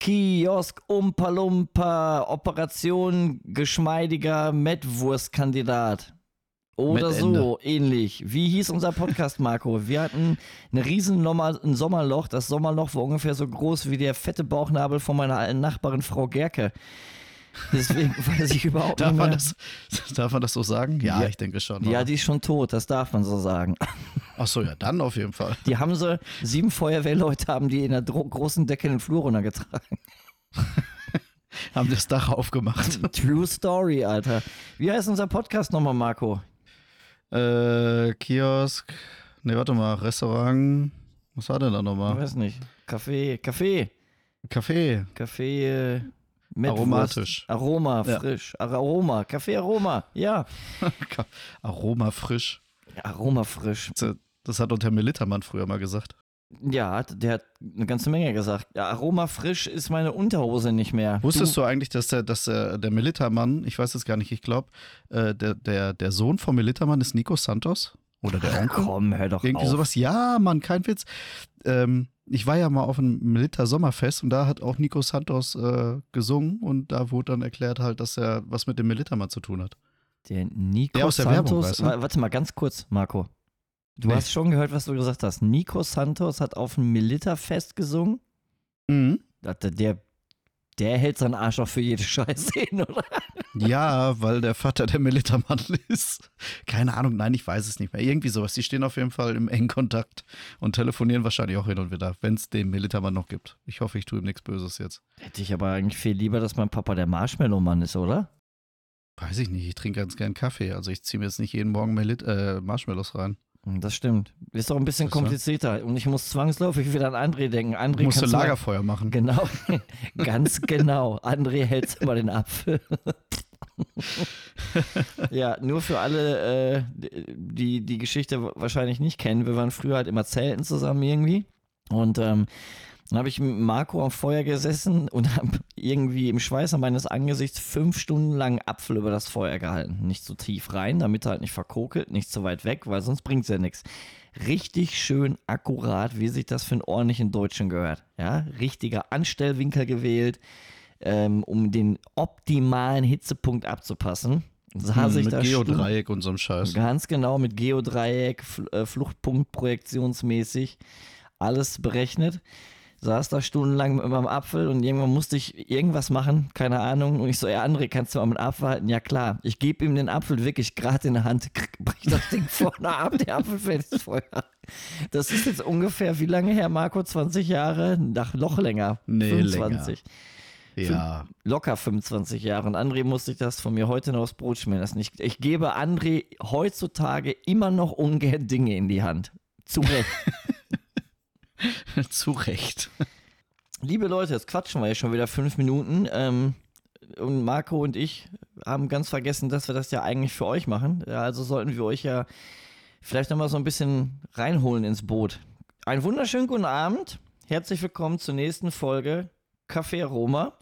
Kiosk, Umpalumpa, Operation geschmeidiger Mettwurstkandidat. Oder so, ähnlich. Wie hieß unser Podcast, Marco? Wir hatten ein riesen ein Sommerloch. Das Sommerloch war ungefähr so groß wie der fette Bauchnabel von meiner alten Nachbarin Frau Gerke. Deswegen weiß ich überhaupt darf nicht man mehr. das, Darf man das so sagen? Ja, Ja. ich denke schon. Ja, oder? die ist schon tot, das darf man so sagen. Ach so, ja, dann auf jeden Fall. Die haben sie, sieben Feuerwehrleute haben die in der großen Decke in den Flur runtergetragen. Haben das Dach aufgemacht. True Story, Alter. Wie heißt unser Podcast nochmal, Marco? äh, Kiosk. Ne, warte mal. Restaurant. Was war denn da Ich nochmal? weiß nicht. Kaffee, Kaffee, Café. Kaffee, äh, Mettwurst. Aromatisch. Aroma, Ja. frisch. Aroma, Kaffee Aroma, ja. Aroma frisch. Aroma frisch. Das, hat uns Herr Militermann früher mal gesagt. Ja, der hat eine ganze Menge gesagt. Ja, Aroma frisch ist meine Unterhose nicht mehr. Wusstest du, eigentlich, dass der, dass der, der Militermann, ich weiß es gar nicht, ich glaube, äh, der, der, der Sohn vom Militermann ist Nico Santos? Oder der Onkel? komm, hör doch Irgendwie auf. sowas. Ja, Mann, kein Witz. Ähm, ich war ja mal auf einem Militer Sommerfest und da hat auch Nico Santos äh, gesungen und da wurde dann erklärt halt, dass er was mit dem Militermann zu tun hat. Der Nico Der aus der Santos. Werbung, weißt du? Wa- Warte mal ganz kurz, Marco. Du Nee. hast schon gehört, was du gesagt hast. Nico Santos hat auf dem Militerfest gesungen. Mhm. Der, der, der hält seinen Arsch auch für jede Scheiße hin, oder? Ja, weil der Vater der Militermann ist. Keine Ahnung, nein, ich weiß es nicht mehr. Irgendwie sowas. Die stehen auf jeden Fall im engen Kontakt und telefonieren wahrscheinlich auch hin und wieder, wenn es den Militermann noch gibt. Ich hoffe, ich tue ihm nichts Böses jetzt. Hätte ich aber eigentlich viel lieber, dass mein Papa der Marshmallow-Mann ist, oder? Weiß ich nicht, ich trinke ganz gern Kaffee. Also ich ziehe mir jetzt nicht jeden Morgen Melit äh, Marshmallows rein. Hm, Das stimmt. Ist doch ein bisschen komplizierter. Und ich muss zwangsläufig wieder an André denken. André Musst du mal- Lagerfeuer machen. Genau, ganz genau. André hält immer den Apfel. ja, nur für alle, äh, die die Geschichte wahrscheinlich nicht kennen. Wir waren früher halt immer zelten zusammen irgendwie. Und ähm, dann habe ich mit Marco am Feuer gesessen und habe irgendwie im Schweißer meines Angesichts fünf Stunden lang Apfel über das Feuer gehalten. Nicht zu tief rein, damit er halt nicht verkokelt, nicht zu weit weg, weil sonst bringt es ja nichts. Richtig schön akkurat, wie sich das für einen ordentlichen Deutschen gehört. Ja, richtiger Anstellwinkel gewählt, ähm, um den optimalen Hitzepunkt abzupassen. Sah Hm, sich mit Geodreieck und so einem Scheiß. Ganz genau, mit Geodreieck, Fl äh, Fluchtpunkt projektionsmäßig, alles berechnet. Saß da stundenlang mit meinem Apfel und irgendwann musste ich irgendwas machen, keine Ahnung. Und ich so, ja, André, kannst du mal mit Apfel halten? Ja, klar. Ich gebe ihm den Apfel wirklich gerade in der Hand, brich das Ding vorne ab, der Apfel fällt ins Feuer. Das ist jetzt ungefähr, wie lange her, Marco? 20 Jahre? Nach noch länger. Nee, 25. Ja. Locker 25 Jahre. Und André muss sich das von mir heute noch aufs Brot schmieren lassen. Ich, ich gebe André heutzutage immer noch ungern Dinge in die Hand. Zu Recht. Zu Recht. Liebe Leute, jetzt quatschen wir ja schon wieder fünf Minuten. Ähm, und Marco und ich haben ganz vergessen, dass wir das ja eigentlich für euch machen. Also sollten wir euch ja vielleicht nochmal so ein bisschen reinholen ins Boot. Einen wunderschönen guten Abend. Herzlich willkommen zur nächsten Folge Café Roma.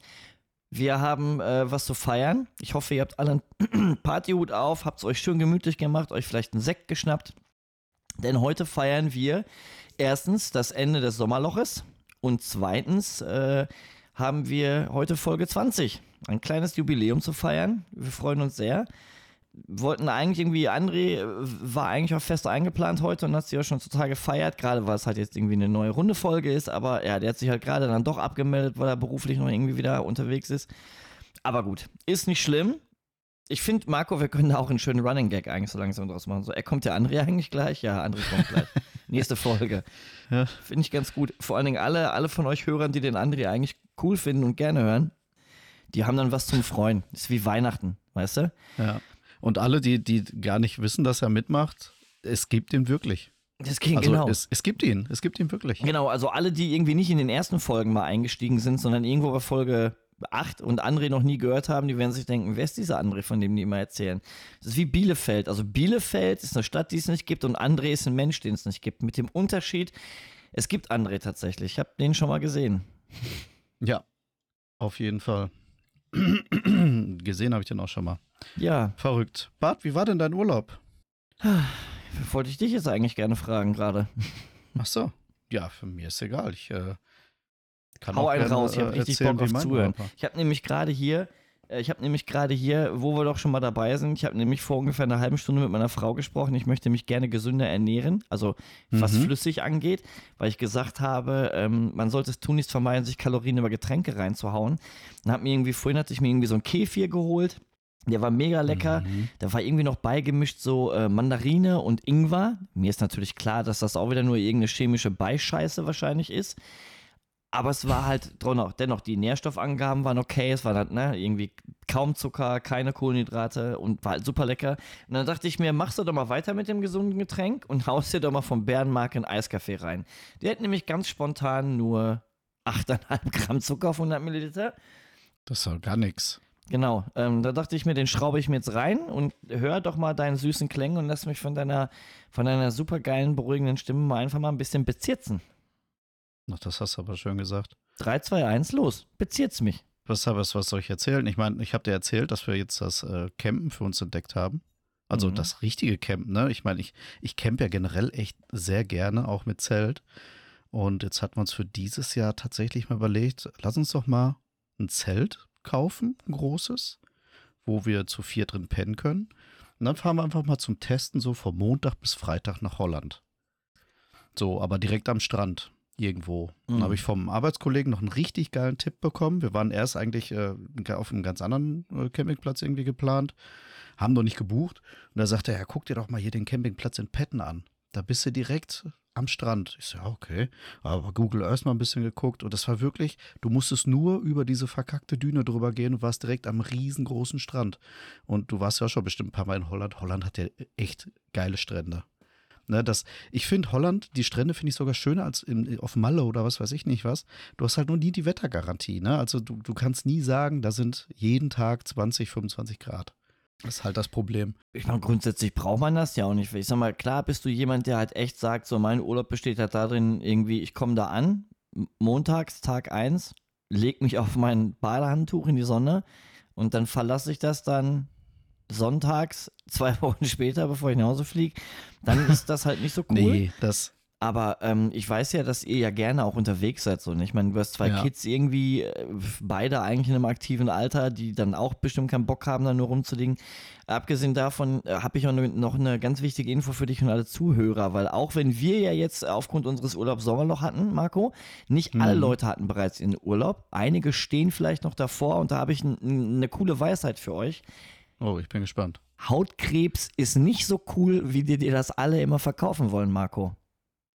Wir haben äh, was zu feiern. Ich hoffe, ihr habt alle einen Partyhut auf, habt es euch schön gemütlich gemacht, euch vielleicht einen Sekt geschnappt. Denn heute feiern wir erstens das Ende des Sommerloches und zweitens äh, haben wir heute Folge 20. Ein kleines Jubiläum zu feiern. Wir freuen uns sehr. Wollten eigentlich irgendwie, André äh, war eigentlich auch fest eingeplant heute und hat sich auch schon total gefeiert, gerade weil es halt jetzt irgendwie eine neue Runde-Folge ist, aber ja, der hat sich halt gerade dann doch abgemeldet, weil er beruflich noch irgendwie wieder unterwegs ist. Aber gut, ist nicht schlimm. Ich finde, Marco, wir können da auch einen schönen Running Gag eigentlich so langsam draus machen. So, er kommt ja André eigentlich gleich? Ja, André kommt gleich. Nächste Folge. Ja. Finde ich ganz gut. Vor allen Dingen alle, alle von euch Hörern, die den André eigentlich cool finden und gerne hören, die haben dann was zum Freuen. ist wie Weihnachten, weißt du? Ja. Und alle, die, die gar nicht wissen, dass er mitmacht, es gibt ihn wirklich. Das ging Also genau. es, es gibt ihn, es gibt ihn wirklich. Genau, also alle, die irgendwie nicht in den ersten Folgen mal eingestiegen sind, sondern irgendwo bei Folge 8 und André noch nie gehört haben, die werden sich denken, wer ist dieser André, von dem die immer erzählen? Das ist wie Bielefeld. Also Bielefeld ist eine Stadt, die es nicht gibt und André ist ein Mensch, den es nicht gibt. Mit dem Unterschied, es gibt André tatsächlich. Ich habe den schon mal gesehen. Ja, auf jeden Fall. Gesehen habe ich den auch schon mal. Ja, Verrückt. Bart, wie war denn dein Urlaub? wollte ich dich jetzt eigentlich gerne fragen gerade. Ach so. Ja, für mich ist egal. Ich äh, Kann Hau auch einen raus, ich habe äh, richtig Bock auf Zuhören. Ich habe nämlich gerade hier, äh, ich habe nämlich gerade hier, wo wir doch schon mal dabei sind, ich habe nämlich vor ungefähr einer halben Stunde mit meiner Frau gesprochen, ich möchte mich gerne gesünder ernähren, also was Mhm. flüssig angeht, weil ich gesagt habe, ähm, man sollte es tunlichst vermeiden, sich Kalorien über Getränke reinzuhauen. Dann hat mir irgendwie, vorhin hatte ich mir irgendwie so ein Kefir geholt, der war mega lecker. Mhm. Da war irgendwie noch beigemischt so äh, Mandarine und Ingwer. Mir ist natürlich klar, dass das auch wieder nur irgendeine chemische Beischeiße wahrscheinlich ist. Aber es war halt dennoch, dennoch, die Nährstoffangaben waren okay. Es war halt, ne, irgendwie kaum Zucker, keine Kohlenhydrate und war halt super lecker. Und dann dachte ich mir, machst du doch mal weiter mit dem gesunden Getränk und haust dir doch mal vom Bärenmark einen Eiskaffee rein. Der hat nämlich ganz spontan nur 8,5 Gramm Zucker auf 100 Milliliter. Das ist doch gar nichts. Genau, ähm, da dachte ich mir, den schraube ich mir jetzt rein und hör doch mal deinen süßen Klängen und lass mich von deiner, von deiner super geilen, beruhigenden Stimme mal einfach mal ein bisschen bezirzen. Ach, das hast du aber schön gesagt. 3, 2, 1, los, bezirz mich. Was, was, was soll ich erzählen? Ich meine, ich habe dir erzählt, dass wir jetzt das äh, Campen für uns entdeckt haben. Also Mhm. das richtige Campen, ne? Ich meine, ich, ich campe ja generell echt sehr gerne, auch mit Zelt. Und jetzt hatten wir uns für dieses Jahr tatsächlich mal überlegt, lass uns doch mal ein Zelt kaufen, ein großes, wo wir zu vier drin pennen können. Und dann fahren wir einfach mal zum Testen so von Montag bis Freitag nach Holland. So, aber direkt am Strand irgendwo. Dann Mhm. habe ich vom Arbeitskollegen noch einen richtig geilen Tipp bekommen. Wir waren erst eigentlich äh, auf einem ganz anderen äh, Campingplatz irgendwie geplant, haben noch nicht gebucht. Und da sagte er, ja, guck dir doch mal hier den Campingplatz in Petten an. Da bist du direkt am Strand. Ich so, ja, okay. Aber Google Earth mal ein bisschen geguckt und das war wirklich, du musstest nur über diese verkackte Düne drüber gehen und warst direkt am riesengroßen Strand. Und du warst ja schon bestimmt ein paar Mal in Holland. Holland hat ja echt geile Strände. Ne, das, ich finde Holland, die Strände finde ich sogar schöner als in, auf Malle oder was weiß ich nicht was. Du hast halt nur nie die Wettergarantie. Ne? Also du, du kannst nie sagen, da sind jeden Tag 20, 25 Grad. Das ist halt das Problem. Ich meine, grundsätzlich braucht man das ja auch nicht. Ich sag mal, klar bist du jemand, der halt echt sagt, so mein Urlaub besteht halt darin, irgendwie, ich komme da an, montags, Tag 1, leg mich auf mein Badehandtuch in die Sonne und dann verlasse ich das dann sonntags, zwei Wochen später, bevor ich nach Hause fliege. Dann ist das halt nicht so cool. Nee, das, Aber ähm, ich weiß ja, dass ihr ja gerne auch unterwegs seid. So. ne? Ich meine, du hast zwei Ja. Kids irgendwie, äh, beide eigentlich in einem aktiven Alter, die dann auch bestimmt keinen Bock haben, da nur rumzuliegen. Abgesehen davon äh, habe ich auch ne, noch eine ganz wichtige Info für dich und alle Zuhörer, weil auch wenn wir ja jetzt aufgrund unseres Urlaubs Sommerloch hatten, Marco, nicht alle Mhm. Leute hatten bereits ihren Urlaub. Einige stehen vielleicht noch davor und da habe ich eine coole Weisheit für euch. Oh, ich bin gespannt. Hautkrebs ist nicht so cool, wie die dir das alle immer verkaufen wollen, Marco.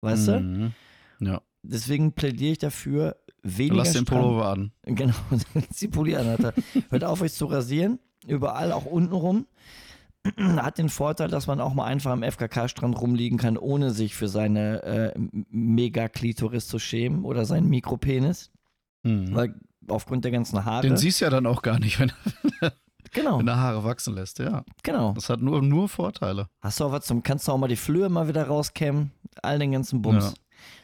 Weißt du? Mhm. Ja, Deswegen plädiere ich dafür, weniger lass den Pullover an. Genau, zieh Pulli an, Alter. Hört auf, euch zu rasieren. Überall, auch unten rum. Hat den Vorteil, dass man auch mal einfach am FKK-Strand rumliegen kann, ohne sich für seine äh, Megaklitoris zu schämen oder seinen Mikropenis. Mhm. Weil aufgrund der ganzen Haare. Den siehst du ja dann auch gar nicht, wenn, genau, wenn er Haare wachsen lässt. Ja, genau. das hat nur, nur Vorteile. Hast du auch was zum, kannst du auch mal die Flöhe mal wieder rauskämmen, all den ganzen Bums. Ja.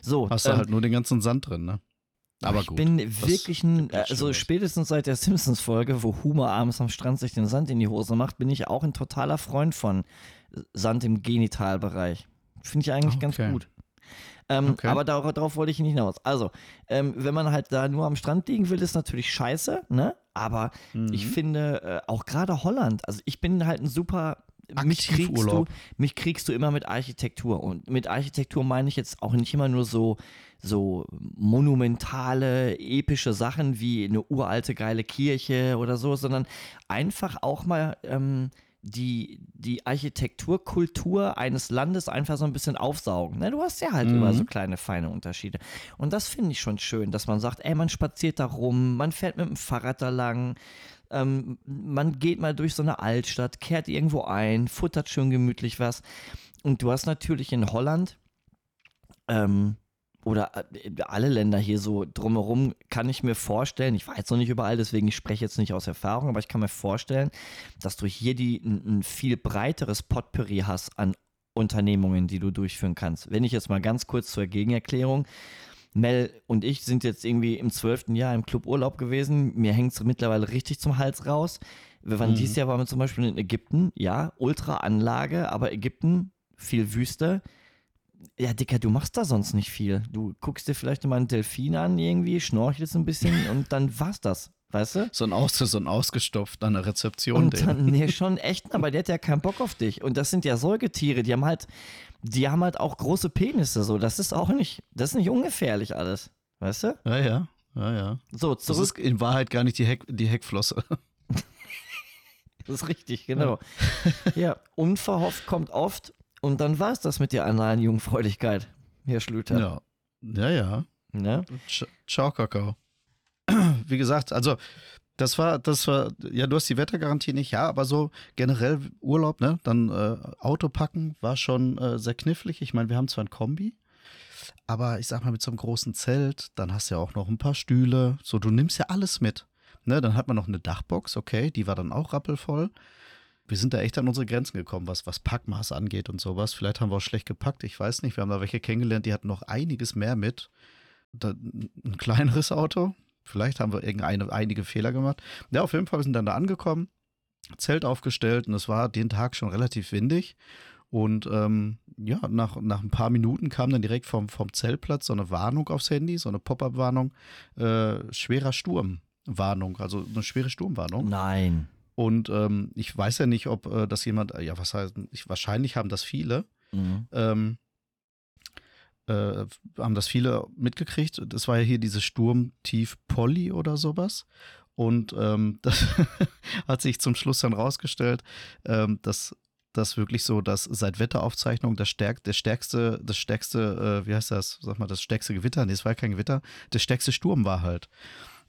So, Hast du ähm, halt nur den ganzen Sand drin, ne? Aber ich gut. bin das wirklich ein, also spätestens seit der Simpsons-Folge, wo Homer abends am Strand sich den Sand in die Hose macht, bin ich auch ein totaler Freund von Sand im Genitalbereich. Finde ich eigentlich ganz Okay. gut. Ähm, Okay. Aber darauf, darauf wollte ich nicht hinaus. Also, ähm, wenn man halt da nur am Strand liegen will, ist natürlich scheiße, ne? Aber Mhm. ich finde äh, auch gerade Holland, also ich bin halt ein super. Mich kriegst, du, mich kriegst du immer mit Architektur. Und mit Architektur meine ich jetzt auch nicht immer nur so, so monumentale, epische Sachen wie eine uralte, geile Kirche oder so, sondern einfach auch mal ähm, die, die Architekturkultur eines Landes einfach so ein bisschen aufsaugen. Ne? Du hast ja halt Mhm. immer so kleine, feine Unterschiede. Und das finde ich schon schön, dass man sagt, ey, man spaziert da rum, man fährt mit dem Fahrrad da lang, ähm, man geht mal durch so eine Altstadt, kehrt irgendwo ein, futtert schön gemütlich was. Und du hast natürlich in Holland ähm, oder äh, alle Länder hier so drumherum, kann ich mir vorstellen, ich war jetzt noch nicht überall, deswegen ich spreche jetzt nicht aus Erfahrung, aber ich kann mir vorstellen, dass du hier die, ein, ein viel breiteres Potpourri hast an Unternehmungen, die du durchführen kannst. Wenn ich jetzt mal ganz kurz zur Gegenerklärung, Mel und ich sind jetzt irgendwie im zwölften Jahr im Club Urlaub gewesen. Mir hängt es mittlerweile richtig zum Hals raus. Wir waren Mhm. dieses Jahr waren wir zum Beispiel in Ägypten, ja, Ultra-Anlage, aber Ägypten, viel Wüste. Ja, Dicker, du machst da sonst nicht viel. Du guckst dir vielleicht mal einen Delfin an, irgendwie, schnorchelst ein bisschen und dann war's das. Weißt du? So ein, Aus, so ein ausgestopft an der Rezeption. Und dann, nee, schon echt, aber der hat ja keinen Bock auf dich. Und das sind ja Säugetiere, die haben halt, die haben halt auch große Penisse, so. Das ist auch nicht, das ist nicht ungefährlich alles. Weißt du? Ja, ja, ja, ja. So, Das zurück. ist in Wahrheit gar nicht die, Heck, die Heckflosse. Das ist richtig, genau. Ja, unverhofft kommt oft und dann war es das mit der analen Jungfräulichkeit, Herr Schlüter. Ja. Ja, ja. Ch- Ciao, Kakao. Wie gesagt, also das war, das war, ja, du hast die Wettergarantie nicht, ja, aber so generell Urlaub, ne? Dann äh, Auto packen war schon äh, sehr knifflig. Ich meine, wir haben zwar ein Kombi, aber ich sag mal, mit so einem großen Zelt, dann hast du ja auch noch ein paar Stühle. So, du nimmst ja alles mit. Ne? Dann hat man noch eine Dachbox, okay, die war dann auch rappelvoll. Wir sind da echt an unsere Grenzen gekommen, was, was Packmaß angeht und sowas. Vielleicht haben wir auch schlecht gepackt, ich weiß nicht. Wir haben da welche kennengelernt, die hatten noch einiges mehr mit. Da, ein kleineres Auto. Vielleicht haben wir irgendeine, einige Fehler gemacht. Ja, auf jeden Fall, wir sind dann da angekommen, Zelt aufgestellt und es war den Tag schon relativ windig. Und ähm, ja, nach, nach ein paar Minuten kam dann direkt vom, vom Zeltplatz so eine Warnung aufs Handy, so eine Pop-up-Warnung, äh, schwerer Sturmwarnung, also eine schwere Sturmwarnung. Nein. Und ähm, ich weiß ja nicht, ob äh, das jemand, ja, was heißt, ich, wahrscheinlich haben das viele, Mhm. ähm, äh, haben das viele mitgekriegt. Das war ja hier dieses Sturmtief Polly oder sowas. Und ähm, das hat sich zum Schluss dann rausgestellt, ähm, dass das wirklich so, dass seit Wetteraufzeichnung das, stärk, der stärkste, das stärkste, äh, wie heißt das, sag mal, das stärkste Gewitter, nee, es war kein Gewitter, der stärkste Sturm war halt.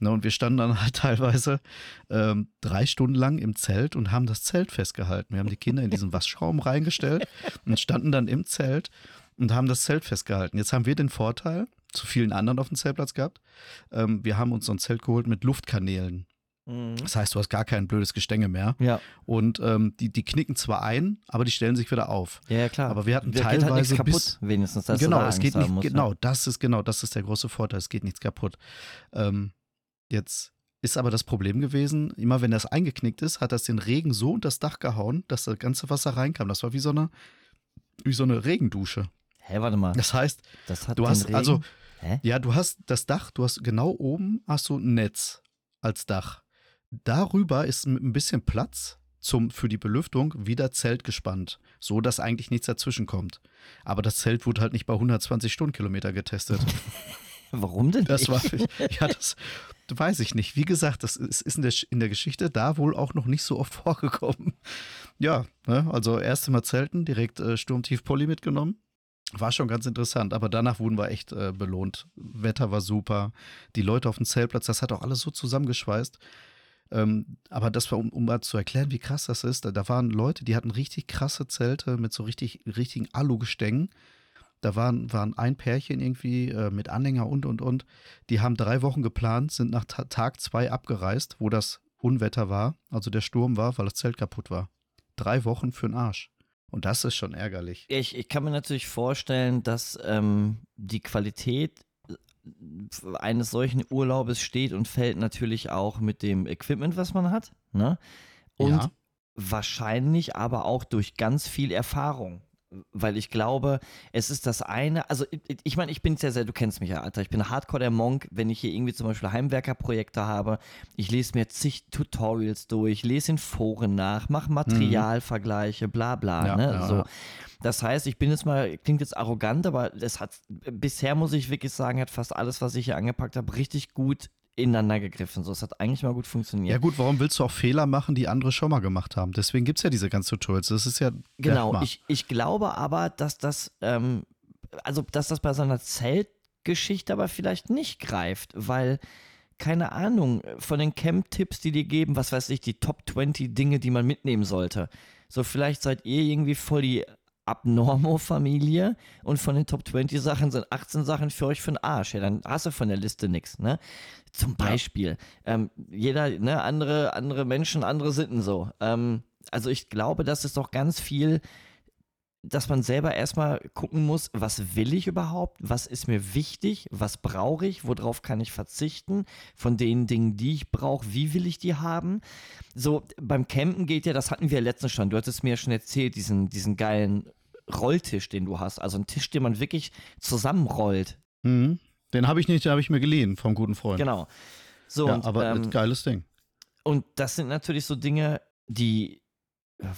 Ne, und wir standen dann halt teilweise ähm, drei Stunden lang im Zelt und haben das Zelt festgehalten. Wir haben die Kinder in diesen Waschraum reingestellt und standen dann im Zelt und haben das Zelt festgehalten. Jetzt haben wir den Vorteil, zu vielen anderen auf dem Zeltplatz gehabt, ähm, wir haben uns so ein Zelt geholt mit Luftkanälen. Mhm. Das heißt, du hast gar kein blödes Gestänge mehr. Ja. Und ähm, die, die knicken zwar ein, aber die stellen sich wieder auf. ja, ja, klar. Aber wir hatten Da geht halt nichts teilweise kaputt, bis- wenigstens. Dass genau, da es geht nicht, musst, ne? genau, das ist genau, das ist der große Vorteil, es geht nichts kaputt. Ähm, jetzt ist aber das Problem gewesen, immer wenn das eingeknickt ist, hat das den Regen so unter das Dach gehauen, dass das ganze Wasser reinkam. Das war wie so eine, wie so eine Regendusche. Hä, warte mal. Das heißt, Das hat du hast, Regen? also, Hä? ja, du hast das Dach, du hast genau oben hast du ein Netz als Dach. Darüber ist mit ein bisschen Platz zum, für die Belüftung wieder Zelt gespannt, so dass eigentlich nichts dazwischen kommt. Aber das Zelt wurde halt nicht bei 120 Stundenkilometer getestet. Warum denn Das war, ja, das weiß ich nicht. Wie gesagt, das ist, ist in, der, in der Geschichte da wohl auch noch nicht so oft vorgekommen. Ja, ne, also erste Mal Zelten, direkt äh, Sturmtief Polly mitgenommen. War schon ganz interessant, aber danach wurden wir echt äh, belohnt. Wetter war super, die Leute auf dem Zeltplatz, das hat auch alles so zusammengeschweißt. Ähm, aber das war, um, um mal zu erklären, wie krass das ist, da, da waren Leute, die hatten richtig krasse Zelte mit so richtig, richtigen Alugestängen. Da waren, waren ein Pärchen irgendwie äh, mit Anhänger und, und, und. Die haben drei Wochen geplant, sind nach Ta Tag zwei abgereist, wo das Unwetter war, also der Sturm war, weil das Zelt kaputt war. Drei Wochen für den Arsch. Und das ist schon ärgerlich. Ich, ich kann mir natürlich vorstellen, dass ähm, die Qualität äh, eines solchen Urlaubes steht und fällt natürlich auch mit dem Equipment, was man hat. Ne? Und Ja. wahrscheinlich aber auch durch ganz viel Erfahrung. Weil ich glaube, es ist das eine, also ich, meine, ich bin sehr, sehr, du kennst mich ja, Alter, ich bin Hardcore der Monk, wenn ich hier irgendwie zum Beispiel Heimwerkerprojekte habe, ich lese mir zig Tutorials durch, lese in Foren nach, mache Materialvergleiche, bla bla, Ja, ne, ja, so. ja. Das heißt, ich bin jetzt mal, klingt jetzt arrogant, aber es hat, bisher muss ich wirklich sagen, hat fast alles, was ich hier angepackt habe, richtig gut ineinander gegriffen. So, es hat eigentlich mal gut funktioniert. Ja gut, warum willst du auch Fehler machen, die andere schon mal gemacht haben? Deswegen gibt es ja diese ganzen Tutorials. Das ist ja Genau, ich, ich glaube aber, dass das, ähm, also dass das bei so einer Zeltgeschichte aber vielleicht nicht greift, weil, keine Ahnung, von den Camp-Tipps, die dir geben, was weiß ich, die Top 20 Dinge, die man mitnehmen sollte. So, vielleicht seid ihr irgendwie voll die Abnormo-Familie und von den Top 20 Sachen sind 18 Sachen für euch für den Arsch. Ja, dann hast du von der Liste nichts, ne? Zum Beispiel. Ähm, jeder, ne, andere, andere Menschen, andere Sitten so. Ähm, also ich glaube, das ist doch ganz viel, dass man selber erstmal gucken muss, was will ich überhaupt, was ist mir wichtig, was brauche ich, worauf kann ich verzichten, von den Dingen, die ich brauche, wie will ich die haben. So, beim Campen geht ja, das hatten wir letztens schon, du hattest mir ja schon erzählt, diesen, diesen geilen Rolltisch, den du hast. Also ein Tisch, den man wirklich zusammenrollt. Mhm. Den habe ich nicht, den habe ich mir geliehen vom guten Freund. Genau. So, ja, und, aber ähm, ein geiles Ding. und das sind natürlich so Dinge, die.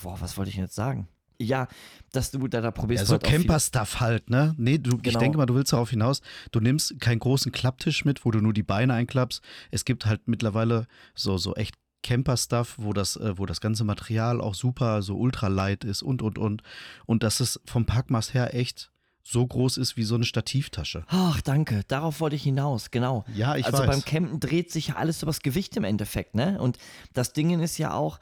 Boah, was wollte ich denn jetzt sagen? Ja, dass du da, da probierst Ja, so halt Camper-Stuff halt, ne? Nee, du, ich Genau. denke mal, du willst darauf hinaus, du nimmst keinen großen Klapptisch mit, wo du nur die Beine einklappst. Es gibt halt mittlerweile so, so echt Camper-Stuff, wo das, äh, wo das ganze Material auch super, so ultralight ist und, und, und. Und dass es vom Packmaß her echt so groß ist wie so eine Stativtasche. Ach, danke. Darauf wollte ich hinaus, genau. Ja, ich also weiß. beim Campen dreht sich ja alles übers Gewicht im Endeffekt, ne? Und das Ding ist ja auch,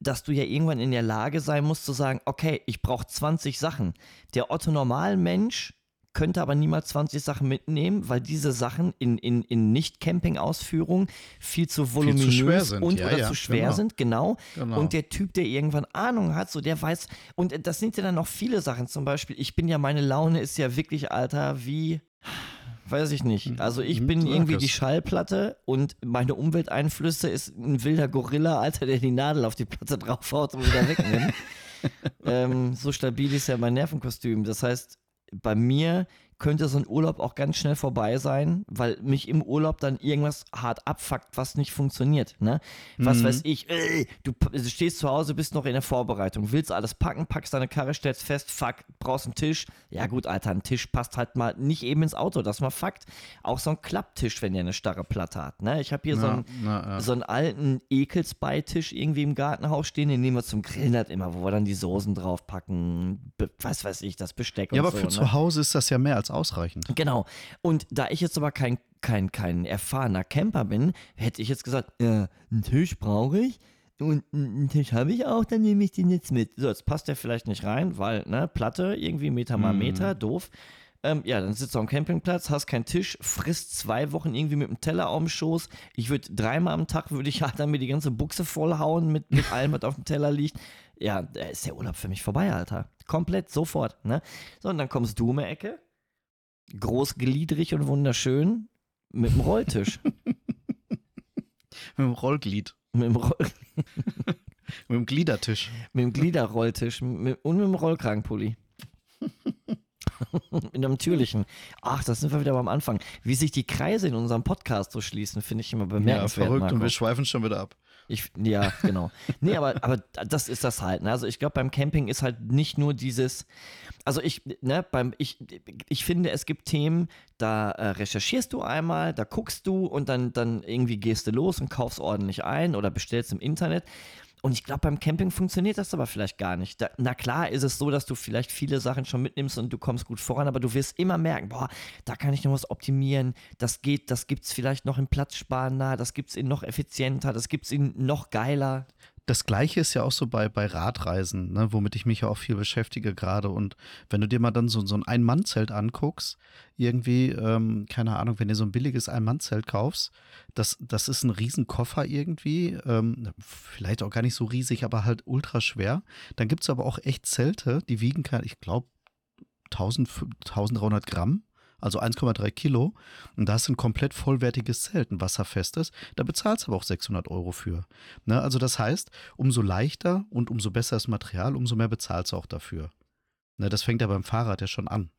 dass du ja irgendwann in der Lage sein musst zu sagen, okay, ich brauche 20 Sachen. Der Otto Normalmensch könnte aber niemals 20 Sachen mitnehmen, weil diese Sachen in, in, in Nicht-Camping-Ausführungen viel zu voluminös schwer sind. und Ja, oder ja, zu schwer genau. sind, genau. Genau. Und der Typ, der irgendwann Ahnung hat, so der weiß, und das sind ja dann noch viele Sachen, zum Beispiel, ich bin ja, meine Laune ist ja wirklich, Alter, wie, weiß ich nicht. Also ich Mhm, bin sag irgendwie die Schallplatte und meine Umwelteinflüsse ist ein wilder Gorilla, Alter, der die Nadel auf die Platte draufhaut und wieder wegnimmt. ähm, so stabil ist ja mein Nervenkostüm. Das heißt, bei mir könnte so ein Urlaub auch ganz schnell vorbei sein, weil mich im Urlaub dann irgendwas hart abfuckt, was nicht funktioniert. Ne? Was Mhm. weiß ich, äh, du, du stehst zu Hause, bist noch in der Vorbereitung, willst alles packen, packst deine Karre, stellst fest, fuck, brauchst einen Tisch. Ja gut, Alter, ein Tisch passt halt mal nicht eben ins Auto, das mal Fakt. Auch so ein Klapptisch, wenn der eine starre Platte hat. Ne? Ich habe hier so Ja, einen na, ja. so einen alten Ekelsbeitisch irgendwie im Gartenhaus stehen, den nehmen wir zum Grillen halt immer, wo wir dann die Soßen draufpacken, was weiß ich, das Besteck und ja, aber so. für ne? zu Hause ist das ja mehr als ausreichend. Genau. Und da ich jetzt aber kein, kein, kein erfahrener Camper bin, hätte ich jetzt gesagt, ja, einen Tisch brauche ich und einen Tisch habe ich auch, dann nehme ich den jetzt mit. So, jetzt passt der vielleicht nicht rein, weil, ne, Platte, irgendwie Meter mal Mhm. Meter, doof. Ähm, ja, dann sitzt du am Campingplatz, hast keinen Tisch, frisst zwei Wochen irgendwie mit dem Teller auf dem Schoß. Ich würde dreimal am Tag, würde ich halt dann mir die ganze Buchse vollhauen mit, mit allem, was auf dem Teller liegt. Ja, da ist der Urlaub für mich vorbei, Alter. Komplett, sofort, ne? So, und dann kommst du um die Ecke, großgliedrig und wunderschön, mit dem Rolltisch. Mit dem Rollglied. mit, dem Roll Mit dem Gliedertisch. mit dem Gliederrolltisch mit, und mit dem Rollkragenpulli. mit einem natürlichen. Ach, das sind wir wieder beim Anfang. Wie sich die Kreise in unserem Podcast so schließen, finde ich immer Ja, bemerkenswert. verrückt. Marco. Und wir schweifen schon wieder ab. Ich, ja, genau. Nee, aber, aber das ist das halt. Ne? Also ich glaube, beim Camping ist halt nicht nur dieses, also ich, ne, beim, ich, ich finde, es gibt Themen, da äh, recherchierst du einmal, da guckst du und dann, dann irgendwie gehst du los und kaufst ordentlich ein oder bestellst im Internet. Und ich glaube, beim Camping funktioniert das aber vielleicht gar nicht. Da, na klar ist es so, dass du vielleicht viele Sachen schon mitnimmst und du kommst gut voran, aber du wirst immer merken, boah, da kann ich noch was optimieren. Das geht, das gibt es vielleicht noch in platzsparender, das gibt es in noch effizienter, das gibt es in noch geiler. Das gleiche ist ja auch so bei, bei Radreisen, ne, womit ich mich ja auch viel beschäftige gerade. Und wenn du dir mal dann so, so ein Ein-Mann-Zelt anguckst, irgendwie, ähm, keine Ahnung, wenn du so ein billiges Ein-Mann-Zelt kaufst, das, das ist ein Riesenkoffer irgendwie, ähm, vielleicht auch gar nicht so riesig, aber halt ultra schwer. Dann gibt es aber auch echt Zelte, die wiegen, ich glaube, 1300 Gramm. Also 1,3 Kilo. Und da ist ein komplett vollwertiges Zelt, ein wasserfestes. Da bezahlst du aber auch 600 Euro für. Ne? Also das heißt, umso leichter und umso besser das Material, umso mehr bezahlst du auch dafür. Ne? Das fängt ja beim Fahrrad ja schon an.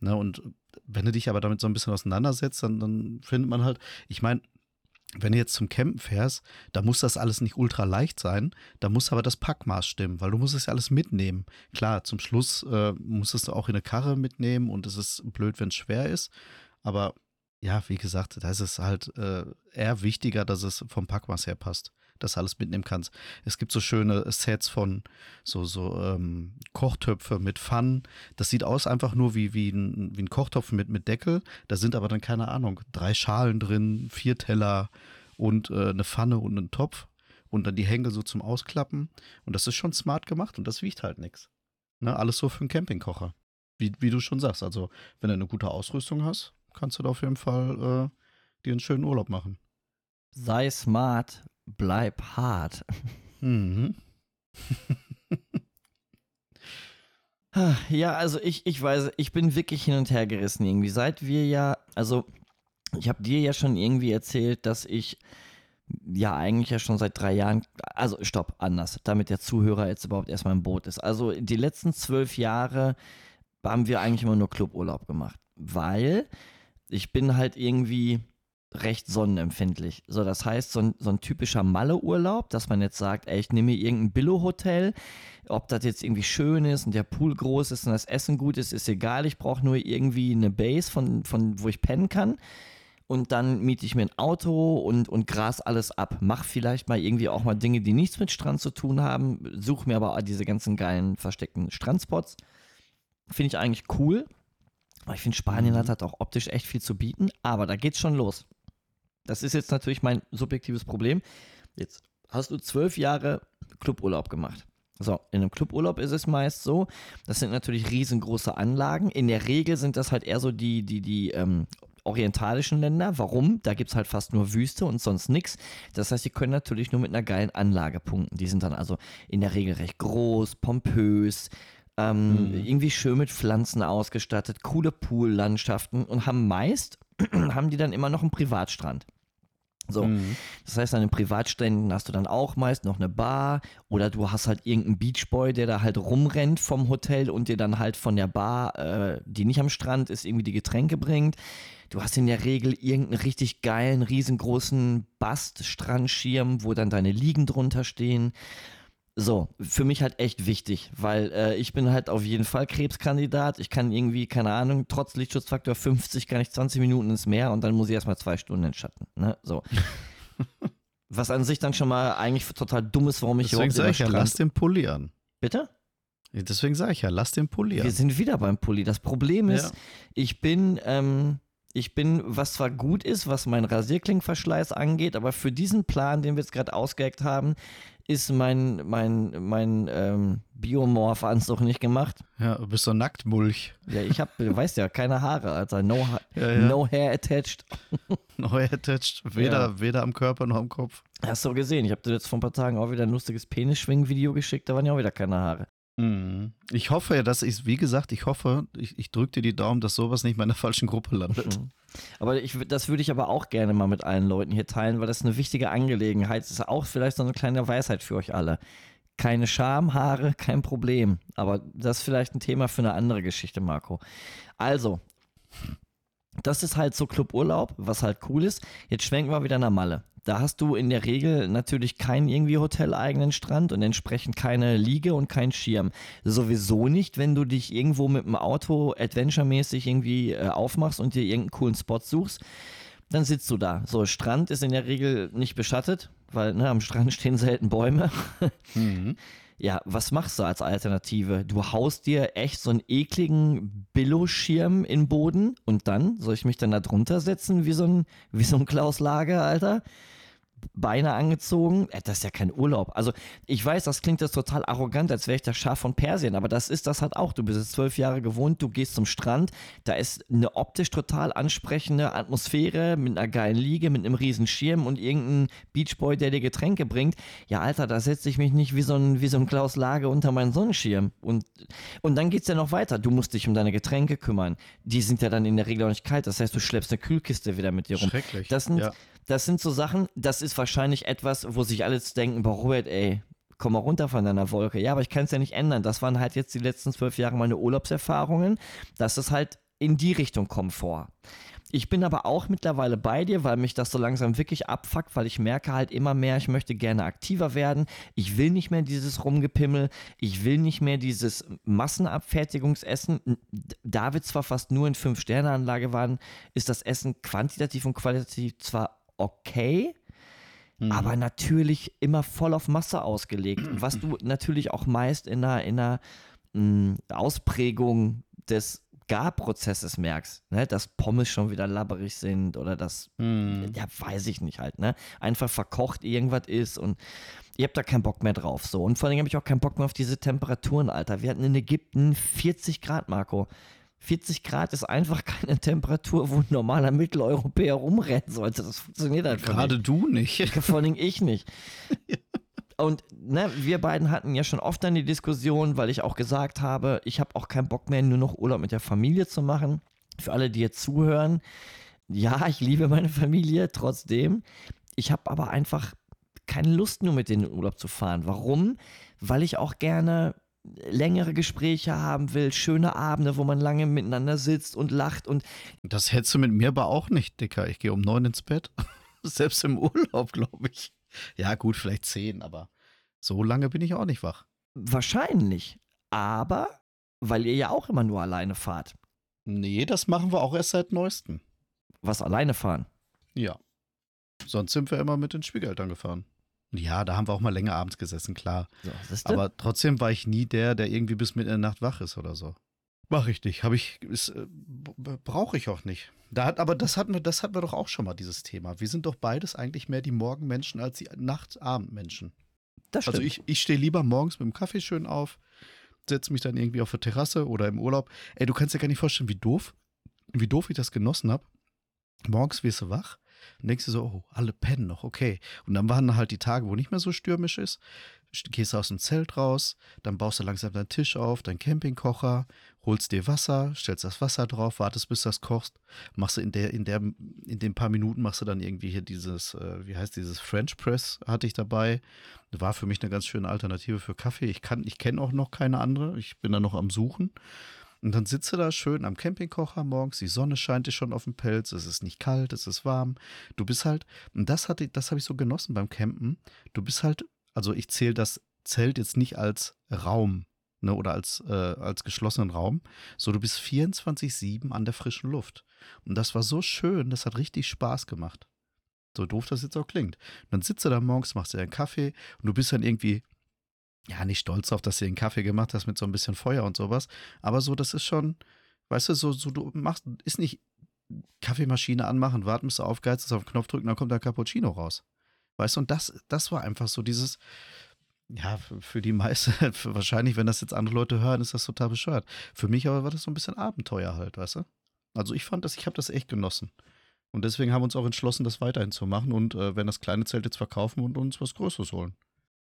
Ne? Und wenn du dich aber damit so ein bisschen auseinandersetzt, dann, dann findet man halt, ich meine, wenn du jetzt zum Campen fährst, da muss das alles nicht ultra leicht sein, da muss aber das Packmaß stimmen, weil du musst es ja alles mitnehmen. Klar, zum Schluss äh, musstest du auch in eine Karre mitnehmen und es ist blöd, wenn es schwer ist, aber ja, wie gesagt, da ist es halt äh, eher wichtiger, dass es vom Packmaß her passt, dass du alles mitnehmen kannst. Es gibt so schöne Sets von so, so ähm, Kochtöpfe mit Pfannen. Das sieht aus einfach nur wie, wie, ein, wie ein Kochtopf mit, mit Deckel. Da sind aber dann, keine Ahnung, drei Schalen drin, vier Teller und äh, eine Pfanne und einen Topf. Und dann die Hänge so zum Ausklappen. Und das ist schon smart gemacht und das wiegt halt nichts. Ne, alles so für einen Campingkocher. Wie, wie du schon sagst. Also, wenn du eine gute Ausrüstung hast, kannst du da auf jeden Fall äh, dir einen schönen Urlaub machen. Sei smart, bleib hart. Mhm. Ja, also ich, ich weiß, ich bin wirklich hin und her gerissen irgendwie. Seit wir ja, also ich habe dir ja schon irgendwie erzählt, dass ich ja eigentlich ja schon seit drei Jahren, also stopp, anders, damit der Zuhörer jetzt überhaupt erstmal im Boot ist. Also die letzten zwölf Jahre haben wir eigentlich immer nur Cluburlaub gemacht, weil ich bin halt irgendwie recht sonnenempfindlich. So, das heißt, so ein, so ein typischer Malle-Urlaub, dass man jetzt sagt, ey, ich nehme mir irgendein Billo-Hotel, ob das jetzt irgendwie schön ist und der Pool groß ist und das Essen gut ist, ist egal. Ich brauche nur irgendwie eine Base, von, von wo ich pennen kann. Und dann miete ich mir ein Auto und, und gras alles ab. Mach vielleicht mal irgendwie auch mal Dinge, die nichts mit Strand zu tun haben. Suche mir aber diese ganzen geilen versteckten Strandspots. Finde ich eigentlich cool. Aber ich finde, Spanien hat halt auch optisch echt viel zu bieten. Aber da geht's schon los. Das ist jetzt natürlich mein subjektives Problem. Jetzt hast du zwölf Jahre Cluburlaub gemacht. So, in einem Cluburlaub ist es meist so, das sind natürlich riesengroße Anlagen. In der Regel sind das halt eher so die, die, die ähm, orientalischen Länder. Warum? Da gibt es halt fast nur Wüste und sonst nichts. Das heißt, die können natürlich nur mit einer geilen Anlage punkten. Die sind dann also in der Regel recht groß, pompös, ähm, mhm. irgendwie schön mit Pflanzen ausgestattet, coole Poollandschaften und haben meist, haben die dann immer noch einen Privatstrand. So, mhm. das heißt, an den Privatständen hast du dann auch meist noch eine Bar oder du hast halt irgendeinen Beachboy, der da halt rumrennt vom Hotel und dir dann halt von der Bar, äh, die nicht am Strand ist, irgendwie die Getränke bringt. Du hast in der Regel irgendeinen richtig geilen, riesengroßen Bast-Strandschirm, wo dann deine Liegen drunter stehen. So, für mich halt echt wichtig, weil äh, ich bin halt auf jeden Fall Krebskandidat. Ich kann irgendwie, keine Ahnung, trotz Lichtschutzfaktor 50 kann ich 20 Minuten ins Meer und dann muss ich erstmal zwei Stunden in Schatten. Ne? So. Was an sich dann schon mal eigentlich total dumm ist, warum ich Deswegen überhaupt sage ich ja, lass den Pulli an. Bitte? Deswegen sage ich ja, lass den Pulli an. Wir sind wieder beim Pulli. Das Problem ist, ja. ich bin, ähm, ich bin, was zwar gut ist, was mein Rasierklingverschleiß angeht, aber für diesen Plan, den wir jetzt gerade ausgeheckt haben, ist mein, mein, mein ähm, Biomorph-Anzug nicht gemacht. Ja, du bist so Nacktmulch. Ja, ich habe, du weißt ja, keine Haare, Alter. No, ja, ja. no hair attached. no hair attached. Weder, ja. weder am Körper noch am Kopf. Hast du gesehen. Ich habe dir jetzt vor ein paar Tagen auch wieder ein lustiges Penisschwingen-Video geschickt. Da waren ja auch wieder keine Haare. Mhm. Ich hoffe ja, dass ich, wie gesagt, ich hoffe, ich, ich drücke dir die Daumen, dass sowas nicht mal in der falschen Gruppe landet. Mhm. Aber ich, das würde ich aber auch gerne mal mit allen Leuten hier teilen, weil das eine wichtige Angelegenheit ist. Auch vielleicht so eine kleine Weisheit für euch alle. Keine Schamhaare, kein Problem. Aber das ist vielleicht ein Thema für eine andere Geschichte, Marco. Also, das ist halt so Cluburlaub, was halt cool ist. Jetzt schwenken wir wieder nach Malle. Da hast du in der Regel natürlich keinen irgendwie hoteleigenen Strand und entsprechend keine Liege und keinen Schirm. Sowieso nicht, wenn du dich irgendwo mit dem Auto adventuremäßig irgendwie äh, aufmachst und dir irgendeinen coolen Spot suchst. Dann sitzt du da. So, Strand ist in der Regel nicht beschattet, weil ne, am Strand stehen selten Bäume. Mhm. Ja, was machst du als Alternative? Du haust dir echt so einen ekligen Billo-Schirm in den Boden und dann soll ich mich dann da drunter setzen wie so ein, wie so ein Klaus Lager, Alter? Beine angezogen. Das ist ja kein Urlaub. Also ich weiß, das klingt jetzt total arrogant, als wäre ich der Schaf von Persien, aber das ist das halt auch. Du bist jetzt zwölf Jahre gewohnt, du gehst zum Strand, da ist eine optisch total ansprechende Atmosphäre mit einer geilen Liege, mit einem riesen Schirm und irgendein Beachboy, der dir Getränke bringt. Ja, Alter, da setze ich mich nicht wie so ein, wie so ein Klaus Lage unter meinen Sonnenschirm. Und, und dann geht es ja noch weiter. Du musst dich um deine Getränke kümmern. Die sind ja dann in der Regel auch nicht kalt. Das heißt, du schleppst eine Kühlkiste wieder mit dir rum. Schrecklich. Das sind, ja. Das sind so Sachen, das ist wahrscheinlich etwas, wo sich alle denken, boah, Robert, ey, komm mal runter von deiner Wolke. Ja, aber ich kann es ja nicht ändern. Das waren halt jetzt die letzten zwölf Jahre meine Urlaubserfahrungen, dass es halt in die Richtung Komfort. Ich bin aber auch mittlerweile bei dir, weil mich das so langsam wirklich abfuckt, weil ich merke halt immer mehr, ich möchte gerne aktiver werden. Ich will nicht mehr dieses Rumgepimmel. Ich will nicht mehr dieses Massenabfertigungsessen. Da wir zwar fast nur in Fünf-Sterne-Anlage waren, ist das Essen quantitativ und qualitativ zwar okay, mhm. aber natürlich immer voll auf Masse ausgelegt. Was du natürlich auch meist in einer, in einer mh, Ausprägung des Garprozesses merkst, ne, dass Pommes schon wieder labberig sind oder dass, mm. ja, weiß ich nicht halt, ne, einfach verkocht irgendwas ist und ihr habt da keinen Bock mehr drauf, so. Und vor allem habe ich auch keinen Bock mehr auf diese Temperaturen, Alter. Wir hatten in Ägypten 40 Grad, Marco. 40 Grad ist einfach keine Temperatur, wo ein normaler Mitteleuropäer rumrennen sollte. Das funktioniert halt Gerade nicht. du nicht. Vor allem ich nicht. Und ne, wir beiden hatten ja schon oft dann die Diskussion, weil ich auch gesagt habe, ich habe auch keinen Bock mehr, nur noch Urlaub mit der Familie zu machen. Für alle, die jetzt zuhören, ja, ich liebe meine Familie trotzdem. ich habe aber einfach keine Lust, nur mit denen in Urlaub zu fahren. Warum? Weil ich auch gerne längere Gespräche haben will, schöne Abende, wo man lange miteinander sitzt und lacht und Das hättest du mit mir aber auch nicht, Dicker. Ich gehe um neun ins Bett. Selbst im Urlaub, glaube ich. Ja, gut, vielleicht zehn, aber so lange bin ich auch nicht wach. wahrscheinlich. Aber weil ihr ja auch immer nur alleine fahrt. Nee, das machen wir auch erst seit neuestem. Was alleine fahren? Ja. Sonst sind wir immer mit den Schwiegereltern gefahren. Ja, da haben wir auch mal länger abends gesessen, klar. So? Aber trotzdem war ich nie der, der irgendwie bis mitten in der Nacht wach ist oder so. Mach ich nicht. Habe ich, äh, brauche ich auch nicht. Da hat, aber das hatten wir, das hatten wir doch auch schon mal, dieses Thema. Wir sind doch beides eigentlich mehr die Morgenmenschen als die Nacht-Abendmenschen. das Also stimmt. ich, ich stehe lieber morgens mit dem Kaffee schön auf, setze mich dann irgendwie auf der Terrasse oder im Urlaub. Ey, du kannst dir gar nicht vorstellen, wie doof, wie doof ich das genossen habe. Morgens wirst du wach und denkst dir so, oh, alle pennen noch, okay. Und dann waren halt die Tage, wo nicht mehr so stürmisch ist. Gehst aus dem Zelt raus, dann baust du langsam deinen Tisch auf, deinen Campingkocher, holst dir Wasser, stellst das Wasser drauf, wartest, bis das kochst, machst du in der, in der, in den paar Minuten machst du dann irgendwie hier dieses, äh, wie heißt dieses French Press hatte ich dabei. War für mich eine ganz schöne Alternative für Kaffee. Ich kann, ich kenne auch noch keine andere. Ich bin da noch am Suchen. Und dann sitzt du da schön am Campingkocher morgens, die Sonne scheint dir schon auf den Pelz, es ist nicht kalt, es ist warm. Du bist halt, und das das habe ich so genossen beim Campen. Du bist halt, also ich zähle das Zelt jetzt nicht als Raum, ne, oder als, äh, als geschlossenen Raum. So, du bist 24-7 an der frischen Luft. Und das war so schön, das hat richtig Spaß gemacht. So doof das jetzt auch klingt. Und dann sitzt du da morgens, machst dir einen Kaffee und du bist dann irgendwie, ja, nicht stolz darauf, dass du den Kaffee gemacht hast mit so ein bisschen Feuer und sowas. Aber so, das ist schon, weißt du, so, so du machst, ist nicht Kaffeemaschine anmachen, warten, bis du aufgeheizt ist, auf den Knopf drücken, dann kommt der Cappuccino raus. Weißt du, und das, das war einfach so dieses, ja, für- die meisten, wahrscheinlich, wenn das jetzt andere Leute hören, ist das total bescheuert. Für mich aber war das so ein bisschen Abenteuer halt, weißt du? Also ich fand das, ich habe das echt genossen. Und deswegen haben wir uns auch entschlossen, das weiterhin zu machen und äh, wenn das kleine Zelt jetzt verkaufen und uns was Größeres holen.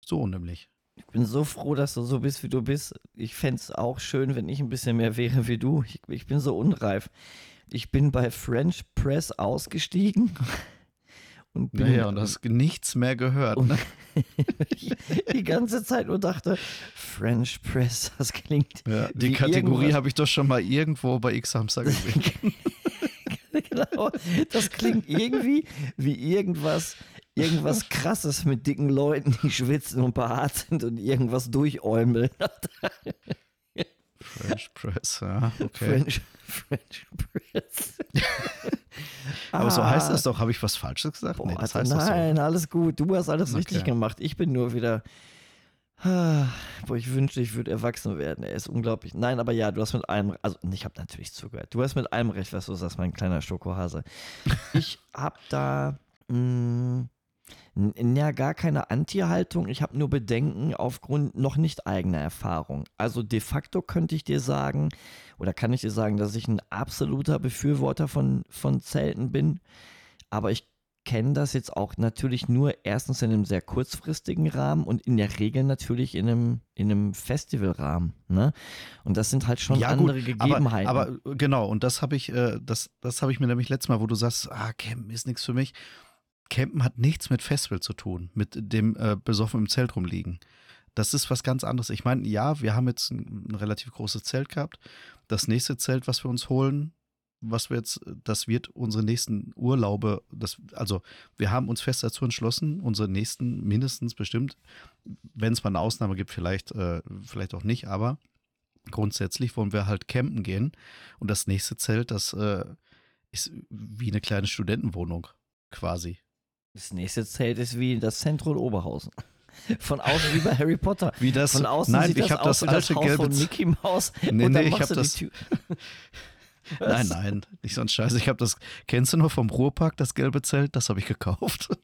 So nämlich. Ich bin so froh, dass du so bist, wie du bist. Ich fände es auch schön, wenn ich ein bisschen mehr wäre wie du. Ich, ich bin so unreif. Ich bin bei French Press ausgestiegen und bin Naja, und hast nichts mehr gehört. Ne? die ganze Zeit nur dachte, French Press, das klingt Ja, die Kategorie habe ich doch schon mal irgendwo bei X-Hamster gesehen. genau, das klingt irgendwie wie irgendwas, irgendwas krasses mit dicken Leuten, die schwitzen und behaart sind und irgendwas durchäumeln. French Press, ja, okay. French, French Press. Aber so Ah. heißt das doch. Habe ich was Falsches gesagt? Boah, nee, das heißt doch so. nein, alles gut. Du hast alles richtig Okay. gemacht. Ich bin nur wieder. Ah, Boah, ich wünschte, ich würde erwachsen werden. Er ist unglaublich. Nein, aber ja, du hast mit allem, also ich habe natürlich zugehört. Du hast mit allem recht, was du sagst, mein kleiner Schokohase. Ich habe da mh, n- ja gar keine Anti-Haltung. Ich habe nur Bedenken aufgrund noch nicht eigener Erfahrung. Also de facto könnte ich dir sagen, oder kann ich dir sagen, dass ich ein absoluter Befürworter von, von Zelten bin. Aber ich kenne das jetzt auch natürlich nur erstens in einem sehr kurzfristigen Rahmen und in der Regel natürlich in einem, in einem Festivalrahmen. Ne? Und das sind halt schon ja, gut, andere Gegebenheiten. Aber, aber genau, und das habe ich, äh, das, das habe ich mir nämlich letztes Mal, wo du sagst, ah, Campen ist nichts für mich. Campen hat nichts mit Festival zu tun, mit dem äh, besoffen im Zelt rumliegen. Das ist was ganz anderes. Ich meine, ja, wir haben jetzt ein, ein relativ großes Zelt gehabt. Das nächste Zelt, was wir uns holen, was wir jetzt, das wird unsere nächsten Urlaube, das, also wir haben uns fest dazu entschlossen, unsere nächsten mindestens bestimmt, wenn es mal eine Ausnahme gibt, vielleicht, äh, vielleicht auch nicht, aber grundsätzlich wollen wir halt campen gehen. Und das nächste Zelt, das äh, ist wie eine kleine Studentenwohnung quasi. Das nächste Zelt ist wie das Zentrum Oberhausen. Von außen wie bei Harry Potter. Wie das? Von außen nein, sieht ich das habe das das alte Haus gelbe. von Mickey Mouse. Nee, und nee, ich machst hab du die das- Tür. Nein, nein, nicht so ein Scheiß. Ich habe das. Kennst du nur vom Ruhrpark das gelbe Zelt? Das habe ich gekauft.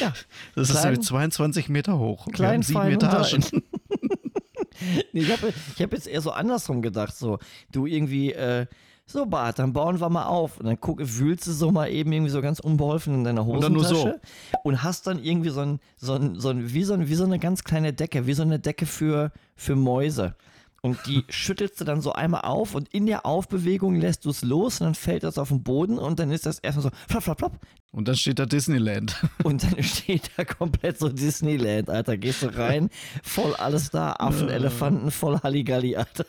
Ja, Das ist klein- nämlich 22 Meter hoch. Wir klein, haben sieben Etagen. Nee, ich habe ich hab jetzt eher so andersrum gedacht, so, du irgendwie, äh, so Bart, dann bauen wir mal auf und dann guck, wühlst du so mal eben irgendwie so ganz unbeholfen in deiner Und Hosentasche so. und hast dann irgendwie so ein, so ein, so ein, wie so, ein, wie so eine ganz kleine Decke, wie so eine Decke für, für Mäuse. Und die schüttelst du dann so einmal auf und in der Aufbewegung lässt du es los und dann fällt das auf den Boden und dann ist das erstmal so flop, flop, flop. Und dann steht da Disneyland. Und dann steht da komplett so Disneyland, Alter. Gehst du rein, voll alles da, Affen, Elefanten, voll Halligalli, Alter.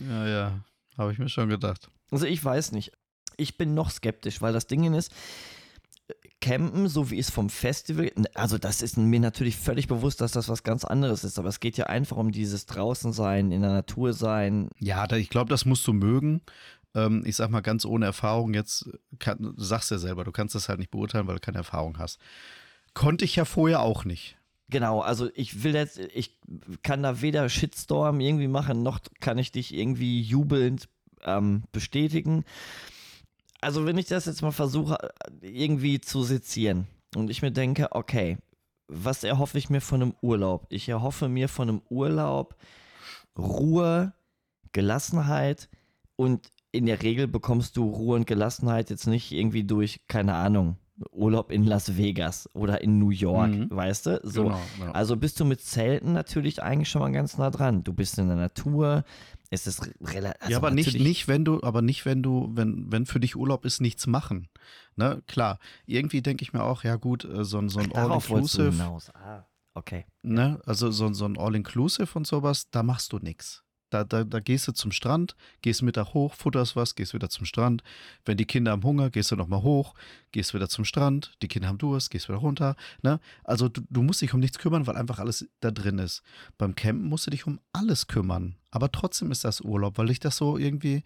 Ja, ja. Habe ich mir schon gedacht. Also ich weiß nicht. Ich bin noch skeptisch, weil das Ding ist, Campen, so wie es vom Festival, also das ist mir natürlich völlig bewusst, dass das was ganz anderes ist, aber es geht ja einfach um dieses Draußensein, in der Natur sein. Ja, da, ich glaube, das musst du mögen. Ähm, ich sag mal ganz ohne Erfahrung, jetzt kann, du sagst ja selber, du kannst das halt nicht beurteilen, weil du keine Erfahrung hast. Konnte ich ja vorher auch nicht. Genau, also ich will jetzt, ich kann da weder Shitstorm irgendwie machen, noch kann ich dich irgendwie jubelnd ähm, bestätigen also wenn ich das jetzt mal versuche, irgendwie zu sezieren und ich mir denke, okay, was erhoffe ich mir von einem Urlaub? Ich erhoffe mir von einem Urlaub Ruhe, Gelassenheit und in der Regel bekommst du Ruhe und Gelassenheit jetzt nicht irgendwie durch, keine Ahnung, Urlaub in Las Vegas oder in New York, mhm. weißt du? So. Genau, genau. Also bist du mit Zelten natürlich eigentlich schon mal ganz nah dran. Du bist in der Natur, es ist relativ. Also ja, aber nicht, nicht, wenn du, aber nicht, wenn du, wenn, wenn für dich Urlaub ist, nichts machen. Ne, klar. Irgendwie denke ich mir auch, ja gut, äh, so, so ein All-Inclusive. Ah, okay. Ne, also so, so ein All-Inclusive und sowas, da machst du nichts. Da, da, da gehst du zum Strand, gehst Mittag hoch, futterst was, gehst wieder zum Strand. Wenn die Kinder haben Hunger, gehst du nochmal hoch, gehst wieder zum Strand. Die Kinder haben Durst, gehst wieder runter. Ne? Also du, du musst dich um nichts kümmern, weil einfach alles da drin ist. Beim Campen musst du dich um alles kümmern. Aber trotzdem ist das Urlaub, weil ich das so irgendwie,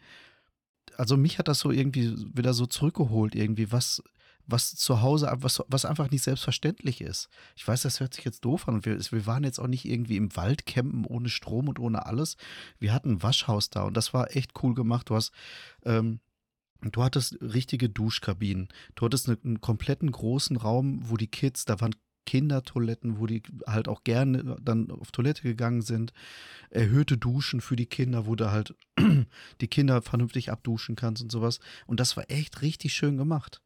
also mich hat das so irgendwie wieder so zurückgeholt, irgendwie, was, was zu Hause, was, was einfach nicht selbstverständlich ist. Ich weiß, das hört sich jetzt doof an. Wir, wir waren jetzt auch nicht irgendwie im Wald campen ohne Strom und ohne alles. Wir hatten ein Waschhaus da und das war echt cool gemacht. Du hast, ähm, Du hattest richtige Duschkabinen. Du hattest einen kompletten großen Raum, wo die Kids, da waren Kindertoiletten, wo die halt auch gerne dann auf Toilette gegangen sind. Erhöhte Duschen für die Kinder, wo du halt die Kinder vernünftig abduschen kannst und sowas. Und das war echt richtig schön gemacht.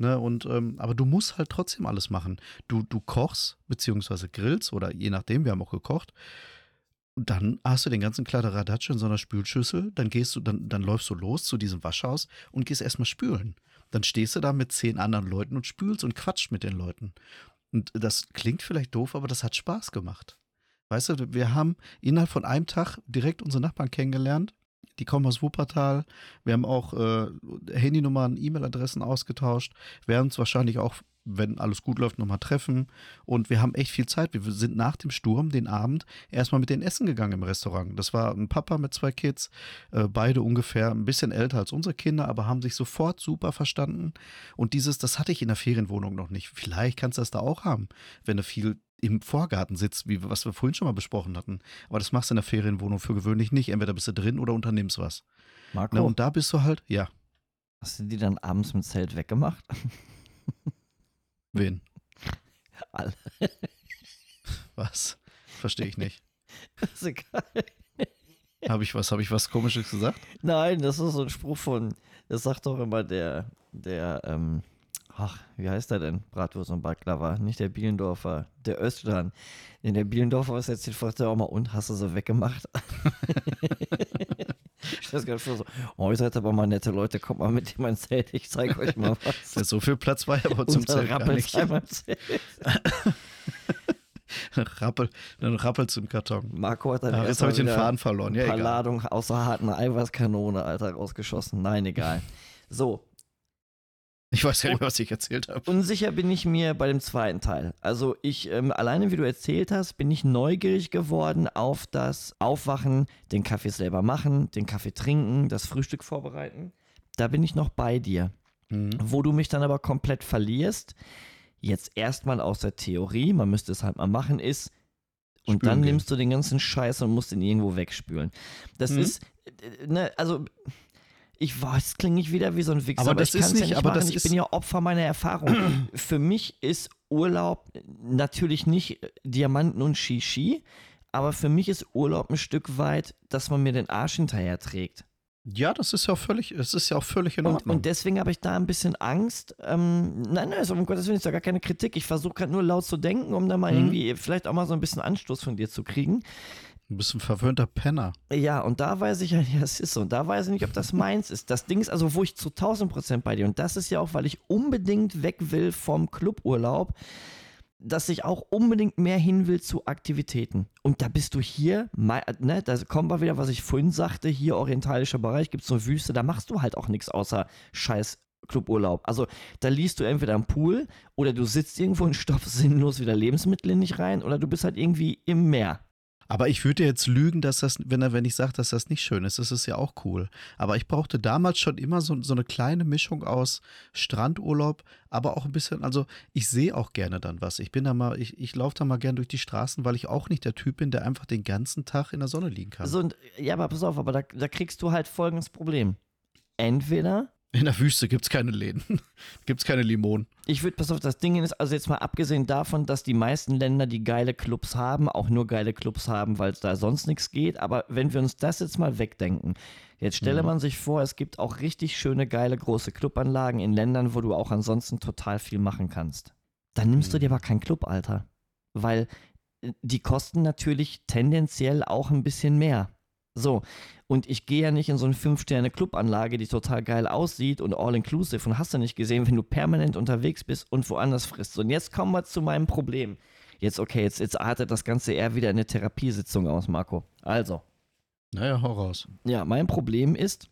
Ne, und, ähm, aber du musst halt trotzdem alles machen. Du, du kochst, beziehungsweise grillst oder je nachdem, wir haben auch gekocht. Dann hast du den ganzen Kladderadatsch in so einer Spülschüssel, dann gehst du, dann, dann läufst du los zu diesem Waschhaus und gehst erstmal spülen. Dann stehst du da mit zehn anderen Leuten und spülst und quatscht mit den Leuten. Und das klingt vielleicht doof, aber das hat Spaß gemacht. Weißt du, wir haben innerhalb von einem Tag direkt unsere Nachbarn kennengelernt die kommen aus Wuppertal. Wir haben auch äh, Handynummern, E-Mail-Adressen ausgetauscht. Werden uns wahrscheinlich auch, wenn alles gut läuft, nochmal treffen. Und wir haben echt viel Zeit. Wir sind nach dem Sturm den Abend erstmal mit denen essen gegangen im Restaurant. Das war ein Papa mit zwei Kids, äh, beide ungefähr ein bisschen älter als unsere Kinder, aber haben sich sofort super verstanden. Und dieses, das hatte ich in der Ferienwohnung noch nicht. Vielleicht kannst du das da auch haben, wenn du viel im Vorgarten sitzt, wie was wir vorhin schon mal besprochen hatten. Aber das machst du in der Ferienwohnung für gewöhnlich nicht. Entweder bist du drin oder unternimmst was. Marco? Na, und da bist du halt, ja. Hast du die dann abends im Zelt weggemacht? Wen? Alle. Was? Verstehe ich nicht. ist egal. Habe ich was, habe ich was komisches gesagt? Nein, das ist so ein Spruch von, das sagt doch immer der, der, ähm, ach, wie heißt der denn? Bratwurst und Baklava. Nicht der Bielendorfer, der Östern. In der Bielendorfer was erzählt, fragt er auch mal, und hast du sie weggemacht? ich weiß gar nicht so, oh, ihr seid aber mal nette Leute, kommt mal mit in mein Zelt, ich zeige euch mal was. Ja, so viel Platz war ja aber zum Zelt gar nicht. Zelt. Rappel, dann rappelt im Karton. Marco hat dann ja, jetzt habe ich den Faden verloren. Ja, ein paar Ladungen außer harten Eiweißkanone, Alter, rausgeschossen. Nein, egal. So, ich weiß ja nicht, was ich erzählt habe. Unsicher bin ich mir bei dem zweiten Teil. Also ich, ähm, alleine wie du erzählt hast, bin ich neugierig geworden auf das Aufwachen, den Kaffee selber machen, den Kaffee trinken, das Frühstück vorbereiten. Da bin ich noch bei dir. Mhm. Wo du mich dann aber komplett verlierst, jetzt erstmal aus der Theorie, man müsste es halt mal machen, ist, und Spülen dann gehen. nimmst du den ganzen Scheiß und musst ihn irgendwo wegspülen. Das mhm. ist, äh, ne, also ich weiß, es klingt nicht wieder wie so ein Wichser, aber, aber das ich ist nicht, ja nicht aber das ich bin ja Opfer meiner Erfahrung. Für mich ist Urlaub natürlich nicht Diamanten und Shishi, aber für mich ist Urlaub ein Stück weit, dass man mir den Arsch hinterher trägt. Ja, das ist ja auch völlig, es ist ja auch völlig in Ordnung. Und, und deswegen habe ich da ein bisschen Angst. Ähm, nein, nein, also um Gottes Willen ist da gar keine Kritik. Ich versuche gerade nur laut zu denken, um da mal mhm. irgendwie vielleicht auch mal so ein bisschen Anstoß von dir zu kriegen. Du bist ein verwöhnter Penner. Ja, und da weiß ich ja, es ist so. Und da weiß ich nicht, ob das meins ist. Das Ding ist also, wo ich zu 1000 Prozent bei dir. Und das ist ja auch, weil ich unbedingt weg will vom Cluburlaub, dass ich auch unbedingt mehr hin will zu Aktivitäten. Und da bist du hier, ne, da kommen wir wieder, was ich vorhin sagte, hier orientalischer Bereich, gibt es so Wüste, da machst du halt auch nichts außer scheiß Cluburlaub. Also da liest du entweder am Pool oder du sitzt irgendwo und stopfst sinnlos wieder Lebensmittel in dich rein oder du bist halt irgendwie im Meer. Aber ich würde jetzt lügen, dass das, wenn, er, wenn ich sage, dass das nicht schön ist, das ist ja auch cool. Aber ich brauchte damals schon immer so, so eine kleine Mischung aus Strandurlaub, aber auch ein bisschen, also ich sehe auch gerne dann was. Ich bin da mal, ich, ich laufe da mal gern durch die Straßen, weil ich auch nicht der Typ bin, der einfach den ganzen Tag in der Sonne liegen kann. So, ja, aber pass auf, aber da, da kriegst du halt folgendes Problem. Entweder in der Wüste gibt es keine Läden. gibt es keine Limonen. Ich würde, pass auf, das Ding ist, also jetzt mal abgesehen davon, dass die meisten Länder, die geile Clubs haben, auch nur geile Clubs haben, weil es da sonst nichts geht. Aber wenn wir uns das jetzt mal wegdenken, jetzt stelle mhm. man sich vor, es gibt auch richtig schöne, geile, große Clubanlagen in Ländern, wo du auch ansonsten total viel machen kannst. Dann nimmst mhm. du dir aber kein Club, Alter. Weil äh, die kosten natürlich tendenziell auch ein bisschen mehr. So, und ich gehe ja nicht in so eine 5-Sterne-Clubanlage, die total geil aussieht und all-inclusive und hast du nicht gesehen, wenn du permanent unterwegs bist und woanders frisst. Und jetzt kommen wir zu meinem Problem. Jetzt, okay, jetzt, jetzt artet das Ganze eher wieder in eine Therapiesitzung aus, Marco. Also. Naja, hau raus. Ja, mein Problem ist,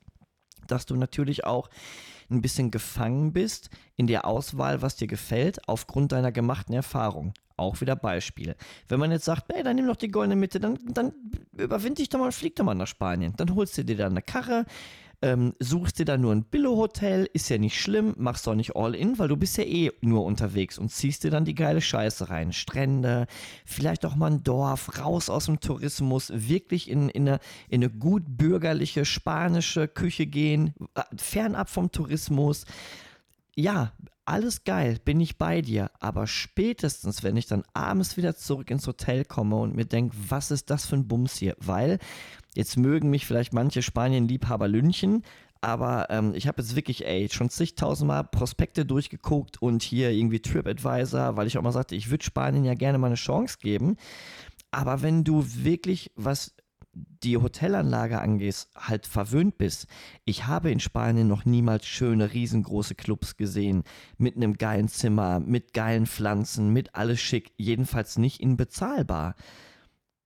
dass du natürlich auch ein bisschen gefangen bist in der Auswahl, was dir gefällt, aufgrund deiner gemachten Erfahrung. Auch wieder Beispiel. Wenn man jetzt sagt, ey, dann nimm doch die goldene Mitte, dann, dann überwind dich doch mal und flieg doch mal nach Spanien. Dann holst du dir da eine Karre, ähm, suchst dir da nur ein Billo-Hotel, ist ja nicht schlimm, machst doch nicht all in, weil du bist ja eh nur unterwegs und ziehst dir dann die geile Scheiße rein. Strände, vielleicht auch mal ein Dorf, raus aus dem Tourismus, wirklich in, in, eine, in eine gut bürgerliche spanische Küche gehen, äh, fernab vom Tourismus. Ja, alles geil, bin ich bei dir, aber spätestens, wenn ich dann abends wieder zurück ins Hotel komme und mir denke, was ist das für ein Bums hier? Weil, jetzt mögen mich vielleicht manche Spanien-Liebhaber lünchen, aber ähm, ich habe jetzt wirklich, ey, schon zigtausendmal Prospekte durchgeguckt und hier irgendwie TripAdvisor, weil ich auch mal sagte, ich würde Spanien ja gerne mal eine Chance geben. Aber wenn du wirklich was die Hotelanlage angehst, halt verwöhnt bist. Ich habe in Spanien noch niemals schöne, riesengroße Clubs gesehen, mit einem geilen Zimmer, mit geilen Pflanzen, mit alles schick, jedenfalls nicht in bezahlbar.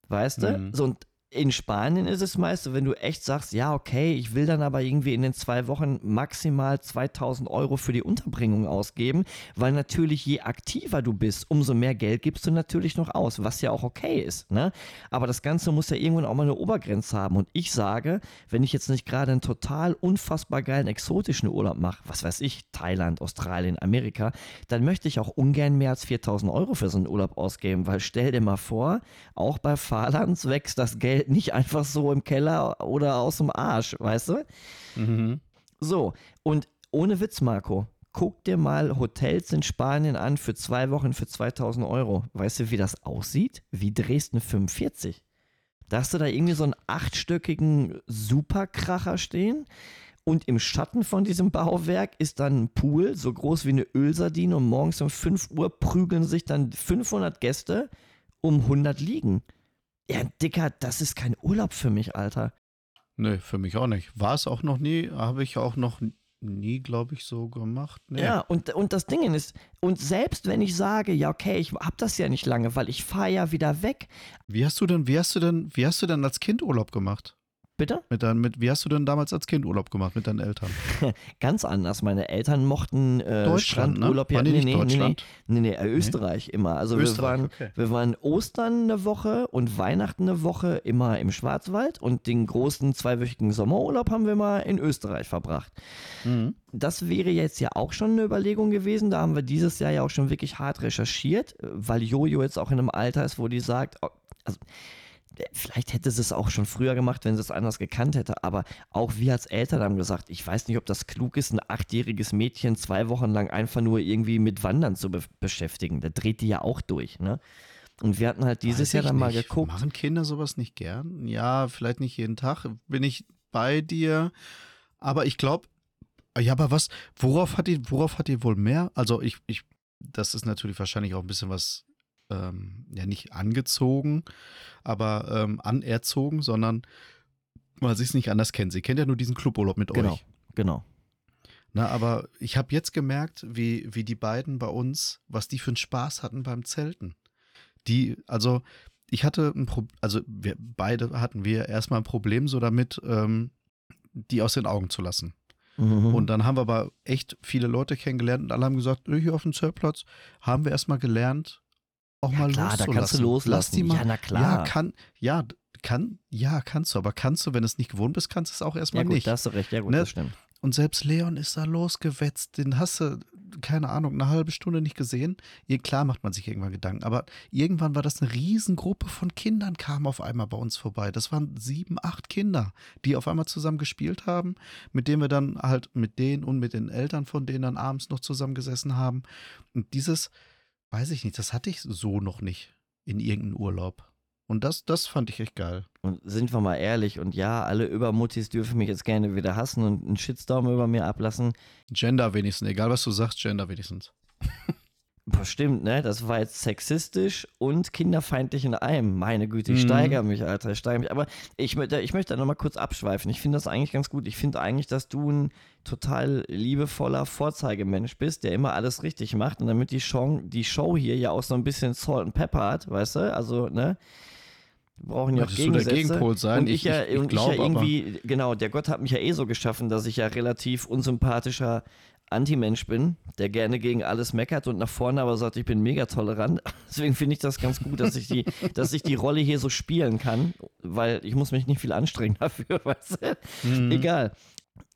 Weißt du? Mhm. So, und in Spanien ist es meist wenn du echt sagst, ja, okay, ich will dann aber irgendwie in den zwei Wochen maximal 2000 Euro für die Unterbringung ausgeben, weil natürlich je aktiver du bist, umso mehr Geld gibst du natürlich noch aus, was ja auch okay ist. Ne? Aber das Ganze muss ja irgendwann auch mal eine Obergrenze haben. Und ich sage, wenn ich jetzt nicht gerade einen total unfassbar geilen exotischen Urlaub mache, was weiß ich, Thailand, Australien, Amerika, dann möchte ich auch ungern mehr als 4000 Euro für so einen Urlaub ausgeben, weil stell dir mal vor, auch bei Fahrlands wächst das Geld nicht einfach so im Keller oder aus dem Arsch, weißt du? Mhm. So, und ohne Witz, Marco, guck dir mal Hotels in Spanien an für zwei Wochen für 2000 Euro. Weißt du, wie das aussieht? Wie Dresden 45. Da hast du da irgendwie so einen achtstöckigen Superkracher stehen und im Schatten von diesem Bauwerk ist dann ein Pool, so groß wie eine Ölsardine und morgens um 5 Uhr prügeln sich dann 500 Gäste um 100 Liegen. Ja, Dicker, das ist kein Urlaub für mich, Alter. Nee, für mich auch nicht. War es auch noch nie, habe ich auch noch nie, glaube ich, so gemacht. Nee. Ja, und, und das Ding ist, und selbst wenn ich sage, ja, okay, ich habe das ja nicht lange, weil ich fahre ja wieder weg. Wie hast du denn, wie hast du denn, wie hast du denn als Kind Urlaub gemacht? Bitte? Mit dein, mit, wie hast du denn damals als Kind Urlaub gemacht mit deinen Eltern? Ganz anders. Meine Eltern mochten äh, Deutschland, Strandurlaub. Ne? Ja, nee, nee, Deutschland? nee, nee, nee, äh, Österreich nee. immer. Also Österreich, wir, waren, okay. wir waren Ostern eine Woche und Weihnachten eine Woche immer im Schwarzwald und den großen zweiwöchigen Sommerurlaub haben wir mal in Österreich verbracht. Mhm. Das wäre jetzt ja auch schon eine Überlegung gewesen. Da haben wir dieses Jahr ja auch schon wirklich hart recherchiert, weil Jojo jetzt auch in einem Alter ist, wo die sagt, oh, also vielleicht hätte sie es auch schon früher gemacht, wenn sie es anders gekannt hätte, aber auch wir als Eltern haben gesagt, ich weiß nicht, ob das klug ist, ein achtjähriges Mädchen zwei Wochen lang einfach nur irgendwie mit Wandern zu be beschäftigen. Da dreht die ja auch durch, ne? Und wir hatten halt dieses Jahr dann mal geguckt. Machen Kinder sowas nicht gern? Ja, vielleicht nicht jeden Tag. Bin ich bei dir. Aber ich glaube, ja, aber was, worauf hat die, worauf hat die wohl mehr? Also ich, ich, das ist natürlich wahrscheinlich auch ein bisschen was ähm, ja nicht angezogen, aber ähm, anerzogen, sondern weil sie es nicht anders kennt. Sie kennt ja nur diesen Cluburlaub mit Genau, euch. genau. Na, aber ich habe jetzt gemerkt, wie, wie die beiden bei uns, was die für einen Spaß hatten beim Zelten. Die, also ich hatte ein Problem, also wir beide hatten wir erstmal ein Problem so damit, ähm, die aus den Augen zu lassen. Mhm. Und dann haben wir aber echt viele Leute kennengelernt und alle haben gesagt, "Nö, hier auf dem Zeltplatz haben wir erstmal gelernt, auch ja, mal klar, da loszulassen. kannst du loslassen. Lass ja, na Ja, klar. kann, ja, kann, ja, kannst du, aber kannst du, wenn du es nicht gewohnt bist, kannst du es auch ja, erstmal gut, nicht. da hast du recht. Ja, gut, Ne? das stimmt. Und selbst Leon ist da losgewetzt. Den hast du, keine Ahnung, eine halbe Stunde nicht gesehen. Klar macht man sich irgendwann Gedanken. Aber irgendwann war das eine Riesengruppe von Kindern, kam auf einmal bei uns vorbei. Das waren sieben, acht Kinder, die auf einmal zusammen gespielt haben, mit denen wir dann halt mit denen und mit den Eltern von denen dann abends noch zusammengesessen haben. Und dieses, weiß ich nicht, das hatte ich so noch nicht in irgendeinem Urlaub. Und das, das fand ich echt geil. Und sind wir mal ehrlich, und ja, alle Übermuttis dürfen mich jetzt gerne wieder hassen und einen Shitstorm über mir ablassen. Gender wenigstens, egal was du sagst, Gender wenigstens. Stimmt, ne? Das war jetzt sexistisch und kinderfeindlich in einem. Meine Güte, ich Mhm. steigere mich, Alter, ich steigere mich. Aber ich, möchte- ich möchte da nochmal kurz abschweifen. Ich finde das eigentlich ganz gut. Ich finde eigentlich, dass du ein total liebevoller Vorzeigemensch bist, der immer alles richtig macht. Und damit die Show, die Show hier ja auch so ein bisschen Salt and Pepper hat, weißt du? Also, ne? Wir brauchen ja auch du der Gegensätze. Gegenpol sein? Und ich, Ich- ja, ich- ich glaub ich ja aber- irgendwie, genau, der Gott hat mich ja eh so geschaffen, dass ich ja relativ unsympathischer Anti-Mensch bin, der gerne gegen alles meckert und nach vorne aber sagt, ich bin mega tolerant. Deswegen finde ich das ganz gut, dass ich die, dass ich die Rolle hier so spielen kann, weil ich muss mich nicht viel anstrengen dafür, weißt du? Mhm. Egal.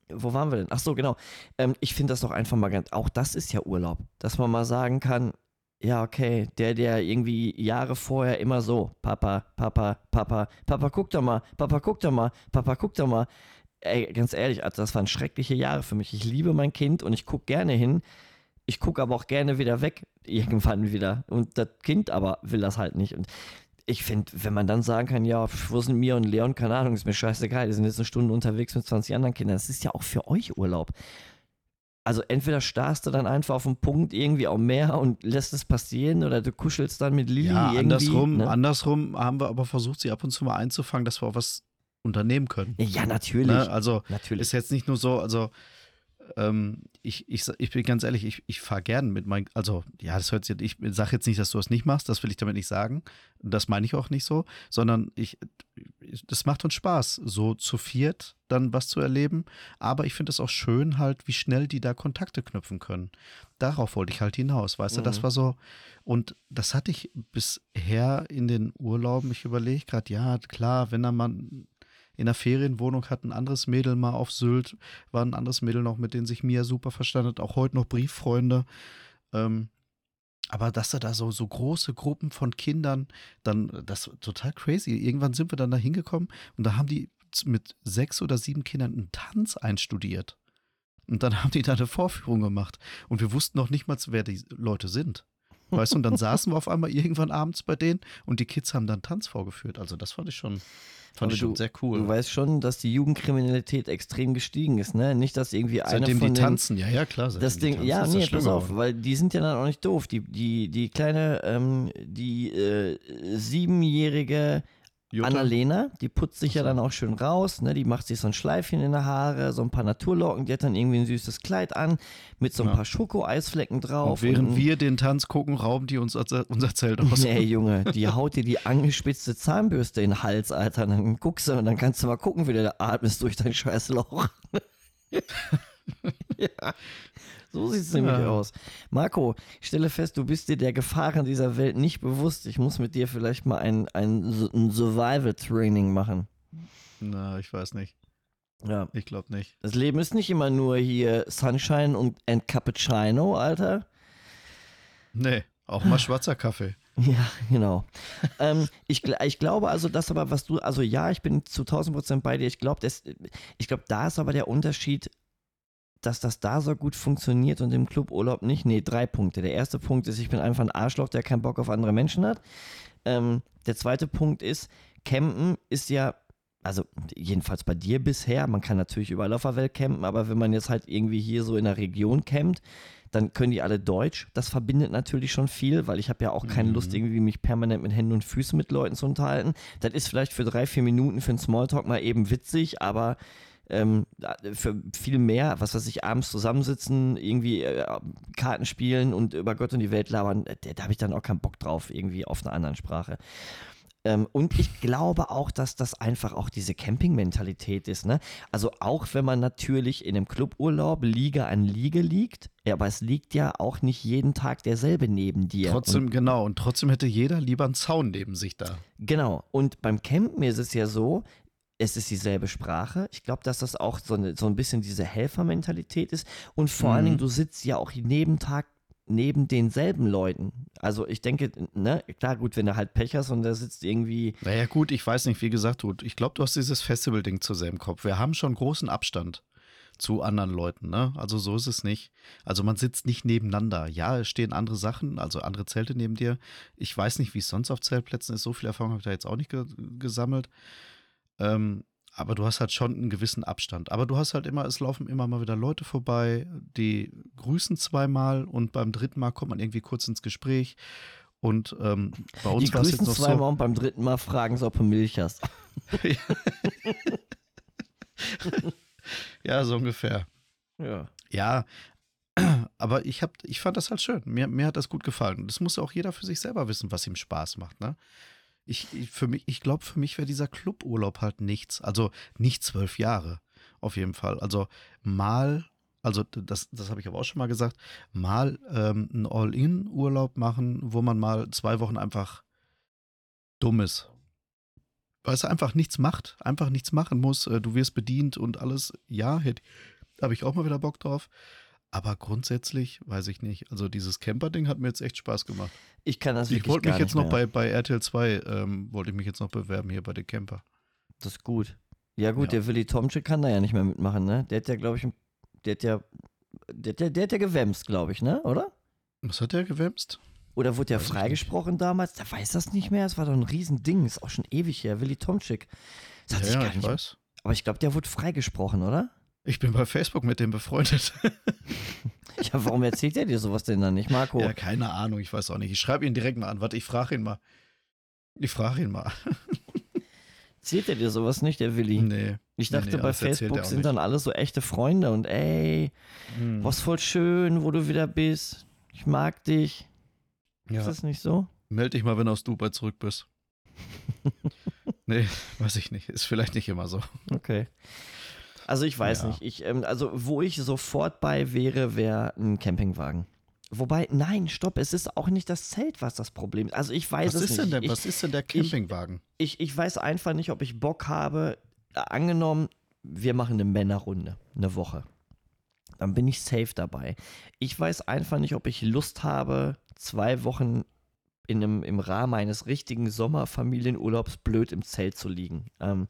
Wo waren wir denn? Ach so, genau. Ähm, ich finde das doch einfach mal ganz, auch das ist ja Urlaub, dass man mal sagen kann, ja, okay, der, der irgendwie Jahre vorher immer so, Papa, Papa, Papa, Papa, guck doch mal, Papa, guck doch mal, Papa, guck doch mal. Ey, ganz ehrlich, also das waren schreckliche Jahre für mich. Ich liebe mein Kind und ich gucke gerne hin. Ich gucke aber auch gerne wieder weg, irgendwann wieder. Und das Kind aber will das halt nicht. Und ich finde, wenn man dann sagen kann, ja, wo sind Mia und Leon, keine Ahnung, ist mir scheißegal, die sind jetzt eine Stunde unterwegs mit 20 anderen Kindern, das ist ja auch für euch Urlaub. Also entweder starrst du dann einfach auf den Punkt irgendwie am Meer und lässt es passieren oder du kuschelst dann mit Lilly Ja, irgendwie. andersrum, ne? andersrum haben wir aber versucht, sie ab und zu mal einzufangen, dass wir auch was unternehmen können. Ja, natürlich. Ne? Also natürlich. ist jetzt nicht nur so, also ähm, ich, ich, ich bin ganz ehrlich, ich, ich fahre gern mit meinen, also ja, das hört sich, ich sage jetzt nicht, dass du das nicht machst, das will ich damit nicht sagen. Das meine ich auch nicht so, sondern ich, das macht uns Spaß, so zu viert dann was zu erleben. Aber ich finde es auch schön halt, wie schnell die da Kontakte knüpfen können. Darauf wollte ich halt hinaus, weißt du, das Mhm. war so, und das hatte ich bisher in den Urlauben, ich überlege gerade, ja, klar, wenn da mal in einer Ferienwohnung hat ein anderes Mädel mal auf Sylt, war ein anderes Mädel noch, mit denen sich Mia super verstanden hat, auch heute noch Brieffreunde. Ähm, aber dass da da so, so große Gruppen von Kindern, dann, das war total crazy. Irgendwann sind wir dann da hingekommen und da haben die mit sechs oder sieben Kindern einen Tanz einstudiert. Und dann haben die da eine Vorführung gemacht. Und wir wussten noch nicht mal, wer die Leute sind. Weißt du, und dann saßen wir auf einmal irgendwann abends bei denen und die Kids haben dann Tanz vorgeführt. Also das fand ich schon, fand Aber ich schon du- sehr cool. Du weißt schon, dass die Jugendkriminalität extrem gestiegen ist, ne? Nicht, dass irgendwie einer Seitdem von die den, tanzen, ja, ja, klar. seitdem Das die Ding, tanzen, ja, nee, pass auf, weil die sind ja dann auch nicht doof. Die, die, die kleine, ähm, die äh, siebenjährige Jutta? Annalena, die putzt sich ja dann auch schön raus, ne? Die macht sich so ein Schleifchen in der Haare, so ein paar Naturlocken, die hat dann irgendwie ein süßes Kleid an, mit so ein Ja. paar Schokoeisflecken drauf. Und während und- wir den Tanz gucken, rauben die uns unser unser Zelt aus. Nee, Junge, die haut dir die angespitzte Zahnbürste in den Hals, Alter. Und dann guckst du und dann kannst du mal gucken, wie du da atmest durch dein scheiß Loch. ja, so sieht es nämlich Ja. aus. Marco, ich stelle fest, du bist dir der Gefahren dieser Welt nicht bewusst. Ich muss mit dir vielleicht mal ein, ein, ein Survival-Training machen. Na, ich weiß nicht. Ja. Ich glaube nicht. Das Leben ist nicht immer nur hier Sunshine und and Cappuccino, Alter. Nee, auch mal schwarzer Kaffee. Ja, genau. ähm, ich, ich glaube also, das aber, was du, also ja, ich bin zu 1000 Prozent bei dir. Ich glaube, ich glaube, da ist aber der Unterschied, dass das da so gut funktioniert und im Cluburlaub nicht. Nee, drei Punkte. Der erste Punkt ist, ich bin einfach ein Arschloch, der keinen Bock auf andere Menschen hat. Ähm, der zweite Punkt ist, Campen ist ja also jedenfalls bei dir bisher, man kann natürlich überall auf der Welt campen, aber wenn man jetzt halt irgendwie hier so in der Region campt, dann können die alle Deutsch. Das verbindet natürlich schon viel, weil ich habe ja auch keine Lust, Mhm. irgendwie mich permanent mit Händen und Füßen mit Leuten zu unterhalten. Das ist vielleicht für drei, vier Minuten für einen Smalltalk mal eben witzig, aber ähm, für viel mehr, was weiß ich, abends zusammensitzen, irgendwie äh, Karten spielen und über Gott und die Welt labern, äh, da habe ich dann auch keinen Bock drauf, irgendwie auf einer anderen Sprache. Ähm, und ich glaube auch, dass das einfach auch diese Camping-Mentalität ist. Ne? Also auch wenn man natürlich in einem Cluburlaub Liege an Liege liegt, ja, aber es liegt ja auch nicht jeden Tag derselbe neben dir. Trotzdem, genau. Und trotzdem hätte jeder lieber einen Zaun neben sich da. Genau. Und beim Campen ist es ja so, es ist dieselbe Sprache. Ich glaube, dass das auch so, eine, so ein bisschen diese Helfermentalität ist. Und vor allen Mhm. Dingen, du sitzt ja auch jeden Tag neben denselben Leuten. Also ich denke, ne, klar, gut, wenn du halt Pech hast und da sitzt irgendwie, Naja, gut, ich weiß nicht, wie gesagt, du, ich glaube, du hast dieses Festival-Ding zu sehr im Kopf. Wir haben schon großen Abstand zu anderen Leuten, ne? Also so ist es nicht. Also man sitzt nicht nebeneinander. Ja, es stehen andere Sachen, also andere Zelte neben dir. Ich weiß nicht, wie es sonst auf Zeltplätzen ist. So viel Erfahrung habe ich da jetzt auch nicht ge gesammelt. Ähm, aber du hast halt schon einen gewissen Abstand. Aber du hast halt immer, es laufen immer mal wieder Leute vorbei, die grüßen zweimal und beim dritten Mal kommt man irgendwie kurz ins Gespräch. Und ähm, bei uns war es jetzt grüßen noch so. zweimal und beim dritten Mal fragen sie, ob du Milch hast. Ja, so ungefähr. Ja. Ja, aber ich, hab, ich fand das halt schön. Mir, mir hat das gut gefallen. Das muss ja auch jeder für sich selber wissen, was ihm Spaß macht. Ne? Ich, für mich, ich glaube, für mich wäre dieser Cluburlaub halt nichts. Also nicht zwölf Jahre, auf jeden Fall. Also mal, also das, das habe ich aber auch schon mal gesagt, mal ähm, einen All-In-Urlaub machen, wo man mal zwei Wochen einfach dumm ist. Weißt du, einfach nichts macht, einfach nichts machen muss. Äh, Du wirst bedient und alles. Ja, hätte habe ich auch mal wieder Bock drauf. Aber grundsätzlich weiß ich nicht. Also dieses Camper-Ding hat mir jetzt echt Spaß gemacht. Ich kann das Ich wollte mich jetzt noch bei, bei RTL 2, ähm, wollte ich mich jetzt noch bewerben hier bei den Camper. Das ist gut. Ja gut, Ja. der Willi Tomczyk kann da ja nicht mehr mitmachen, ne? Der hat ja, glaube ich, der hat ja, der, der, der hat ja gewämst, glaube ich, ne? Oder? Was hat der gewämst? Oder wurde der Weiß freigesprochen damals? Der weiß das nicht mehr. Es war doch ein Riesending. Ist auch schon ewig her. Willi Tomczyk. Das hat sich ja, gar ich nicht. weiß. Aber ich glaube, der wurde freigesprochen, oder? Ich bin bei Facebook mit dem befreundet. Ja, warum erzählt er dir sowas denn dann nicht, Marco? Ja, keine Ahnung, ich weiß auch nicht. Ich schreibe ihn direkt mal an. Warte, ich frage ihn mal. Ich frage ihn mal. Erzählt er dir sowas nicht, der Willi? Nee. Ich nee, dachte, nee, bei das erzählt Facebook sind dann alle so echte Freunde und ey, Hm. was voll schön, wo du wieder bist. Ich mag dich. Ist Ja, das nicht so? meld dich mal, wenn du aus Dubai zurück bist. nee, weiß ich nicht. Ist vielleicht nicht immer so. Okay. Also ich weiß Ja. nicht. Ich, ähm, also wo ich sofort bei wäre, wäre ein Campingwagen. Wobei, nein, stopp, es ist auch nicht das Zelt, was das Problem ist. Also ich weiß Was es ist nicht. denn der, ich, was ist denn der Campingwagen? ich, ich weiß einfach nicht, ob ich Bock habe. Angenommen, wir machen eine Männerrunde, eine Woche. Dann bin ich safe dabei. Ich weiß einfach nicht, ob ich Lust habe, zwei Wochen in einem, im Rahmen eines richtigen Sommerfamilienurlaubs blöd im Zelt zu liegen. Ähm,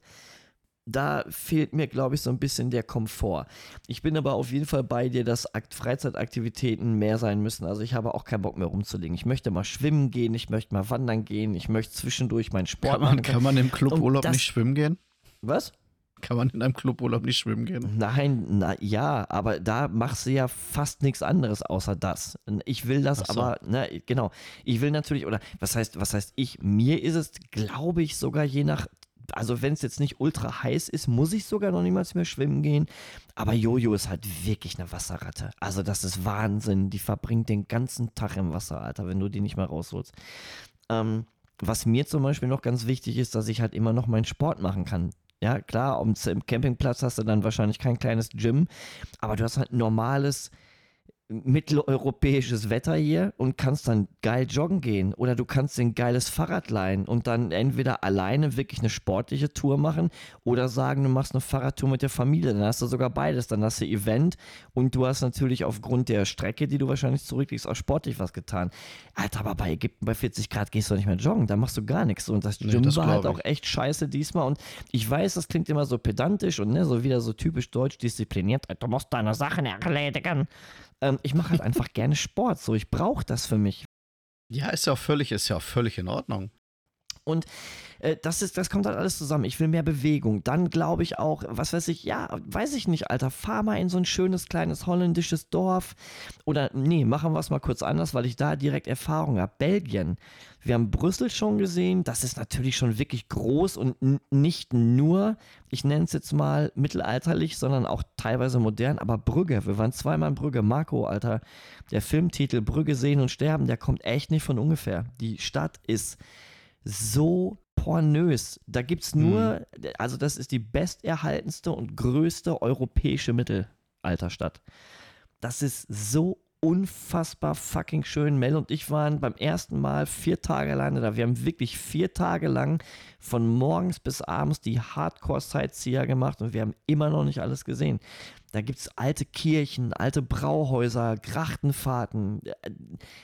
da fehlt mir, glaube ich, so ein bisschen der Komfort. Ich bin aber auf jeden Fall bei dir, dass Akt Freizeitaktivitäten mehr sein müssen. Also ich habe auch keinen Bock mehr rumzulegen. Ich möchte mal schwimmen gehen, ich möchte mal wandern gehen, ich möchte zwischendurch meinen Sport Kann man, machen. kann man im Cluburlaub nicht schwimmen gehen? Was? Kann man in einem Cluburlaub nicht schwimmen gehen? Nein, na ja, aber da machst du ja fast nichts anderes außer das. Ich will das so. aber, ne, genau. Ich will natürlich, oder was heißt, was heißt ich? Mir ist es, glaube ich, sogar je nach, also wenn es jetzt nicht ultra heiß ist, muss ich sogar noch niemals mehr schwimmen gehen. Aber Jojo ist halt wirklich eine Wasserratte. Also das ist Wahnsinn. Die verbringt den ganzen Tag im Wasser, Alter, wenn du die nicht mehr rausholst. Ähm, was mir zum Beispiel noch ganz wichtig ist, dass ich halt immer noch meinen Sport machen kann. Ja, klar, im Campingplatz hast du dann wahrscheinlich kein kleines Gym, aber du hast halt normales mitteleuropäisches Wetter hier und kannst dann geil joggen gehen oder du kannst dir ein geiles Fahrrad leihen und dann entweder alleine wirklich eine sportliche Tour machen oder sagen, du machst eine Fahrradtour mit der Familie. Dann hast du sogar beides. Dann hast du Event und du hast natürlich aufgrund der Strecke, die du wahrscheinlich zurücklegst, auch sportlich was getan. Alter, aber bei Ägypten bei 40 Grad gehst du nicht mehr joggen. Da machst du gar nichts. Und das Nee, Gym war halt auch echt scheiße diesmal. Und ich weiß, das klingt immer so pedantisch und ne, so wieder so typisch deutsch diszipliniert. Du musst deine Sachen erledigen. Ähm, ich mache halt einfach gerne Sport. So, ich brauche das für mich. Ja, ist ja auch völlig, ist ja auch völlig in Ordnung. Und äh, das, ist, das kommt halt alles zusammen. Ich will mehr Bewegung. Dann glaube ich auch, was weiß ich, ja, weiß ich nicht, Alter, fahr mal in so ein schönes kleines holländisches Dorf. Oder nee, machen wir es mal kurz anders, weil ich da direkt Erfahrung habe. Belgien. Wir haben Brüssel schon gesehen. Das ist natürlich schon wirklich groß und nicht nur, ich nenne es jetzt mal mittelalterlich, sondern auch teilweise modern. Aber Brügge, wir waren zweimal in Brügge. Marco, Alter, der Filmtitel Brügge sehen und sterben, der kommt echt nicht von ungefähr. Die Stadt ist so pornös. Da gibt es nur, mhm. also das ist die besterhaltenste und größte europäische Mittelalterstadt. Das ist so unfassbar fucking schön. Mel und ich waren beim ersten Mal vier Tage alleine da. Wir haben wirklich vier Tage lang von morgens bis abends die Hardcore-Sightseer gemacht und wir haben immer noch nicht alles gesehen. Da gibt es alte Kirchen, alte Brauhäuser, Grachtenfahrten.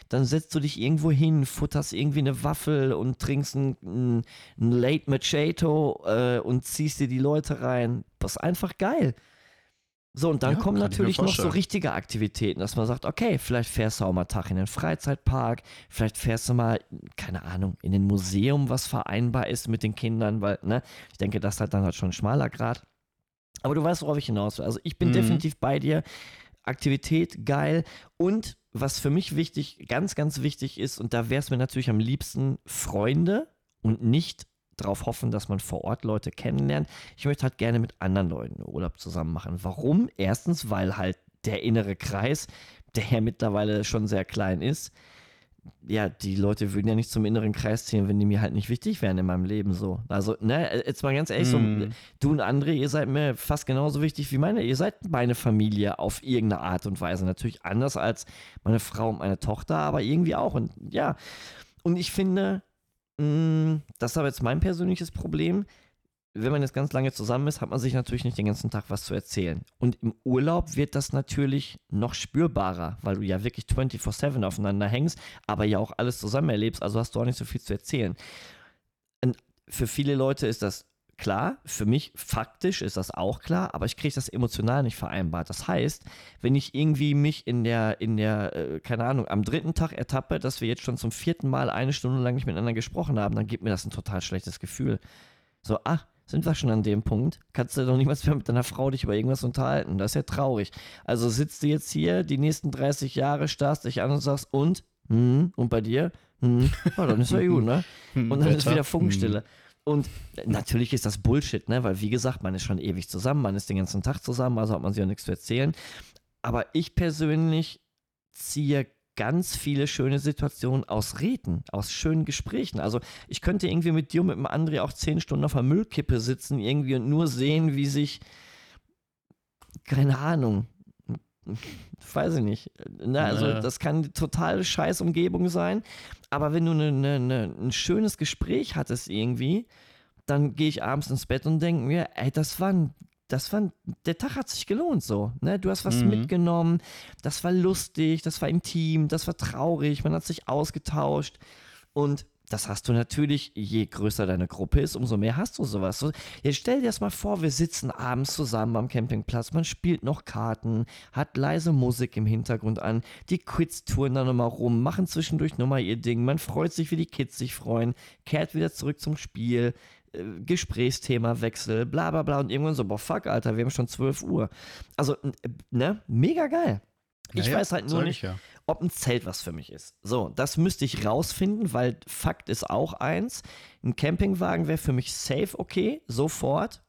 Dann setzt du dich irgendwo hin, futterst irgendwie eine Waffel und trinkst ein, ein Late Machado äh, und ziehst dir die Leute rein. Das ist einfach geil. So, und dann ja, kommen natürlich noch so richtige Aktivitäten, dass man sagt, okay, vielleicht fährst du auch mal Tag in den Freizeitpark, vielleicht fährst du mal, keine Ahnung, in ein Museum, was vereinbar ist mit den Kindern, weil, ne, ich denke, das hat dann halt schon ein schmaler Grad. Aber du weißt, worauf ich hinaus will. Also ich bin mhm. definitiv bei dir. Aktivität geil. Und was für mich wichtig, ganz, ganz wichtig ist, und da wäre es mir natürlich am liebsten Freunde und nicht darauf hoffen, dass man vor Ort Leute kennenlernt. Ich möchte halt gerne mit anderen Leuten Urlaub zusammen machen. Warum? Erstens, weil halt der innere Kreis, der ja mittlerweile schon sehr klein ist, ja, die Leute würden ja nicht zum inneren Kreis ziehen, wenn die mir halt nicht wichtig wären in meinem Leben so. Also, ne, jetzt mal ganz ehrlich, mm. so, mhm. du und André, ihr seid mir fast genauso wichtig wie meine. Ihr seid meine Familie auf irgendeine Art und Weise. Natürlich anders als meine Frau und meine Tochter, aber irgendwie auch. Und ja, und ich finde, das ist aber jetzt mein persönliches Problem. Wenn man jetzt ganz lange zusammen ist, hat man sich natürlich nicht den ganzen Tag was zu erzählen. Und im Urlaub wird das natürlich noch spürbarer, weil du ja wirklich 24-7 aufeinander hängst, aber ja auch alles zusammen erlebst, also hast du auch nicht so viel zu erzählen. Und für viele Leute ist das klar, für mich faktisch ist das auch klar, aber ich kriege das emotional nicht vereinbart. Das heißt, wenn ich irgendwie mich in der, in der, äh, keine Ahnung, am dritten Tag ertappe, dass wir jetzt schon zum vierten Mal eine Stunde lang nicht miteinander gesprochen haben, dann gibt mir das ein total schlechtes Gefühl. So, ach, sind wir schon an dem Punkt? Kannst du doch niemals mehr mit deiner Frau dich über irgendwas unterhalten? Das ist ja traurig. Also sitzt du jetzt hier die nächsten 30 Jahre, starrst dich an und sagst, und? Hm, und bei dir? Hm, ja, dann ist ja gut, ne? Und dann ist wieder Funkstille. Und natürlich ist das Bullshit, ne? Weil wie gesagt, man ist schon ewig zusammen, man ist den ganzen Tag zusammen, also hat man sich auch nichts zu erzählen. Aber ich persönlich ziehe ganz viele schöne Situationen aus Reden, aus schönen Gesprächen. Also ich könnte irgendwie mit dir und mit dem André auch zehn Stunden auf der Müllkippe sitzen irgendwie und nur sehen, wie sich, keine Ahnung, weiß ich nicht. Na, also das kann total scheiß Umgebung sein. Aber wenn du ne, ne, ne, ein schönes Gespräch hattest irgendwie, dann gehe ich abends ins Bett und denke mir, ey, das war ein das war, der Tag hat sich gelohnt so. Ne? Du hast was mhm. mitgenommen, das war lustig, das war intim, das war traurig, man hat sich ausgetauscht. Und das hast du natürlich, je größer deine Gruppe ist, umso mehr hast du sowas. Jetzt stell dir das mal vor, wir sitzen abends zusammen am Campingplatz, man spielt noch Karten, hat leise Musik im Hintergrund an, die Kids touren dann nochmal rum, machen zwischendurch nochmal ihr Ding, man freut sich, wie die Kids sich freuen, kehrt wieder zurück zum Spiel, äh, Gesprächsthema Wechsel, bla bla bla und irgendwann so, boah, fuck, Alter, wir haben schon 12 Uhr. Also, ne, mega geil. Ich ja, weiß halt nur nicht, ja ob ein Zelt was für mich ist. So, das müsste ich rausfinden, weil Fakt ist auch eins. Ein Campingwagen wäre für mich safe okay, sofort.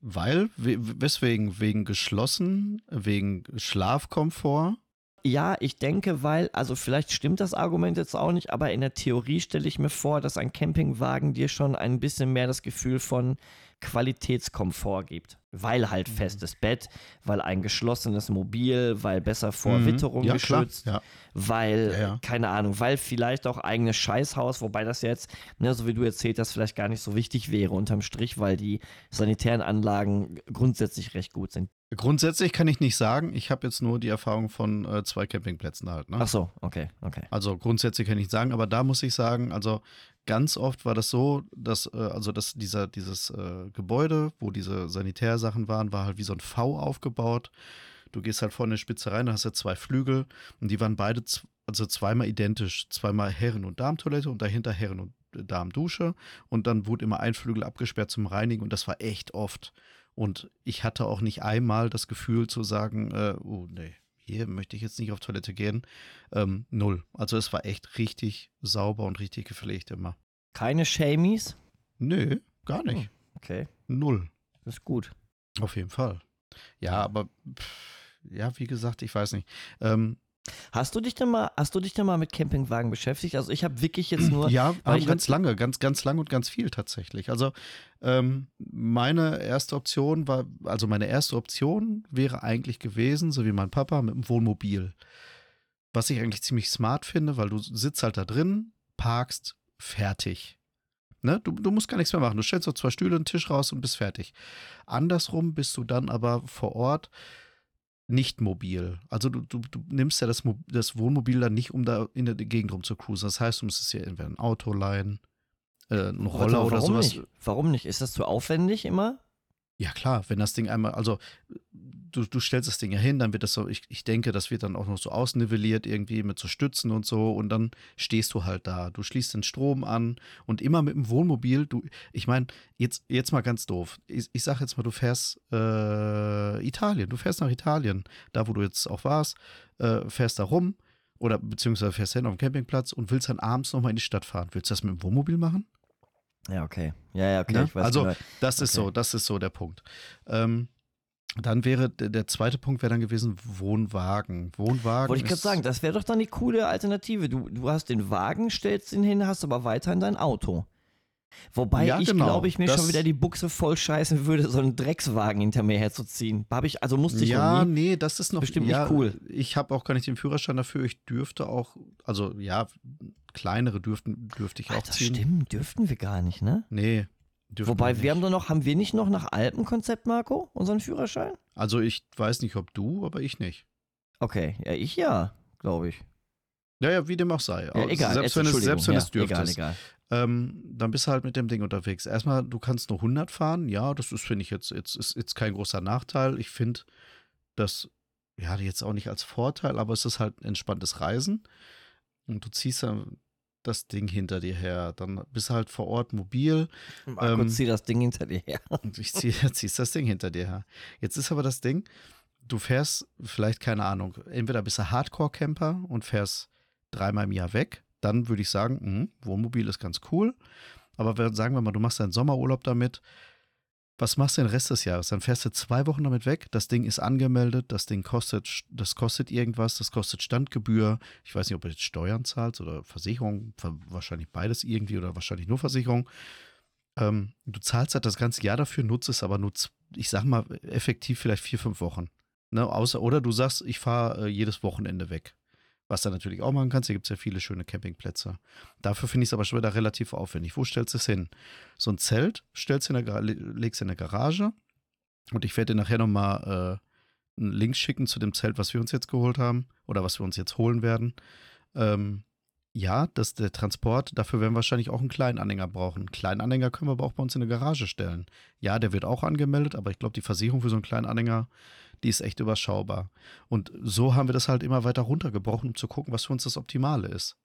Weil, weswegen? Wegen geschlossen, wegen Schlafkomfort? Ja, ich denke, weil, also vielleicht stimmt das Argument jetzt auch nicht, aber in der Theorie stelle ich mir vor, dass ein Campingwagen dir schon ein bisschen mehr das Gefühl von Qualitätskomfort gibt. Weil halt mhm. festes Bett, weil ein geschlossenes Mobil, weil besser vor mhm. Witterung ja, geschützt, ja. weil, ja, ja. keine Ahnung, weil vielleicht auch eigenes Scheißhaus, wobei das jetzt, ne, so wie du erzählt hast, vielleicht gar nicht so wichtig wäre unterm Strich, weil die sanitären Anlagen grundsätzlich recht gut sind. Grundsätzlich kann ich nicht sagen. Ich habe jetzt nur die Erfahrung von äh, zwei Campingplätzen halt. Ne? Ach so, okay, okay. Also grundsätzlich kann ich nicht sagen, aber da muss ich sagen, also ganz oft war das so, dass äh, also dass dieser dieses äh, Gebäude, wo diese Sanitärsachen waren, war halt wie so ein V aufgebaut. Du gehst halt vorne in die Spitze rein, da hast du zwei Flügel und die waren beide also zweimal identisch, zweimal Herren- und Darmtoilette und dahinter Herren- und Darmdusche und dann wurde immer ein Flügel abgesperrt zum Reinigen und das war echt oft. Und ich hatte auch nicht einmal das Gefühl zu sagen, äh, oh nee, hier möchte ich jetzt nicht auf Toilette gehen. Ähm, null. Also es war echt richtig sauber und richtig gepflegt immer. Keine Shamies? Nö, gar nicht. Hm, okay. Null. Das ist gut. Auf jeden Fall. Ja, aber pff, ja, wie gesagt, ich weiß nicht. Ähm, Hast du dich denn mal, hast du dich denn mal mit Campingwagen beschäftigt? Also ich habe wirklich jetzt nur. ja, aber ganz lange, ganz, ganz lang und ganz viel tatsächlich. Also ähm, meine erste Option war, also meine erste Option wäre eigentlich gewesen, so wie mein Papa, mit dem Wohnmobil. Was ich eigentlich ziemlich smart finde, weil du sitzt halt da drin, parkst, fertig. Ne? Du, du musst gar nichts mehr machen. Du stellst so zwei Stühle, einen Tisch raus und bist fertig. Andersrum bist du dann aber vor Ort nicht mobil. Also du, du, du nimmst ja das, Mo- das Wohnmobil dann nicht, um da in der Gegend rum zu cruisen. Das heißt, du müsstest ja entweder ein Auto leihen, äh, einen Roller mal, oder warum sowas. Nicht? Warum nicht? Ist das zu aufwendig immer? Ja klar, wenn das Ding einmal, also du, du stellst das Ding ja hin, dann wird das so, ich, ich denke, das wird dann auch noch so ausnivelliert irgendwie mit so Stützen und so und dann stehst du halt da. Du schließt den Strom an und immer mit dem Wohnmobil, du, ich meine, jetzt, jetzt mal ganz doof. Ich, ich sag jetzt mal, du fährst äh, Italien, du fährst nach Italien, da wo du jetzt auch warst, äh, fährst da rum oder beziehungsweise fährst hin auf dem Campingplatz und willst dann abends nochmal in die Stadt fahren. Willst du das mit dem Wohnmobil machen? Ja, okay. Ja, ja, okay. Ne? Also, genau. Das ist Okay. so, das ist so der Punkt. Ähm, dann wäre der, zweite Punkt wäre dann gewesen Wohnwagen. Wohnwagen. Wollte ich gerade sagen, das wäre doch dann die coole Alternative. Du, du hast den Wagen, stellst ihn hin, hast aber weiterhin dein Auto. Wobei Ja, ich genau. glaube, ich mir schon Das- wieder die Buchse voll scheißen würde, so einen Dreckswagen hinter mir herzuziehen. Hab ich, also musste ich ja, nie. nee, das ist noch Bestimmt nicht ja, cool. Ich habe auch gar nicht den Führerschein dafür. Ich dürfte auch, also ja, kleinere dürften, dürfte ich auch Alter, ziehen. stimmt, dürften wir gar nicht, ne? Nee. Wobei, wir nicht. haben doch noch, haben wir nicht noch nach Alpenkonzept, Marco, unseren Führerschein? Also ich weiß nicht, ob du, aber ich nicht. Okay, ja, ich ja, glaube ich. Ja, ja, wie dem auch sei. Ja, Aber egal, selbst wenn es, selbst wenn ja, es dürftest. Egal, egal. ähm, dann bist du halt mit dem Ding unterwegs. Erstmal, du kannst nur 100 fahren. Ja, das ist, finde ich, jetzt, jetzt, ist jetzt kein großer Nachteil. Ich finde das, ja, jetzt auch nicht als Vorteil, aber es ist halt ein entspanntes Reisen. Und du ziehst dann das Ding hinter dir her. Dann bist du halt vor Ort mobil Marco, ähm, zieh das Ding hinter dir her. und ich zieh, ziehst das Ding hinter dir her. Jetzt ist aber das Ding, du fährst vielleicht, keine Ahnung, entweder bist du Hardcore-Camper und fährst dreimal im Jahr weg. Dann würde ich sagen, mh, Wohnmobil ist ganz cool. Aber wenn, sagen wir mal, du machst deinen Sommerurlaub damit, was machst du den Rest des Jahres? Dann fährst du zwei Wochen damit weg, das Ding ist angemeldet, das Ding kostet, das kostet irgendwas, das kostet Standgebühr. Ich weiß nicht, ob du jetzt Steuern zahlst oder Versicherung, ver- wahrscheinlich beides irgendwie oder wahrscheinlich nur Versicherung. Ähm, du zahlst halt das ganze Jahr dafür, nutzt es aber nur, ich sag mal, effektiv vielleicht vier, fünf Wochen. Ne? Außer, oder du sagst, ich fahre äh, jedes Wochenende weg. Was du natürlich auch machen kannst, hier gibt es ja viele schöne Campingplätze. Dafür finde ich es aber schon wieder relativ aufwendig. Wo stellst du es hin? So ein Zelt stellst du in der, legst in der Garage und ich werde dir nachher nochmal äh, einen Link schicken zu dem Zelt, was wir uns jetzt geholt haben oder was wir uns jetzt holen werden. Ähm, ja, das der Transport, dafür werden wir wahrscheinlich auch einen kleinen Anhänger brauchen. Einen kleinen Anhänger können wir aber auch bei uns in der Garage stellen. Ja, der wird auch angemeldet, aber ich glaube, die Versicherung für so einen kleinen Anhänger, die ist echt überschaubar. Und so haben wir das halt immer weiter runtergebrochen, um zu gucken, was für uns das Optimale ist.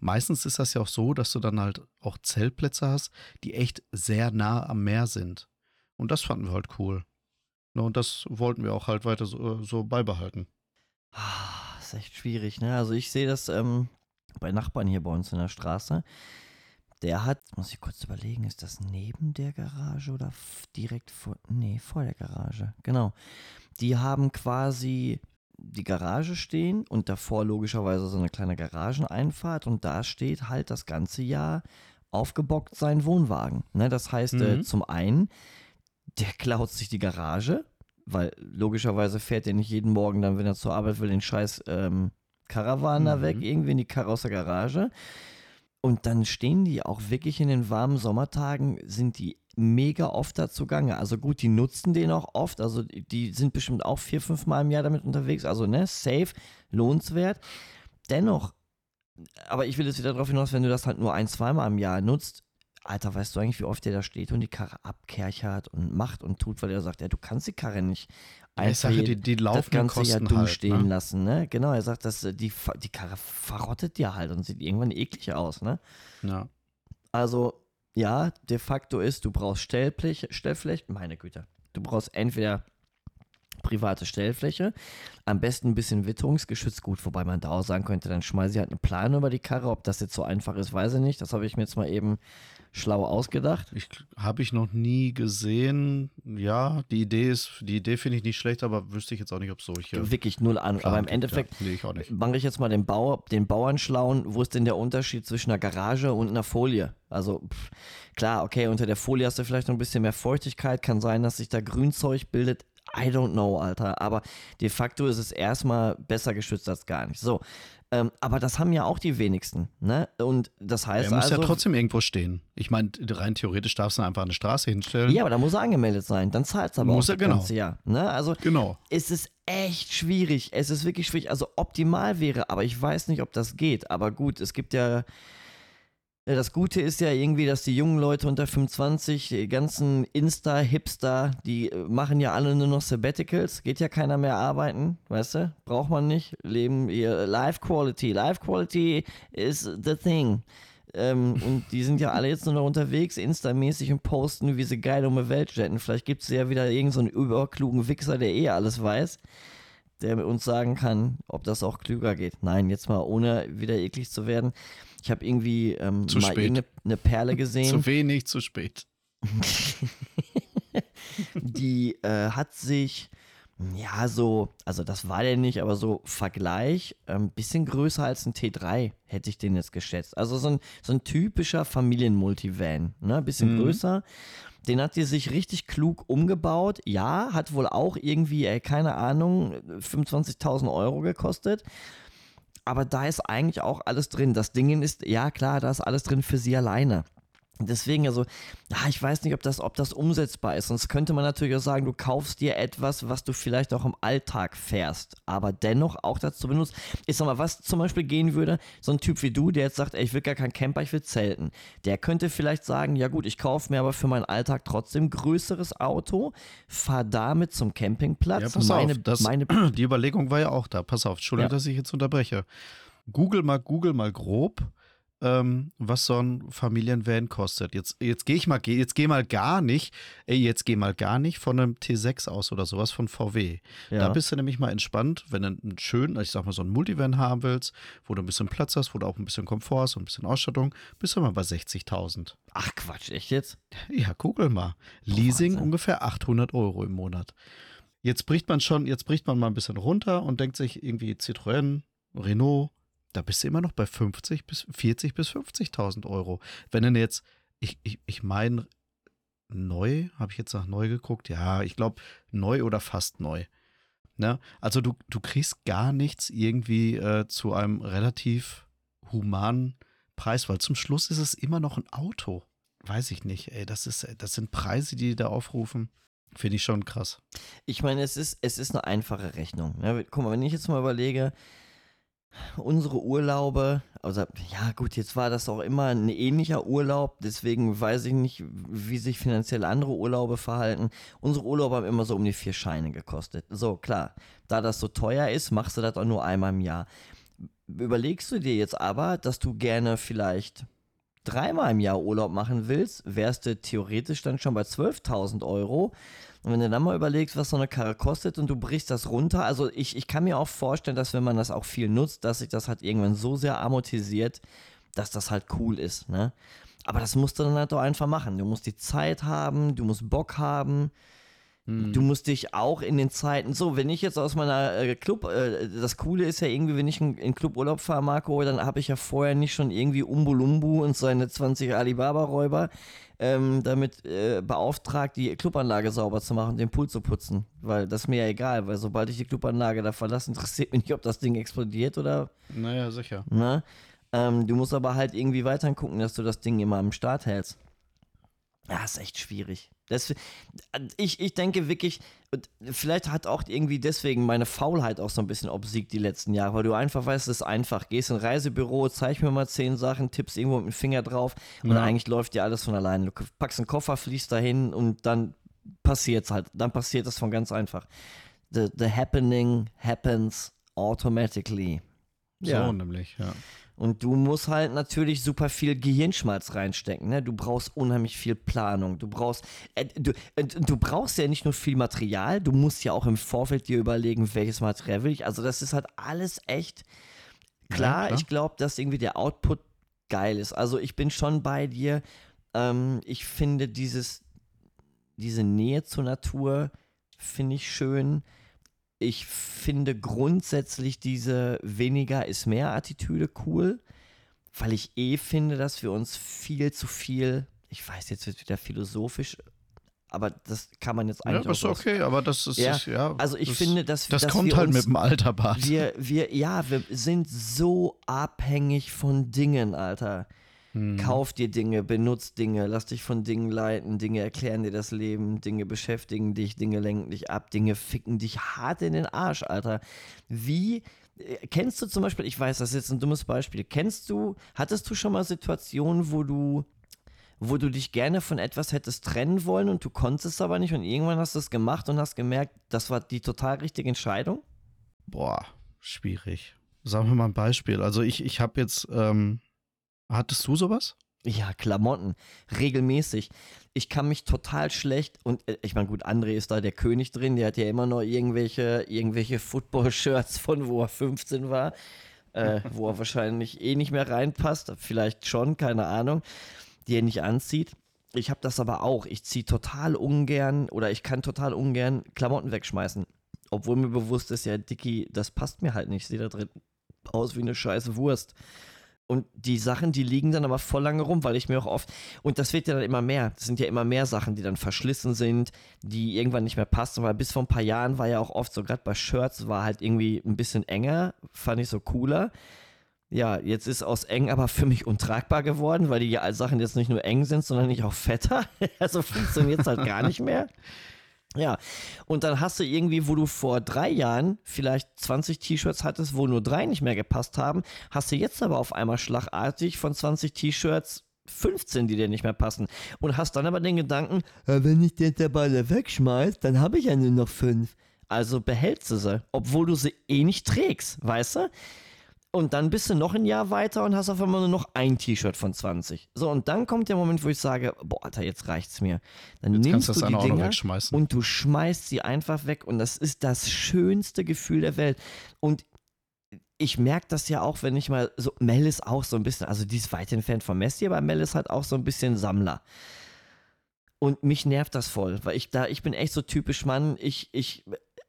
Meistens ist das ja auch so, dass du dann halt auch Zeltplätze hast, die echt sehr nah am Meer sind. Und das fanden wir halt cool. Ne, und das wollten wir auch halt weiter so, so beibehalten. Ah, ist echt schwierig, ne? Also ich sehe das ähm, bei Nachbarn hier bei uns in der Straße. Der hat, muss ich kurz überlegen, ist das neben der Garage oder direkt vor, nee, vor der Garage, genau. Die haben quasi die Garage stehen und davor logischerweise so eine kleine Garageneinfahrt und da steht halt das ganze Jahr aufgebockt sein Wohnwagen. Ne? Das heißt, äh, Mhm. zum einen, der klaut sich die Garage, weil logischerweise fährt er nicht jeden Morgen dann, wenn er zur Arbeit will, den scheiß ähm, Karawan da Mhm. weg, irgendwie in die Karre aus der Garage. Und dann stehen die auch wirklich in den warmen Sommertagen, sind die mega oft dazu gange. Also gut, die nutzen den auch oft. Also die- sind bestimmt auch vier, fünf Mal im Jahr damit unterwegs. Also ne, safe, lohnenswert. Dennoch, aber ich will jetzt wieder darauf hinaus, wenn du das halt nur ein, zweimal im Jahr nutzt, Alter, weißt du eigentlich, wie oft der da steht und die Karre abkerchert und macht und tut, weil er sagt, ja, du kannst die Karre nicht Ich einfach je- die, die das ganze Kosten dumm halt, stehen ne? lassen, ne? Genau, er sagt, dass äh, die, die Karre verrottet ja halt und sieht irgendwann eklig aus, ne? Ja. Also, ja, de facto ist, du brauchst Stellfläche, Stellfläche, meine Güte. Du brauchst entweder private Stellfläche, am besten ein bisschen witterungsgeschützt, gut, wobei man da auch sagen könnte, dann schmeiße ich halt eine Plane über die Karre. Ob das jetzt so einfach ist, weiß ich nicht. Das habe ich mir jetzt mal eben schlau ausgedacht. Ich habe ich noch nie gesehen. Ja, die Idee ist, die Idee finde ich nicht schlecht, aber wüsste ich jetzt auch nicht, ob es solche. Wirklich null an. Aber im Endeffekt ja, nee, ich auch nicht. mache ich jetzt mal den, Bau, den Bauern schlauen, wo ist denn der Unterschied zwischen einer Garage und einer Folie? Also pff, klar, okay, unter der Folie hast du vielleicht noch ein bisschen mehr Feuchtigkeit, kann sein, dass sich da Grünzeug bildet. I don't know, Alter. Aber de facto ist es erstmal besser geschützt als gar nicht. So. Ähm, aber das haben ja auch die wenigsten. Ne? Und das heißt. Er muss also, ja trotzdem irgendwo stehen. Ich meine, rein theoretisch darfst du einfach eine Straße hinstellen. Ja, aber da muss er angemeldet sein. Dann zahlt es aber Muss auch er, das genau. ganze Jahr. Ne? Also Genau. es ist echt schwierig. Es ist wirklich schwierig. Also optimal wäre, aber ich weiß nicht, ob das geht. Aber gut, es gibt ja. Ja, Das Gute ist ja irgendwie, dass die jungen Leute unter 25, die ganzen Insta-Hipster, die äh, machen ja alle nur noch Sabbaticals. Geht ja keiner mehr arbeiten, weißt du? Braucht man nicht. Leben ihr Life Quality. Life Quality is the thing. Ähm, und die sind ja alle jetzt nur noch unterwegs, Insta-mäßig und posten, wie sie geil um die Welt jetten. Vielleicht gibt es ja wieder irgendeinen so überklugen Wichser, der eh alles weiß, der uns sagen kann, ob das auch klüger geht. Nein, jetzt mal ohne wieder eklig zu werden. Ich habe irgendwie ähm, Zu mal spät. eine, Perle gesehen. Zu wenig, zu spät. die äh, hat sich, ja, so, also das war der nicht, aber so Vergleich, ein bisschen größer als ein T3, hätte ich den jetzt geschätzt. Also so ein, so ein typischer Familienmultivan, ne, ein bisschen Mhm. größer. Den hat die sich richtig klug umgebaut. Ja, hat wohl auch irgendwie, ey, keine Ahnung, 25.000 Euro gekostet. Aber da ist eigentlich auch alles drin. Das Ding ist, ja klar, da ist alles drin für sie alleine. Deswegen, also, ja, ich weiß nicht, ob das, ob das umsetzbar ist. Sonst könnte man natürlich auch sagen, du kaufst dir etwas, was du vielleicht auch im Alltag fährst, aber dennoch auch dazu benutzt. Ich sag mal, was zum Beispiel gehen würde, so ein Typ wie du, der jetzt sagt, ey, ich will gar keinen Camper, ich will zelten. Der könnte vielleicht sagen, ja gut, ich kaufe mir aber für meinen Alltag trotzdem größeres Auto, fahr damit zum Campingplatz. Ja, pass meine, auf, das, meine, die Überlegung war ja auch da. Pass auf, Entschuldigung, Ja. dass ich jetzt unterbreche. Google mal, Google mal grob, ähm, was so ein Familienvan kostet. Jetzt, jetzt gehe ich mal, jetzt geh mal gar nicht, ey, jetzt geh mal gar nicht von einem T6 aus oder sowas von VW. ja. Da bist du nämlich mal entspannt, wenn du einen schönen, ich sag mal, so einen Multivan haben willst, wo du ein bisschen Platz hast, wo du auch ein bisschen Komfort hast und ein bisschen Ausstattung, bist du mal bei 60.000. Ach Quatsch, echt jetzt? Ja, google mal. Leasing Wahnsinn. ungefähr 800 Euro im Monat. Jetzt bricht man schon, jetzt bricht man mal ein bisschen runter und denkt sich irgendwie Citroën, Renault, da bist du immer noch bei 50 bis 40 bis 50.000 Euro. Wenn du jetzt, ich, ich, ich meine, neu, habe ich jetzt nach neu geguckt? Ja, ich glaube neu oder fast neu. Ne? Also du, du kriegst gar nichts irgendwie äh, zu einem relativ humanen Preis, weil zum Schluss ist es immer noch ein Auto. Weiß ich nicht, ey, das ist, das sind Preise, die die da aufrufen. Finde ich schon krass. Ich meine, es ist, es ist eine einfache Rechnung. Ne? Guck mal, wenn ich jetzt mal überlege, unsere Urlaube, also ja gut, jetzt war das auch immer ein ähnlicher Urlaub, deswegen weiß ich nicht, wie sich finanziell andere Urlaube verhalten. Unsere Urlaube haben immer so um die vier Scheine gekostet. So, klar, da das so teuer ist, machst du das auch nur einmal im Jahr. Überlegst du dir jetzt aber, dass du gerne vielleicht dreimal im Jahr Urlaub machen willst, wärst du theoretisch dann schon bei 12.000 Euro. Und wenn du dann mal überlegst, was so eine Karre kostet und du brichst das runter, also ich, ich kann mir auch vorstellen, dass wenn man das auch viel nutzt, dass sich das halt irgendwann so sehr amortisiert, dass das halt cool ist, ne? Aber das musst du dann halt doch einfach machen. Du musst die Zeit haben, du musst Bock haben. Du musst dich auch in den Zeiten, so, wenn ich jetzt aus meiner äh, Club, äh, das Coole ist ja irgendwie, wenn ich in, in Cluburlaub fahre, Marco, dann habe ich ja vorher nicht schon irgendwie Umbulumbu und seine 20 Alibaba-Räuber ähm, damit äh, beauftragt, die Clubanlage sauber zu machen, den Pool zu putzen. Weil das ist mir ja egal, weil sobald ich die Clubanlage da verlasse, interessiert mich nicht, ob das Ding explodiert oder Naja, sicher. Ne? Ähm, du musst aber halt irgendwie weiter gucken, dass du das Ding immer am Start hältst. Ja, ist echt schwierig. Das, ich, ich denke wirklich, vielleicht hat auch irgendwie deswegen meine Faulheit auch so ein bisschen obsiegt die letzten Jahre, weil du einfach weißt, es ist einfach. Gehst in ein Reisebüro, zeig mir mal zehn Sachen, tippst irgendwo mit dem Finger drauf und Ja. eigentlich läuft dir alles von alleine. Du packst einen Koffer, fließt dahin und dann passiert's halt. Dann passiert es von ganz einfach. The, the happening happens automatically. Ja. So nämlich, ja. Und du musst halt natürlich super viel Gehirnschmalz reinstecken. Ne? Du brauchst unheimlich viel Planung. Du brauchst, äh, du, äh, du brauchst ja nicht nur viel Material, du musst ja auch im Vorfeld dir überlegen, welches Material will ich. Also das ist halt alles echt klar. klar. Ich glaube, dass irgendwie der Output geil ist. Also ich bin schon bei dir. Ähm, ich finde dieses, diese Nähe zur Natur finde ich schön. Ich finde grundsätzlich diese weniger ist mehr Attitüde cool, weil ich eh finde, dass wir uns viel zu viel, ich weiß, jetzt wird wieder philosophisch, aber das kann man jetzt Ja, eigentlich das ist okay, aber das ist, Ja, ja. Also ich das, finde, dass Das dass kommt wir halt uns, mit dem Alter, Bart. wir, wir, ja, wir sind so abhängig von Dingen, Alter. Hm. Kauf dir Dinge, benutz Dinge, lass dich von Dingen leiten, Dinge erklären dir das Leben, Dinge beschäftigen dich, Dinge lenken dich ab, Dinge ficken dich hart in den Arsch, Alter. Wie, äh, kennst du zum Beispiel, ich weiß, das ist jetzt ein dummes Beispiel, kennst du, hattest du schon mal Situationen, wo du, wo du dich gerne von etwas hättest trennen wollen und du konntest aber nicht und irgendwann hast du es gemacht und hast gemerkt, das war die total richtige Entscheidung? Boah, schwierig. Sagen wir mal ein Beispiel. Also ich, ich habe jetzt, ähm, hattest du sowas? Ja, Klamotten, regelmäßig. Ich kann mich total schlecht und äh, ich meine, gut, André ist da der König drin, der hat ja immer noch irgendwelche, irgendwelche Football-Shirts von wo er 15 war, äh, wo er wahrscheinlich eh nicht mehr reinpasst, vielleicht schon, keine Ahnung, die er nicht anzieht. Ich habe das aber auch. Ich ziehe total ungern oder ich kann total ungern Klamotten wegschmeißen. Obwohl mir bewusst ist, ja, Dicky, das passt mir halt nicht. Ich sehe da drin aus wie eine scheiße Wurst. Und die Sachen, die liegen dann aber voll lange rum, weil ich mir auch oft, und das wird ja dann immer mehr, das sind ja immer mehr Sachen, die dann verschlissen sind, die irgendwann nicht mehr passen, weil bis vor ein paar Jahren war ja auch oft so, gerade bei Shirts war halt irgendwie ein bisschen enger, fand ich so cooler. Ja, jetzt ist aus eng aber für mich untragbar geworden, weil die Sachen jetzt nicht nur eng sind, sondern nicht auch fetter. Also funktioniert es halt gar nicht mehr. Ja, und dann hast du irgendwie, wo du vor drei Jahren vielleicht 20 T-Shirts hattest, wo nur drei nicht mehr gepasst haben, hast du jetzt aber auf einmal schlagartig von 20 T-Shirts 15, die dir nicht mehr passen. Und hast dann aber den Gedanken, "Ja, wenn ich den dabei wegschmeiß, dann habe ich ja nur noch fünf. Also behältst du sie, obwohl du sie eh nicht trägst, weißt du? Und dann bist du noch ein Jahr weiter und hast auf einmal nur noch ein T-Shirt von 20. So, und dann kommt der Moment, wo ich sage, boah, Alter, jetzt reicht's mir. Dann Jetzt nimmst kannst du die Dinger wegschmeißen. und du schmeißt sie einfach weg und das ist das schönste Gefühl der Welt. Und ich merke das ja auch, wenn ich mal so, Mel ist auch so ein bisschen, also die ist weit entfernt von Messi, aber Mel ist halt auch so ein bisschen Sammler. Und mich nervt das voll, weil ich da, ich bin echt so typisch Mann, ich, ich,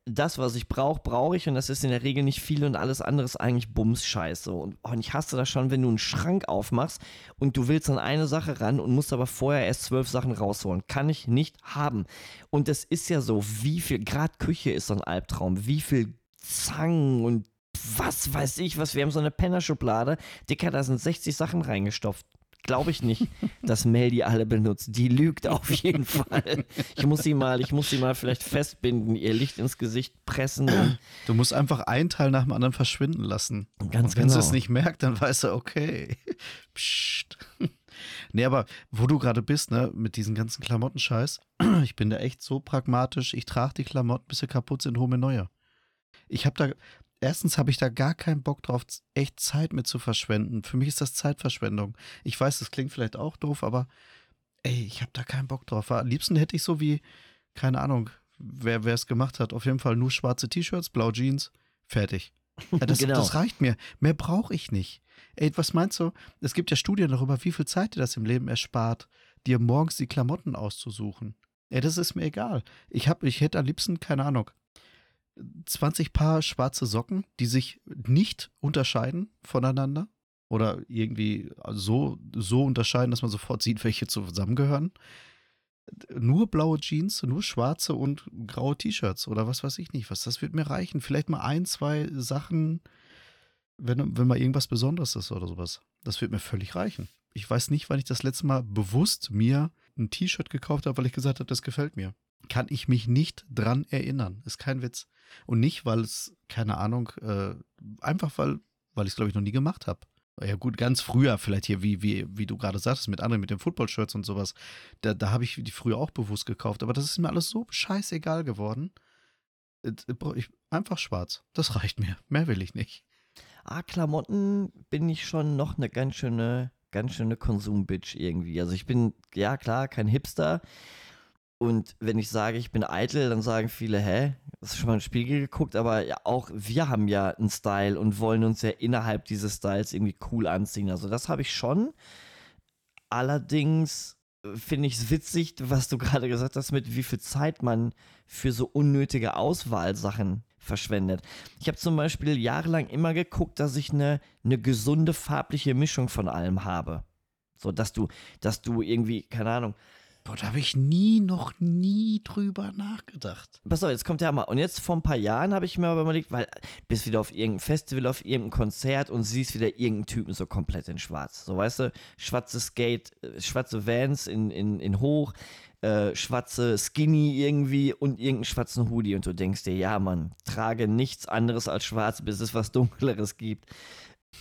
das, was ich brauche, brauche ich und das ist in der Regel nicht viel und alles andere ist eigentlich Bums-Scheiße. Und, oh, und ich hasse das schon, wenn du einen Schrank aufmachst und du willst an eine Sache ran und musst aber vorher erst zwölf Sachen rausholen. Kann ich nicht haben. Und das ist ja so, wie viel, gerade Küche ist so ein Albtraum, wie viel Zangen und was weiß ich was, wir haben so eine Pennerschublade, Dicker, da sind 60 Sachen reingestopft. Glaube ich nicht, dass Mel die alle benutzt. Die lügt auf jeden Fall. Ich muss sie mal, ich muss sie mal vielleicht festbinden, ihr Licht ins Gesicht pressen. Du musst einfach einen Teil nach dem anderen verschwinden lassen. ganz Und wenn genau. sie es nicht merkt, dann weiß er, okay. Psst. Nee, aber wo du gerade bist, ne, mit diesem ganzen Klamottenscheiß, ich bin da echt so pragmatisch. Ich trage die Klamotten, bis sie kaputt sind, hole mir neue. Ich habe da, erstens habe ich da gar keinen Bock drauf, echt Zeit mit zu verschwenden. Für mich ist das Zeitverschwendung. Ich weiß, das klingt vielleicht auch doof, aber ey, ich habe da keinen Bock drauf. Am liebsten hätte ich so wie, keine Ahnung, wer es gemacht hat, auf jeden Fall nur schwarze T-Shirts, blau Jeans, fertig. Ja, das, Genau. das reicht mir. Mehr brauche ich nicht. Ey, was meinst du? Es gibt ja Studien darüber, wie viel Zeit dir das im Leben erspart, dir morgens die Klamotten auszusuchen. Ey, das ist mir egal. Ich, hab, ich hätte am liebsten, keine Ahnung, 20 Paar schwarze Socken, die sich nicht unterscheiden voneinander. Oder irgendwie so, so unterscheiden, dass man sofort sieht, welche zusammengehören. Nur blaue Jeans, nur schwarze und graue T-Shirts oder was weiß ich nicht was. Das wird mir reichen. Vielleicht mal ein, zwei Sachen, wenn, wenn mal irgendwas Besonderes ist oder sowas. Das wird mir völlig reichen. Ich weiß nicht, wann ich das letzte Mal bewusst mir ein T-Shirt gekauft habe, weil ich gesagt habe, das gefällt mir. Kann ich mich nicht dran erinnern. Ist kein Witz. Und nicht, weil es, keine Ahnung, äh, einfach weil, weil ich es, glaube ich, noch nie gemacht habe. Ja gut, ganz früher vielleicht hier, wie, wie, wie du gerade sagtest, mit anderen, mit den Football-Shirts und sowas. Da, da habe ich die früher auch bewusst gekauft. Aber das ist mir alles so scheißegal geworden. Äh, Ich, einfach schwarz. Das reicht mir. Mehr will ich nicht. ah, Klamotten bin ich schon noch eine ganz schöne, ganz schöne Konsumbitch irgendwie. Also ich bin, ja klar, kein Hipster. Und wenn ich sage, ich bin eitel, dann sagen viele, hä, hast du schon mal einen Spiegel geguckt? Aber ja, auch wir haben ja einen Style und wollen uns ja innerhalb dieses Styles irgendwie cool anziehen. Also das habe ich schon. Allerdings finde ich es witzig, was du gerade gesagt hast, mit wie viel Zeit man für so unnötige Auswahlsachen verschwendet. Ich habe zum Beispiel jahrelang immer geguckt, dass ich eine, eine gesunde farbliche Mischung von allem habe. So, dass du, dass du irgendwie, keine Ahnung, Boah, da habe ich nie, noch nie drüber nachgedacht. Pass auf, jetzt kommt der Hammer. Und jetzt vor ein paar Jahren habe ich mir aber überlegt, weil du bist wieder auf irgendein Festival, auf irgendein Konzert und siehst wieder irgendeinen Typen so komplett in schwarz. So, weißt du, schwarze Skate, äh, schwarze Vans in, in, in hoch, äh, schwarze Skinny irgendwie und irgendeinen schwarzen Hoodie. Und du denkst dir, ja, Mann, trage nichts anderes als schwarz, bis es was Dunkleres gibt.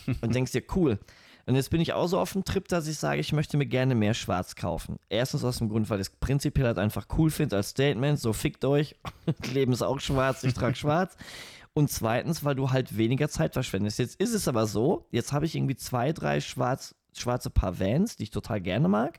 Und denkst dir, cool. Und jetzt bin ich auch so auf dem Trip, dass ich sage, ich möchte mir gerne mehr Schwarz kaufen. Erstens aus dem Grund, weil ich es prinzipiell halt einfach cool finde als Statement, so fickt euch, Leben ist auch schwarz, ich trage schwarz. Und zweitens, weil du halt weniger Zeit verschwendest. Jetzt ist es aber so, jetzt habe ich irgendwie zwei, drei schwarz, schwarze Paar Vans, die ich total gerne mag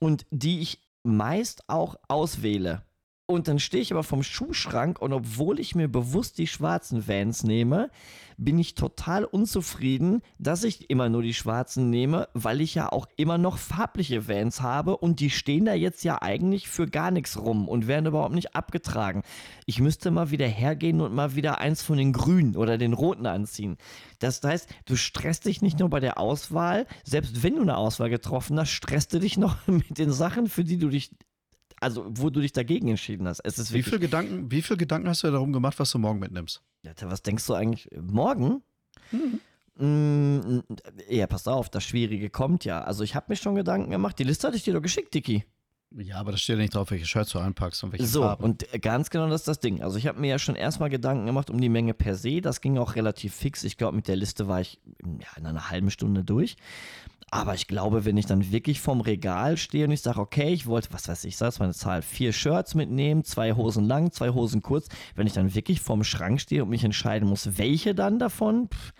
und die ich meist auch auswähle. Und dann stehe ich aber vom Schuhschrank und obwohl ich mir bewusst die schwarzen Vans nehme, bin ich total unzufrieden, dass ich immer nur die schwarzen nehme, weil ich ja auch immer noch farbliche Vans habe und die stehen da jetzt ja eigentlich für gar nichts rum und werden überhaupt nicht abgetragen. Ich müsste mal wieder hergehen und mal wieder eins von den grünen oder den roten anziehen. Das heißt, du stresst dich nicht nur bei der Auswahl, selbst wenn du eine Auswahl getroffen hast, stresst du dich noch mit den Sachen, für die du dich also wo du dich dagegen entschieden hast. Es ist wie viele Gedanken, wie viel Gedanken hast du darum gemacht, was du morgen mitnimmst? Ja, was denkst du eigentlich morgen? Mhm. Mm, ja, pass auf, das Schwierige kommt ja. Also ich habe mir schon Gedanken gemacht. Die Liste hatte ich dir doch geschickt, Dicky. Ja, aber da steht ja nicht drauf, welche Shirts du einpackst und welche so, Farben. So, und ganz genau das ist das Ding. Also ich habe mir ja schon erstmal Gedanken gemacht um die Menge per se. Das ging auch relativ fix. Ich glaube, mit der Liste war ich ja, in einer halben Stunde durch. Aber ich glaube, wenn ich dann wirklich vorm Regal stehe und ich sage, okay, ich wollte, was weiß ich, sag meine Zahl, vier Shirts mitnehmen, zwei Hosen lang, zwei Hosen kurz, wenn ich dann wirklich vorm Schrank stehe und mich entscheiden muss, welche dann davon, pff,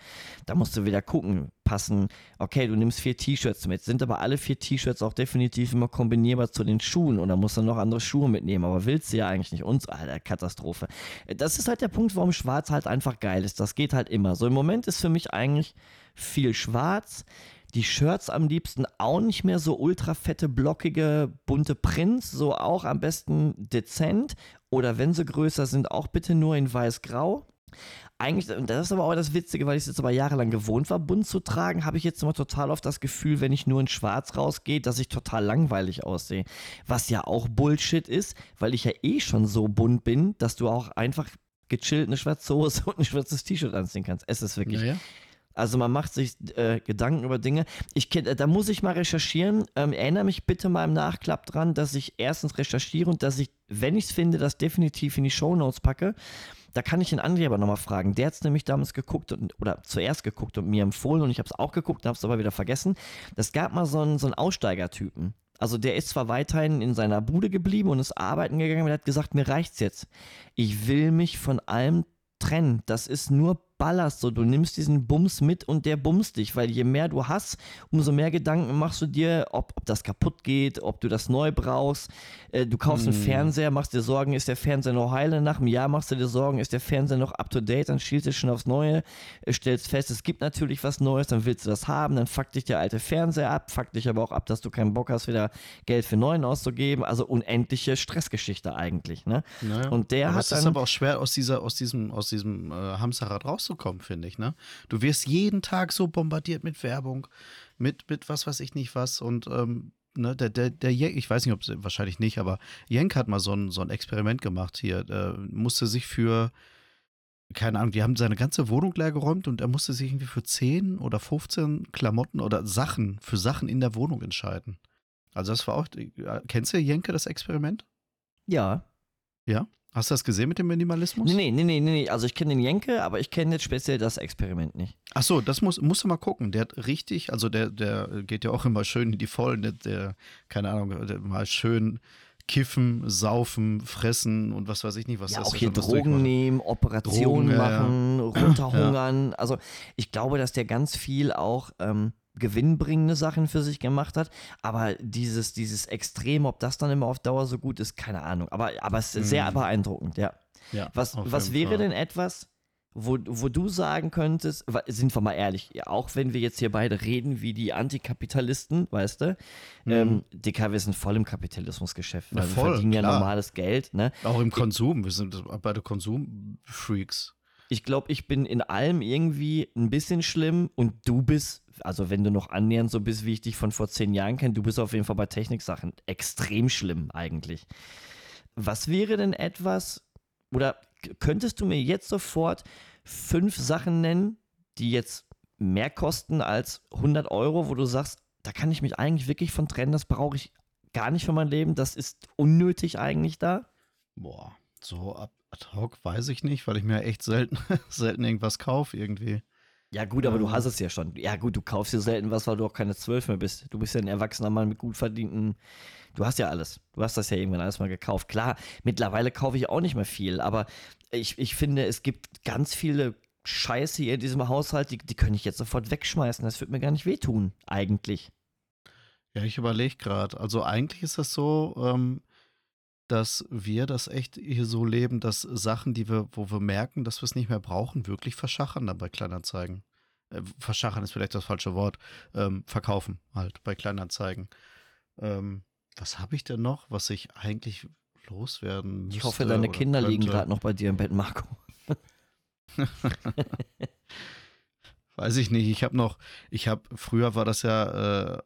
da musst du wieder gucken, passen, okay, du nimmst vier T-Shirts mit, sind aber alle vier T-Shirts auch definitiv immer kombinierbar zu den Schuhen oder musst du noch andere Schuhe mitnehmen, aber willst du ja eigentlich nicht. Uns, Alter, Katastrophe. Das ist halt der Punkt, warum Schwarz halt einfach geil ist. Das geht halt immer. So im Moment ist für mich eigentlich viel Schwarz die Shirts am liebsten auch nicht mehr so ultra fette, blockige, bunte Prints, so auch am besten dezent. Oder wenn sie größer sind, auch bitte nur in weiß-grau. Eigentlich, das ist aber auch das Witzige, weil ich es jetzt aber jahrelang gewohnt war, bunt zu tragen, habe ich jetzt immer total oft das Gefühl, wenn ich nur in schwarz rausgehe, dass ich total langweilig aussehe. Was ja auch Bullshit ist, weil ich ja eh schon so bunt bin, dass du auch einfach gechillt eine schwarze Hose und ein schwarzes T-Shirt anziehen kannst. Es ist wirklich. Ja, ja. Also man macht sich äh, Gedanken über Dinge. Ich, da muss ich mal recherchieren. Ähm, erinnere mich bitte mal im Nachklapp dran, dass ich erstens recherchiere und dass ich, wenn ich es finde, das definitiv in die Shownotes packe. Da kann ich den André aber nochmal fragen. Der hat es nämlich damals geguckt und, oder zuerst geguckt und mir empfohlen und ich habe es auch geguckt und habe es aber wieder vergessen. Das gab mal so einen, so einen Aussteigertypen. Also der ist zwar weiterhin in seiner Bude geblieben und ist arbeiten gegangen, aber der hat gesagt, mir reicht's jetzt. Ich will mich von allem trennen. Das ist nur ballerst so, du nimmst diesen Bums mit und der bumst dich, weil je mehr du hast, umso mehr Gedanken machst du dir, ob, ob das kaputt geht, ob du das neu brauchst. Äh, du kaufst hm. einen Fernseher, machst dir Sorgen, ist der Fernseher noch heile? Nach einem Jahr machst du dir Sorgen, ist der Fernseher noch up to date? Dann schielst du schon aufs Neue, äh, stellst fest, es gibt natürlich was Neues, dann willst du das haben, dann fuckt dich der alte Fernseher ab, fuckt dich aber auch ab, dass du keinen Bock hast, wieder Geld für neuen auszugeben. Also unendliche Stressgeschichte eigentlich. Ne? Naja. Und der aber hat es ist aber auch schwer aus dieser, aus diesem, aus diesem äh, Hamsterrad raus rauszukommen, finde ich. Ne? Du wirst jeden Tag so bombardiert mit Werbung, mit, mit was weiß ich nicht was. Und ähm, ne, der, der, der Jenk, ich weiß nicht, ob es wahrscheinlich nicht, aber Jenk hat mal so ein, so ein Experiment gemacht hier. Der musste sich für, keine Ahnung, die haben seine ganze Wohnung leer geräumt und er musste sich irgendwie für 10 oder 15 Klamotten oder Sachen, für Sachen in der Wohnung entscheiden. Also das war auch, äh, kennst du Jenke, das Experiment? Ja. Ja? Hast du das gesehen mit dem Minimalismus? Nee, nee, nee, nee, nee. Also ich kenne den Jenke, aber ich kenne jetzt speziell das Experiment nicht. Ach so, das muss, musst du mal gucken. Der hat richtig, also der, der geht ja auch immer schön in die Vollen, der, der keine Ahnung, der mal schön kiffen, saufen, fressen und was weiß ich nicht, was ja, das auch hier Drogen nehmen, Operationen Drogen, ja, ja. machen, runterhungern. Also ich glaube, dass der ganz viel auch ähm, gewinnbringende Sachen für sich gemacht hat. Aber dieses, dieses Extrem, ob das dann immer auf Dauer so gut ist, keine Ahnung. Aber, aber es ist sehr Mhm. beeindruckend, ja. Ja, Was, was wäre Fall. denn etwas, wo, wo du sagen könntest, sind wir mal ehrlich, ja, auch wenn wir jetzt hier beide reden wie die Antikapitalisten, weißt du, ähm, Dicker, wir sind voll im Kapitalismusgeschäft, Mhm. Na weil wir voll, verdienen ja klar. normales Geld, ne? Auch im Konsum, wir sind beide Konsumfreaks. Ich glaube, ich bin in allem irgendwie ein bisschen schlimm und du bist, also wenn du noch annähernd so bist, wie ich dich von vor zehn Jahren kenne, du bist auf jeden Fall bei Techniksachen extrem schlimm eigentlich. Was wäre denn etwas, oder könntest du mir jetzt sofort fünf Sachen nennen, die jetzt mehr kosten als 100 Euro, wo du sagst, da kann ich mich eigentlich wirklich von trennen, das brauche ich gar nicht für mein Leben, das ist unnötig eigentlich da? Boah, so ad hoc weiß ich nicht, weil ich mir echt selten, selten irgendwas kaufe irgendwie. Ja, gut, aber du Ähm. hast es ja schon. Ja, gut, du kaufst dir selten was, weil du auch keine zwölf mehr bist. Du bist ja ein erwachsener Mann mit gut verdienten. Du hast ja alles. Du hast das ja irgendwann alles mal gekauft. Klar, mittlerweile kaufe ich auch nicht mehr viel, aber ich, ich finde, es gibt ganz viele Scheiße hier in diesem Haushalt, die, die könnte ich jetzt sofort wegschmeißen. Das wird mir gar nicht wehtun, eigentlich. Ja, ich überlege gerade. Also eigentlich ist das so, ähm, dass wir das echt hier so leben, dass Sachen, die wir, wo wir merken, dass wir es nicht mehr brauchen, wirklich verschachern dann bei Kleinanzeigen. Äh, verschachern ist vielleicht das falsche Wort. Ähm, verkaufen halt bei Kleinanzeigen. Ähm, was habe ich denn noch, was ich eigentlich loswerden Ich hoffe, müsste deine Kinder liegen könnte? gerade noch bei dir im Bett, Marco. Weiß ich nicht. Ich habe noch, ich habe, früher war das ja, äh,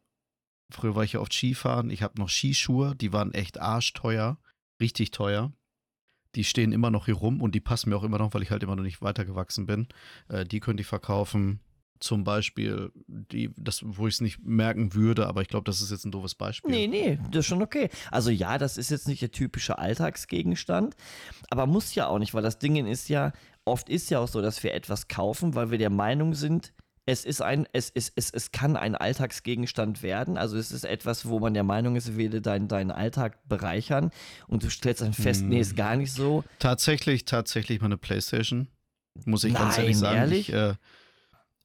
früher war ich ja oft Skifahren. Ich habe noch Skischuhe, die waren echt arschteuer, richtig teuer. Die stehen immer noch hier rum und die passen mir auch immer noch, weil ich halt immer noch nicht weitergewachsen bin. Äh, die könnte ich verkaufen. Zum Beispiel, die, das, wo ich es nicht merken würde, aber ich glaube, das ist jetzt ein doofes Beispiel. Nee, nee, das ist schon okay. Also ja, das ist jetzt nicht der typische Alltagsgegenstand, aber muss ja auch nicht, weil das Ding ist ja, oft ist ja auch so, dass wir etwas kaufen, weil wir der Meinung sind, es ist ein, es, es, es, es kann ein Alltagsgegenstand werden. Also es ist etwas, wo man der Meinung ist, würde deinen deinen Alltag bereichern und du stellst dann fest, Hm. nee, ist gar nicht so. Tatsächlich, tatsächlich meine Playstation. Muss ich ganz Nein, ehrlich sagen. ehrlich? Ich, äh,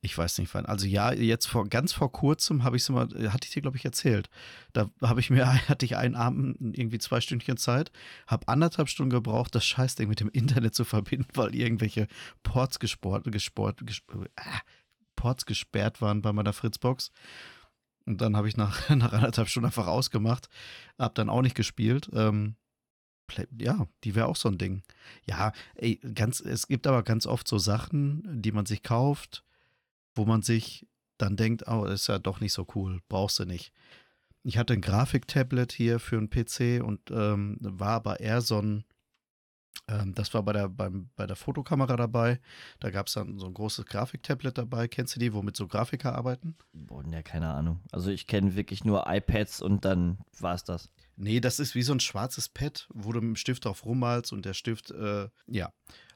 ich weiß nicht wann. Also ja, jetzt vor ganz vor kurzem habe ich es mal, äh, hatte ich dir, glaube ich, erzählt. Da habe ich mir, hatte ich einen Abend irgendwie zwei Stündchen Zeit, habe anderthalb Stunden gebraucht, das Scheißding mit dem Internet zu verbinden, weil irgendwelche Ports gesport, gesport, gesp- äh, Ports gesperrt waren bei meiner Fritzbox. Und dann habe ich nach, nach anderthalb Stunden einfach ausgemacht, habe dann auch nicht gespielt. Ähm, ja, die wäre auch so ein Ding. Ja, ey, ganz, es gibt aber ganz oft so Sachen, die man sich kauft, wo man sich dann denkt, oh, ist ja doch nicht so cool, brauchst du nicht. Ich hatte ein Grafiktablet hier für einen PC und ähm, war aber eher so ein, ähm, das war bei der, beim, bei der Fotokamera dabei. Da gab es dann so ein großes Grafiktablet dabei. Kennst du die, womit so Grafiker arbeiten? Boah, ja, keine Ahnung. Also ich kenne wirklich nur iPads und dann war es das. Nee, das ist wie so ein schwarzes Pad, wo du mit dem Stift drauf rummalst und der Stift, äh, ja.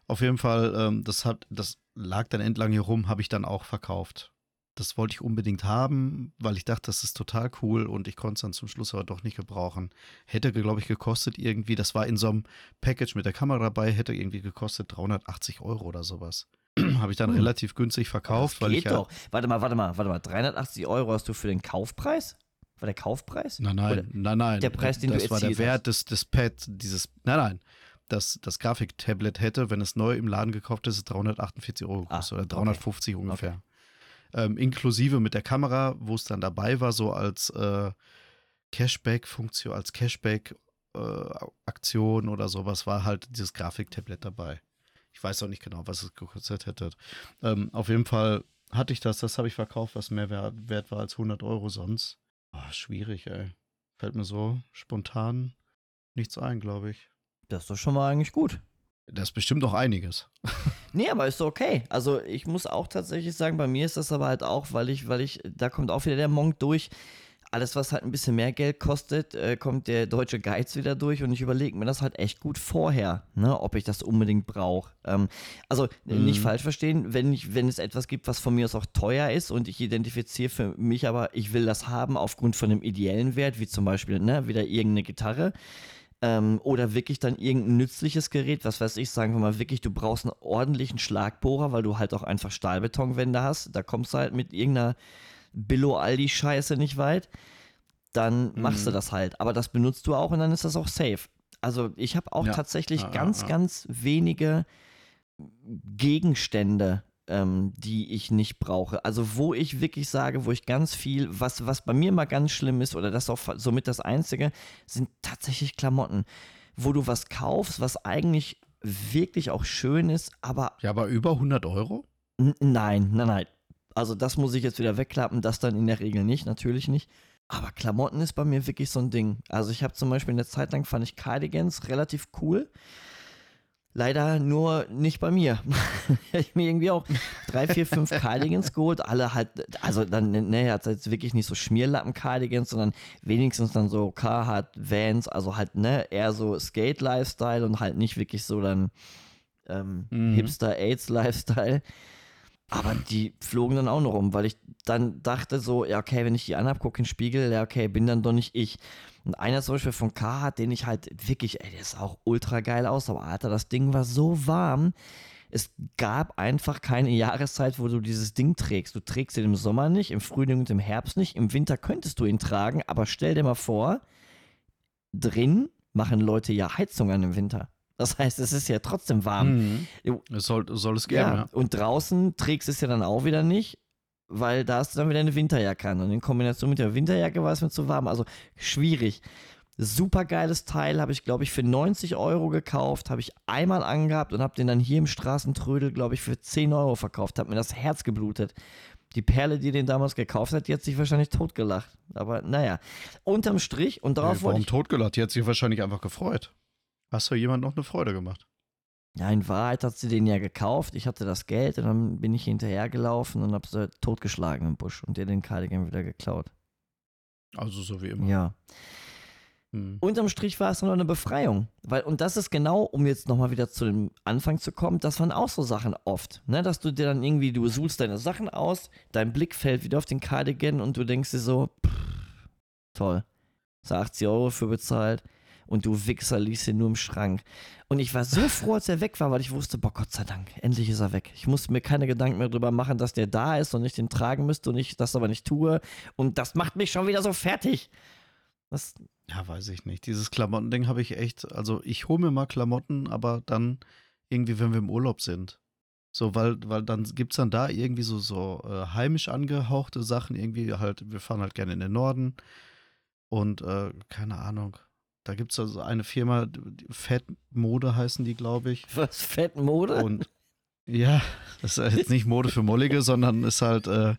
Auf jeden Fall, ähm, das hat, das lag dann entlang hier rum, habe ich dann auch verkauft. Das wollte ich unbedingt haben, weil ich dachte, das ist total cool und ich konnte es dann zum Schluss aber doch nicht gebrauchen. Hätte, glaube ich, gekostet irgendwie, das war in so einem Package mit der Kamera dabei, hätte irgendwie gekostet 380 Euro oder sowas. habe ich dann Hm. relativ günstig verkauft, das weil geht ich ja, doch. Warte mal, warte mal, warte mal. 380 Euro hast du für den Kaufpreis? War der Kaufpreis? Nein, nein, Oder- nein, nein. der Preis, den du das war der Wert des, des Pads, dieses, nein, nein. Das, das Grafiktablet hätte, wenn es neu im Laden gekauft ist, 348 Euro Ah, gekostet oder 350 ungefähr. Ähm, inklusive mit der Kamera, wo es dann dabei war, so als äh, Cashback-Funktion, als Cashback-Aktion oder sowas, war halt dieses Grafiktablet dabei. Ich weiß auch nicht genau, was es gekostet hätte. Ähm, auf jeden Fall hatte ich das, das habe ich verkauft, was mehr wert, wert war als 100 Euro sonst. Oh, schwierig, ey. Fällt mir so spontan nichts ein, glaube ich. Das ist doch schon mal eigentlich gut. Das ist bestimmt noch einiges. Nee, aber ist okay. Also ich muss auch tatsächlich sagen, bei mir ist das aber halt auch, weil ich, weil ich, da kommt auch wieder der Monk durch. Alles, was halt ein bisschen mehr Geld kostet, äh, kommt der deutsche Geiz wieder durch und ich überlege mir das halt echt gut vorher, ne, ob ich das unbedingt brauche. Ähm, also äh, nicht Mhm. falsch verstehen, wenn, ich, wenn es etwas gibt, was von mir aus auch teuer ist und ich identifiziere für mich aber, ich will das haben aufgrund von einem ideellen Wert, wie zum Beispiel ne, wieder irgendeine Gitarre, Ähm, oder wirklich dann irgendein nützliches Gerät, was weiß ich, sagen wir mal wirklich, du brauchst einen ordentlichen Schlagbohrer, weil du halt auch einfach Stahlbetonwände hast. Da kommst du halt mit irgendeiner Billo-Aldi-Scheiße nicht weit. Dann machst du Mhm. das halt. Aber das benutzt du auch und dann ist das auch safe. Also ich habe auch Ja. tatsächlich ja, ganz, ja. ganz wenige Gegenstände, ähm, die ich nicht brauche. Also wo ich wirklich sage, wo ich ganz viel, was, was bei mir mal ganz schlimm ist, oder das ist auch somit das Einzige, sind tatsächlich Klamotten. Wo du was kaufst, was eigentlich wirklich auch schön ist, aber Ja, aber über 100 Euro? Nein, nein, nein. Also das muss ich jetzt wieder wegklappen, das dann in der Regel nicht, natürlich nicht. Aber Klamotten ist bei mir wirklich so ein Ding. Also ich habe zum Beispiel eine Zeit lang fand ich Cardigans relativ cool. Leider nur nicht bei mir. ich mir irgendwie auch drei, vier, fünf Cardigans geholt. Alle halt, also dann, ne, hat jetzt wirklich nicht so Schmierlappen-Cardigans, sondern wenigstens dann so Carhartt Vans, also halt, ne, eher so Skate-Lifestyle und halt nicht wirklich so dann ähm, Mhm. Hipster-AIDS-Lifestyle. Aber die flogen dann auch noch rum, weil ich dann dachte so, ja okay, wenn ich die anhab, gucke in den Spiegel, ja okay, bin dann doch nicht ich. Und einer zum Beispiel von K hat, den ich halt wirklich, ey, der ist auch ultra geil aus, aber Alter, das Ding war so warm. Es gab einfach keine Jahreszeit, wo du dieses Ding trägst. Du trägst ihn im Sommer nicht, im Frühling und im Herbst nicht. Im Winter könntest du ihn tragen, aber stell dir mal vor, drin machen Leute ja Heizung an im Winter. Das heißt, es ist ja trotzdem warm. Mhm. Es soll, soll es geben, Ja, ja. und draußen trägst du es ja dann auch wieder nicht, weil da hast du dann wieder eine Winterjacke an. Und in Kombination mit der Winterjacke war es mir zu warm. Also schwierig. Super geiles Teil, habe ich, glaube ich, für 90 Euro gekauft, habe ich einmal angehabt und habe den dann hier im Straßentrödel, glaube ich, für 10 Euro verkauft. Hat mir das Herz geblutet. Die Perle, die den damals gekauft hat, die hat sich wahrscheinlich totgelacht. Aber naja, unterm Strich und darauf Nee, wollte warum ich. totgelacht? Die hat sich wahrscheinlich einfach gefreut. Hast du jemand noch eine Freude gemacht? Ja, in Wahrheit hat sie den ja gekauft. Ich hatte das Geld und dann bin ich hinterhergelaufen und habe sie totgeschlagen im Busch und ihr den Cardigan wieder geklaut. Also so wie immer. Ja. Hm. Unterm Strich war es noch eine Befreiung. Weil, und das ist genau, um jetzt nochmal wieder zu dem Anfang zu kommen, das waren auch so Sachen oft. Ne? Dass du dir dann irgendwie, du suchst deine Sachen aus, dein Blick fällt wieder auf den Cardigan und du denkst dir so, pff, toll. Du 80 Euro für bezahlt und du Wichser liegst ihn nur im Schrank. Und ich war so froh, als er weg war, weil ich wusste, boah, Gott sei Dank, endlich ist er weg. Ich musste mir keine Gedanken mehr darüber machen, dass der da ist und ich den tragen müsste und ich das aber nicht tue. Und das macht mich schon wieder so fertig. Das, Ja, weiß ich nicht. Dieses Klamottending habe ich echt, also ich hole mir mal Klamotten, aber dann irgendwie, wenn wir im Urlaub sind. So, weil, weil dann gibt es dann da irgendwie so, so äh, heimisch angehauchte Sachen, irgendwie halt, wir fahren halt gerne in den Norden und äh, keine Ahnung. Da gibt es also eine Firma, Fettmode heißen die, glaube ich. was, Fettmode? Und ja, das ist jetzt nicht Mode für Mollige, sondern ist halt, äh,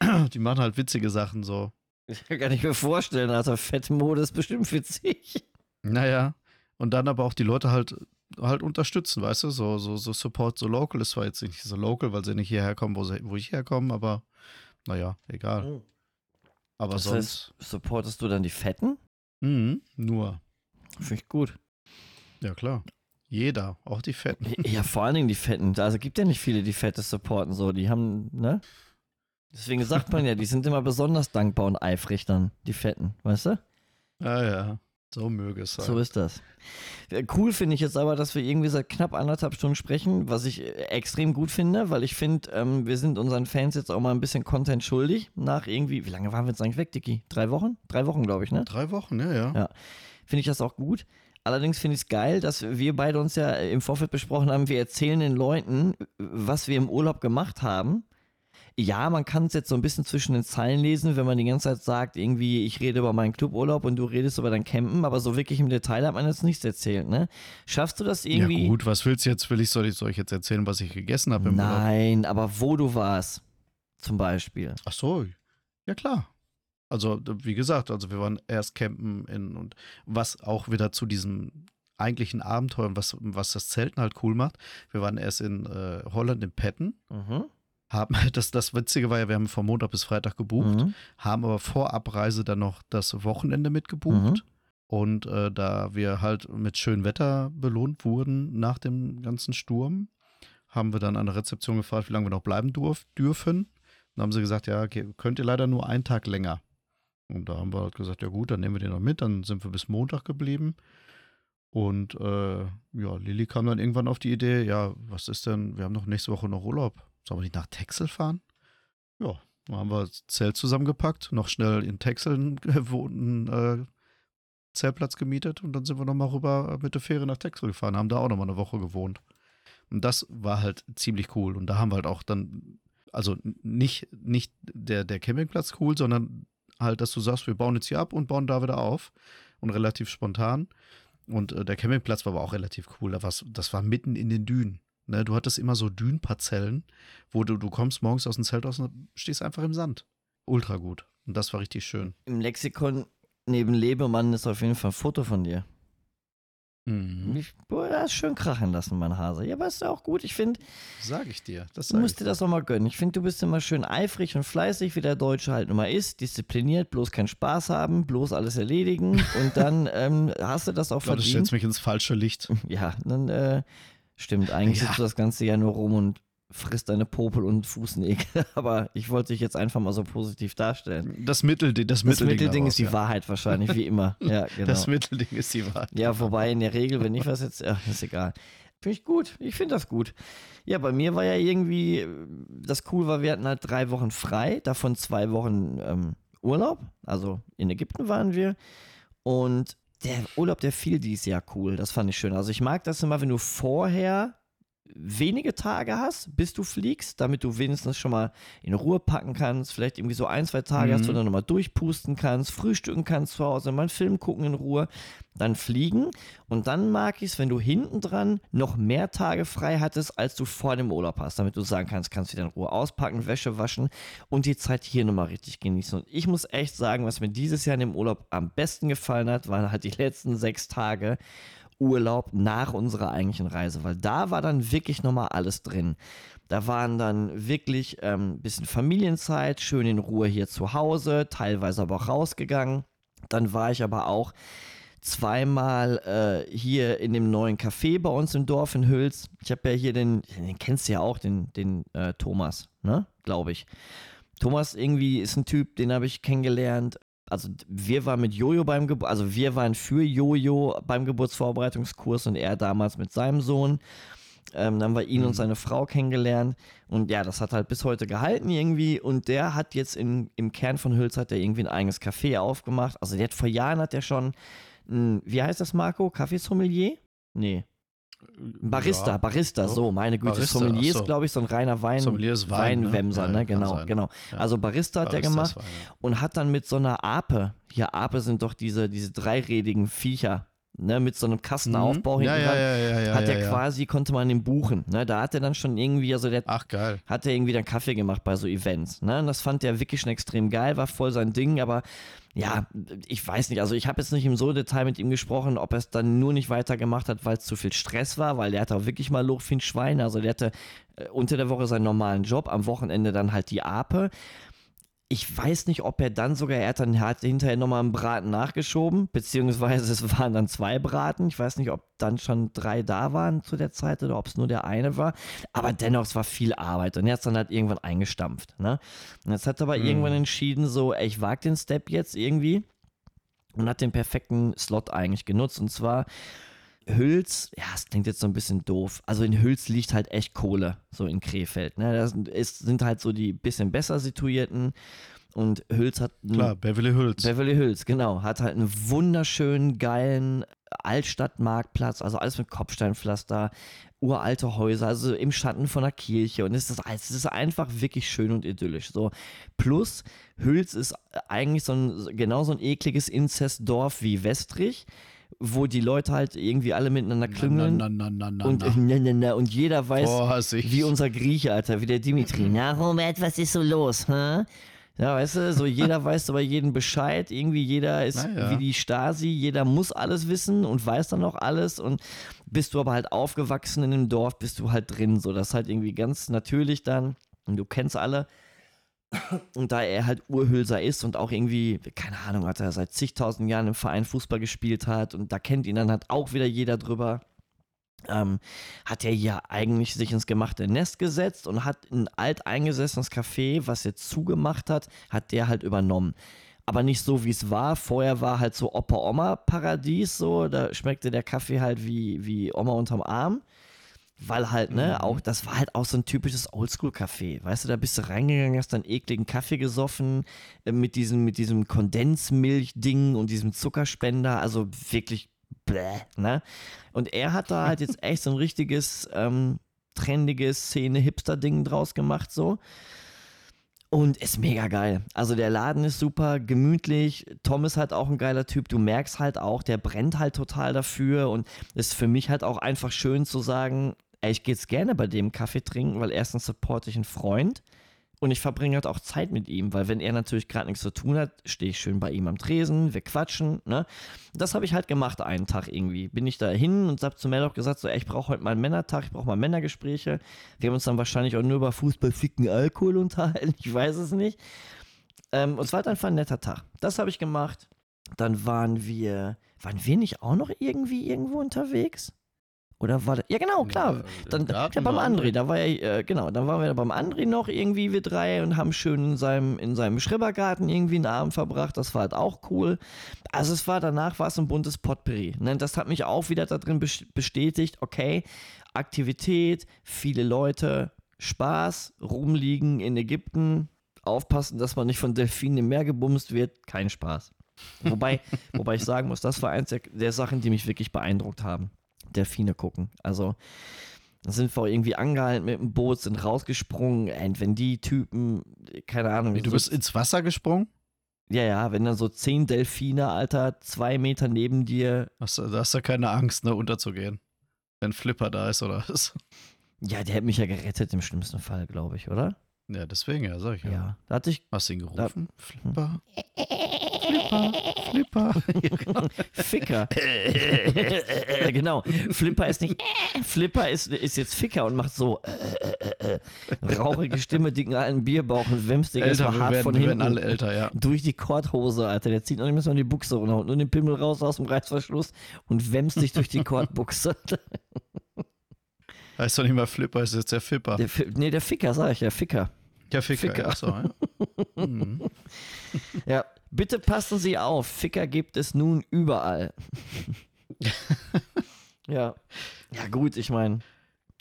die machen halt witzige Sachen so. Ich kann nicht mehr vorstellen, also Fettmode ist bestimmt witzig. Naja, und dann aber auch die Leute halt halt unterstützen, weißt du, so, so, so Support so local ist zwar jetzt nicht so local, weil sie nicht hierher kommen, wo, sie, wo ich herkomme, aber naja, egal. Aber Das sonst, heißt, supportest du dann die Fetten? Mhm, nur, Finde ich gut. ja klar, jeder, auch die Fetten. Ja, vor allen Dingen die Fetten. Also gibt ja nicht viele, die Fette supporten, so. Die haben, ne? Deswegen sagt man ja, die sind immer besonders dankbar und eifrig dann, die Fetten, weißt du? Ja, ja, so möge es sein. So ist das. Äh, Cool finde ich jetzt aber, dass wir irgendwie seit knapp anderthalb Stunden sprechen, was ich äh, extrem gut finde, weil ich finde, ähm, wir sind unseren Fans jetzt auch mal ein bisschen Content schuldig. Nach irgendwie, wie lange waren wir jetzt eigentlich weg, Dicky? Drei Wochen? Drei Wochen, glaube ich, ne? Drei Wochen, ja, ja. Ja. Finde ich das auch gut. Allerdings finde ich es geil, dass wir beide uns ja im Vorfeld besprochen haben, wir erzählen den Leuten, was wir im Urlaub gemacht haben. Ja, man kann es jetzt so ein bisschen zwischen den Zeilen lesen, wenn man die ganze Zeit sagt, irgendwie, ich rede über meinen Cluburlaub und du redest über dein Campen, aber so wirklich im Detail hat man jetzt nichts erzählt, ne? Schaffst du das irgendwie? Ja gut, was willst du jetzt? Will ich, soll ich, soll ich jetzt erzählen, was ich gegessen habe im Urlaub? Nein, aber wo du warst, zum Beispiel. Ach so, ja klar. Also, wie gesagt, also wir waren erst campen in und was auch wieder zu diesem eigentlichen Abenteuer und was, was das Zelten halt cool macht. Wir waren erst in äh, Holland in Petten, Mhm. Haben, das, das Witzige war ja, wir haben von Montag bis Freitag gebucht, Mhm. haben aber vor Abreise dann noch das Wochenende mitgebucht. Mhm. Und äh, da wir halt mit schönem Wetter belohnt wurden nach dem ganzen Sturm, haben wir dann an der Rezeption gefragt, wie lange wir noch bleiben durf dürfen. Dann haben sie gesagt, ja, okay, könnt ihr leider nur einen Tag länger. Und da haben wir halt gesagt, ja gut, dann nehmen wir den noch mit. Dann sind wir bis Montag geblieben. Und äh, ja, Lilly kam dann irgendwann auf die Idee, ja, was ist denn, wir haben noch nächste Woche noch Urlaub. Sollen wir nicht nach Texel fahren? Ja, dann haben wir das Zelt zusammengepackt, noch schnell in Texel einen äh, Zeltplatz gemietet und dann sind wir nochmal rüber mit der Fähre nach Texel gefahren, haben da auch nochmal eine Woche gewohnt. Und das war halt ziemlich cool. Und da haben wir halt auch dann, also nicht, nicht der, der Campingplatz cool, sondern halt, dass du sagst, wir bauen jetzt hier ab und bauen da wieder auf. Und relativ spontan. Und äh, der Campingplatz war aber auch relativ cool. Da das war mitten in den Dünen. Ne? Du hattest immer so Dünenparzellen, wo du, du kommst morgens aus dem Zelt aus und stehst einfach im Sand. Ultra gut. Und das war richtig schön. Im Lexikon neben Lebemann ist auf jeden Fall ein Foto von dir. Mhm. Ich, boah, das schön krachen lassen, mein Hase. Ja, aber ist ja auch gut. Ich finde. Sag ich dir. Das du musst dir das auch mal gönnen. Ich finde, du bist immer schön eifrig und fleißig, wie der Deutsche halt immer ist. Diszipliniert, bloß keinen Spaß haben, bloß alles erledigen. und dann ähm, hast du das auch ich glaub, verdient. Du stellst mich ins falsche Licht. Ja, dann äh, stimmt. Eigentlich ja. sitzt du das ganze Jahr nur rum und frisst deine Popel und Fußnägel. Aber ich wollte dich jetzt einfach mal so positiv darstellen. Das, Mittel, das, das Mittelding, Mittelding ist die ja. Wahrheit wahrscheinlich, wie immer. Ja, genau. Das Mittelding ist die Wahrheit. Ja, wobei in der Regel, wenn ich was jetzt, ja, ist egal. Finde ich gut. Ich finde das gut. Ja, bei mir war ja irgendwie, das cool war, wir hatten halt drei Wochen frei, davon zwei Wochen ähm, Urlaub. Also in Ägypten waren wir. Und der Urlaub, der fiel dieses Jahr cool. Das fand ich schön. Also ich mag das immer, wenn du vorher wenige Tage hast, bis du fliegst, damit du wenigstens schon mal in Ruhe packen kannst, vielleicht irgendwie so ein, zwei Tage mhm. hast, wo du dann nochmal durchpusten kannst, frühstücken kannst zu Hause, mal einen Film gucken in Ruhe, dann fliegen und dann mag ich es, wenn du hinten dran noch mehr Tage frei hattest, als du vor dem Urlaub hast, damit du sagen kannst, kannst wieder in Ruhe auspacken, Wäsche waschen und die Zeit hier nochmal richtig genießen. Und ich muss echt sagen, was mir dieses Jahr in dem Urlaub am besten gefallen hat, waren halt die letzten sechs Tage Urlaub nach unserer eigentlichen Reise, weil da war dann wirklich nochmal alles drin. Da waren dann wirklich ein ähm, bisschen Familienzeit, schön in Ruhe hier zu Hause, teilweise aber auch rausgegangen. Dann war ich aber auch zweimal äh, hier in dem neuen Café bei uns im Dorf in Hüls. Ich habe ja hier den, den kennst du ja auch, den, den äh, Thomas, ne? Glaube ich. Thomas irgendwie ist ein Typ, den habe ich kennengelernt also wir waren mit Jojo beim Geburt, also wir waren für Jojo beim Geburtsvorbereitungskurs und er damals mit seinem Sohn. Ähm, dann haben wir ihn mhm. und seine Frau kennengelernt. Und ja, das hat halt bis heute gehalten irgendwie. Und der hat jetzt in, im Kern von Hülz hat der irgendwie ein eigenes Café aufgemacht. Also der hat vor Jahren hat der schon, ein, wie heißt das, Marco? Kaffeesommelier? Nee. Barista, ja, Barista, so, meine Güte. Barista, Sommelier ist, glaube ich, so ein reiner Wein, ne? Weinwemser, ne? Genau, genau. Ja. Also Barista hat Barista er gemacht Wein, ja. und hat dann mit so einer Ape, hier Ape sind doch diese, diese dreirädigen Viecher, ne, mit so einem Kastenaufbau mhm. hinten ja, ja, ja, hat er quasi, konnte man ihn buchen. Ne? Da hat er dann schon irgendwie, also der Ach, geil. hat er irgendwie dann Kaffee gemacht bei so Events. Ne? Und das fand der wirklich schon extrem geil, war voll sein Ding, aber ja, ich weiß nicht, also ich habe jetzt nicht im so Detail mit ihm gesprochen, ob er es dann nur nicht weitergemacht hat, weil es zu viel Stress war, weil der hatte auch wirklich mal Loch wie Schwein, also der hatte äh, unter der Woche seinen normalen Job, am Wochenende dann halt die Ape ich weiß nicht, ob er dann sogar, er hat dann hat hinterher nochmal einen Braten nachgeschoben, beziehungsweise es waren dann zwei Braten. Ich weiß nicht, ob dann schon drei da waren zu der Zeit oder ob es nur der eine war. Aber dennoch, es war viel Arbeit und er hat es dann halt irgendwann eingestampft. Ne? Und jetzt hat er aber mhm. irgendwann entschieden, so, ey, ich wage den Step jetzt irgendwie und hat den perfekten Slot eigentlich genutzt. Und zwar Hüls, ja, es klingt jetzt so ein bisschen doof. Also in Hüls liegt halt echt Kohle, so in Krefeld. Ne? Das ist, sind halt so die bisschen besser situierten. Und Hüls hat. Klar, Beverly Hüls. Beverly Hüls, genau. Hat halt einen wunderschönen, geilen Altstadtmarktplatz, also alles mit Kopfsteinpflaster, uralte Häuser, also im Schatten von der Kirche. Und es ist, es ist einfach wirklich schön und idyllisch. So. Plus, Hüls ist eigentlich so ein, genau so ein ekliges Inzestdorf wie Westrich wo die Leute halt irgendwie alle miteinander klüngeln. Na, na, na, na, und, na, und jeder weiß, Boah, wie unser Grieche, Alter, wie der Dimitri. Na, Robert, was ist so los? Hä? Ja, weißt du, so jeder weiß über jeden Bescheid, irgendwie jeder ist ja. wie die Stasi, jeder muss alles wissen und weiß dann auch alles und bist du aber halt aufgewachsen in dem Dorf, bist du halt drin, so das ist halt irgendwie ganz natürlich dann und du kennst alle und da er halt Urhülser ist und auch irgendwie, keine Ahnung, hat er seit zigtausend Jahren im Verein Fußball gespielt hat und da kennt ihn dann halt auch wieder jeder drüber, ähm, hat er ja eigentlich sich ins gemachte Nest gesetzt und hat ein alteingesessenes Café, was er zugemacht hat, hat der halt übernommen. aber nicht so, wie es war. Vorher war halt so Opa-Oma-Paradies so, da schmeckte der Kaffee halt wie, wie Oma unterm Arm. Weil halt, ne, Mhm. auch, das war halt auch so ein typisches Oldschool-Café. Weißt du, da bist du reingegangen, hast dann ekligen Kaffee gesoffen, äh, mit diesem, mit diesem Kondensmilch-Ding und diesem Zuckerspender, also wirklich bläh, ne? Und er hat da halt jetzt echt so ein richtiges, ähm, trendiges Szene-Hipster-Ding draus gemacht, so. Und ist mega geil. Also der Laden ist super gemütlich. Tom ist halt auch ein geiler Typ. Du merkst halt auch, der brennt halt total dafür. Und ist für mich halt auch einfach schön zu sagen, ey, ich gehe jetzt gerne bei dem Kaffee trinken, weil erstens supporte ich einen Freund und ich verbringe halt auch Zeit mit ihm, weil wenn er natürlich gerade nichts zu tun hat, stehe ich schön bei ihm am Tresen, wir quatschen, ne? Das habe ich halt gemacht einen Tag irgendwie. Bin ich da hin und habe zu Mel auch gesagt, so, ey, ich brauche heute mal einen Männertag, ich brauche mal Männergespräche. Wir haben uns dann wahrscheinlich auch nur über Fußball, Ficken, Alkohol unterhalten, ich weiß es nicht. Ähm, und es war halt einfach ein netter Tag. Das habe ich gemacht. Dann waren wir, waren wir nicht auch noch irgendwie irgendwo unterwegs? Oder war das? Ja, genau, klar. Dann, ja, beim André, da war ja, äh, genau, dann waren wir beim André noch irgendwie, wir drei, und haben schön in seinem, in seinem Schrebergarten irgendwie einen Abend verbracht. Das war halt auch cool. Also es war, danach war es ein buntes Potpourri. Ne? Das hat mich auch wieder darin bestätigt, okay, Aktivität, viele Leute, Spaß, rumliegen in Ägypten, aufpassen, dass man nicht von Delfinen im Meer gebumst wird, kein Spaß. Wobei, wobei ich sagen muss, das war eins der, der Sachen, die mich wirklich beeindruckt haben. Delfine gucken. Also da sind wir irgendwie angehalten mit dem Boot, sind rausgesprungen. Und wenn die Typen, keine Ahnung. Wie, du so, bist ins Wasser gesprungen? Ja, ja, wenn dann so zehn Delfine, Alter, zwei Meter neben dir. Hast du, da hast du keine Angst, ne, unterzugehen. Wenn Flipper da ist oder was? Ja, der hätte mich ja gerettet im schlimmsten Fall, glaube ich, oder? Ja, deswegen, ja, sag ich ja. Ja, da hatte ich. Hast du ihn gerufen? Da, Flipper. Flipper. Flipper. Ficker. genau. Flipper ist nicht. Flipper ist, ist jetzt Ficker und macht so. Äh, rauchige Stimme, dicken alten Bierbauch und wämst den älter, hart werden, von wir hinten. werden alle älter, ja. Durch die Korthose, Alter. Der zieht noch nicht mehr so die Buchse runter und nur den Pimmel raus aus dem Reißverschluss und wämst dich durch die Kordbuchse. Heißt doch nicht mal Flipper, ist jetzt der Fipper. Der, nee, der Ficker, sag ich ja, Ficker. Ja, Ficker. Ficker. Ja, so, ja. Mhm. ja, bitte passen Sie auf. Ficker gibt es nun überall. ja. Ja, gut, ich meine,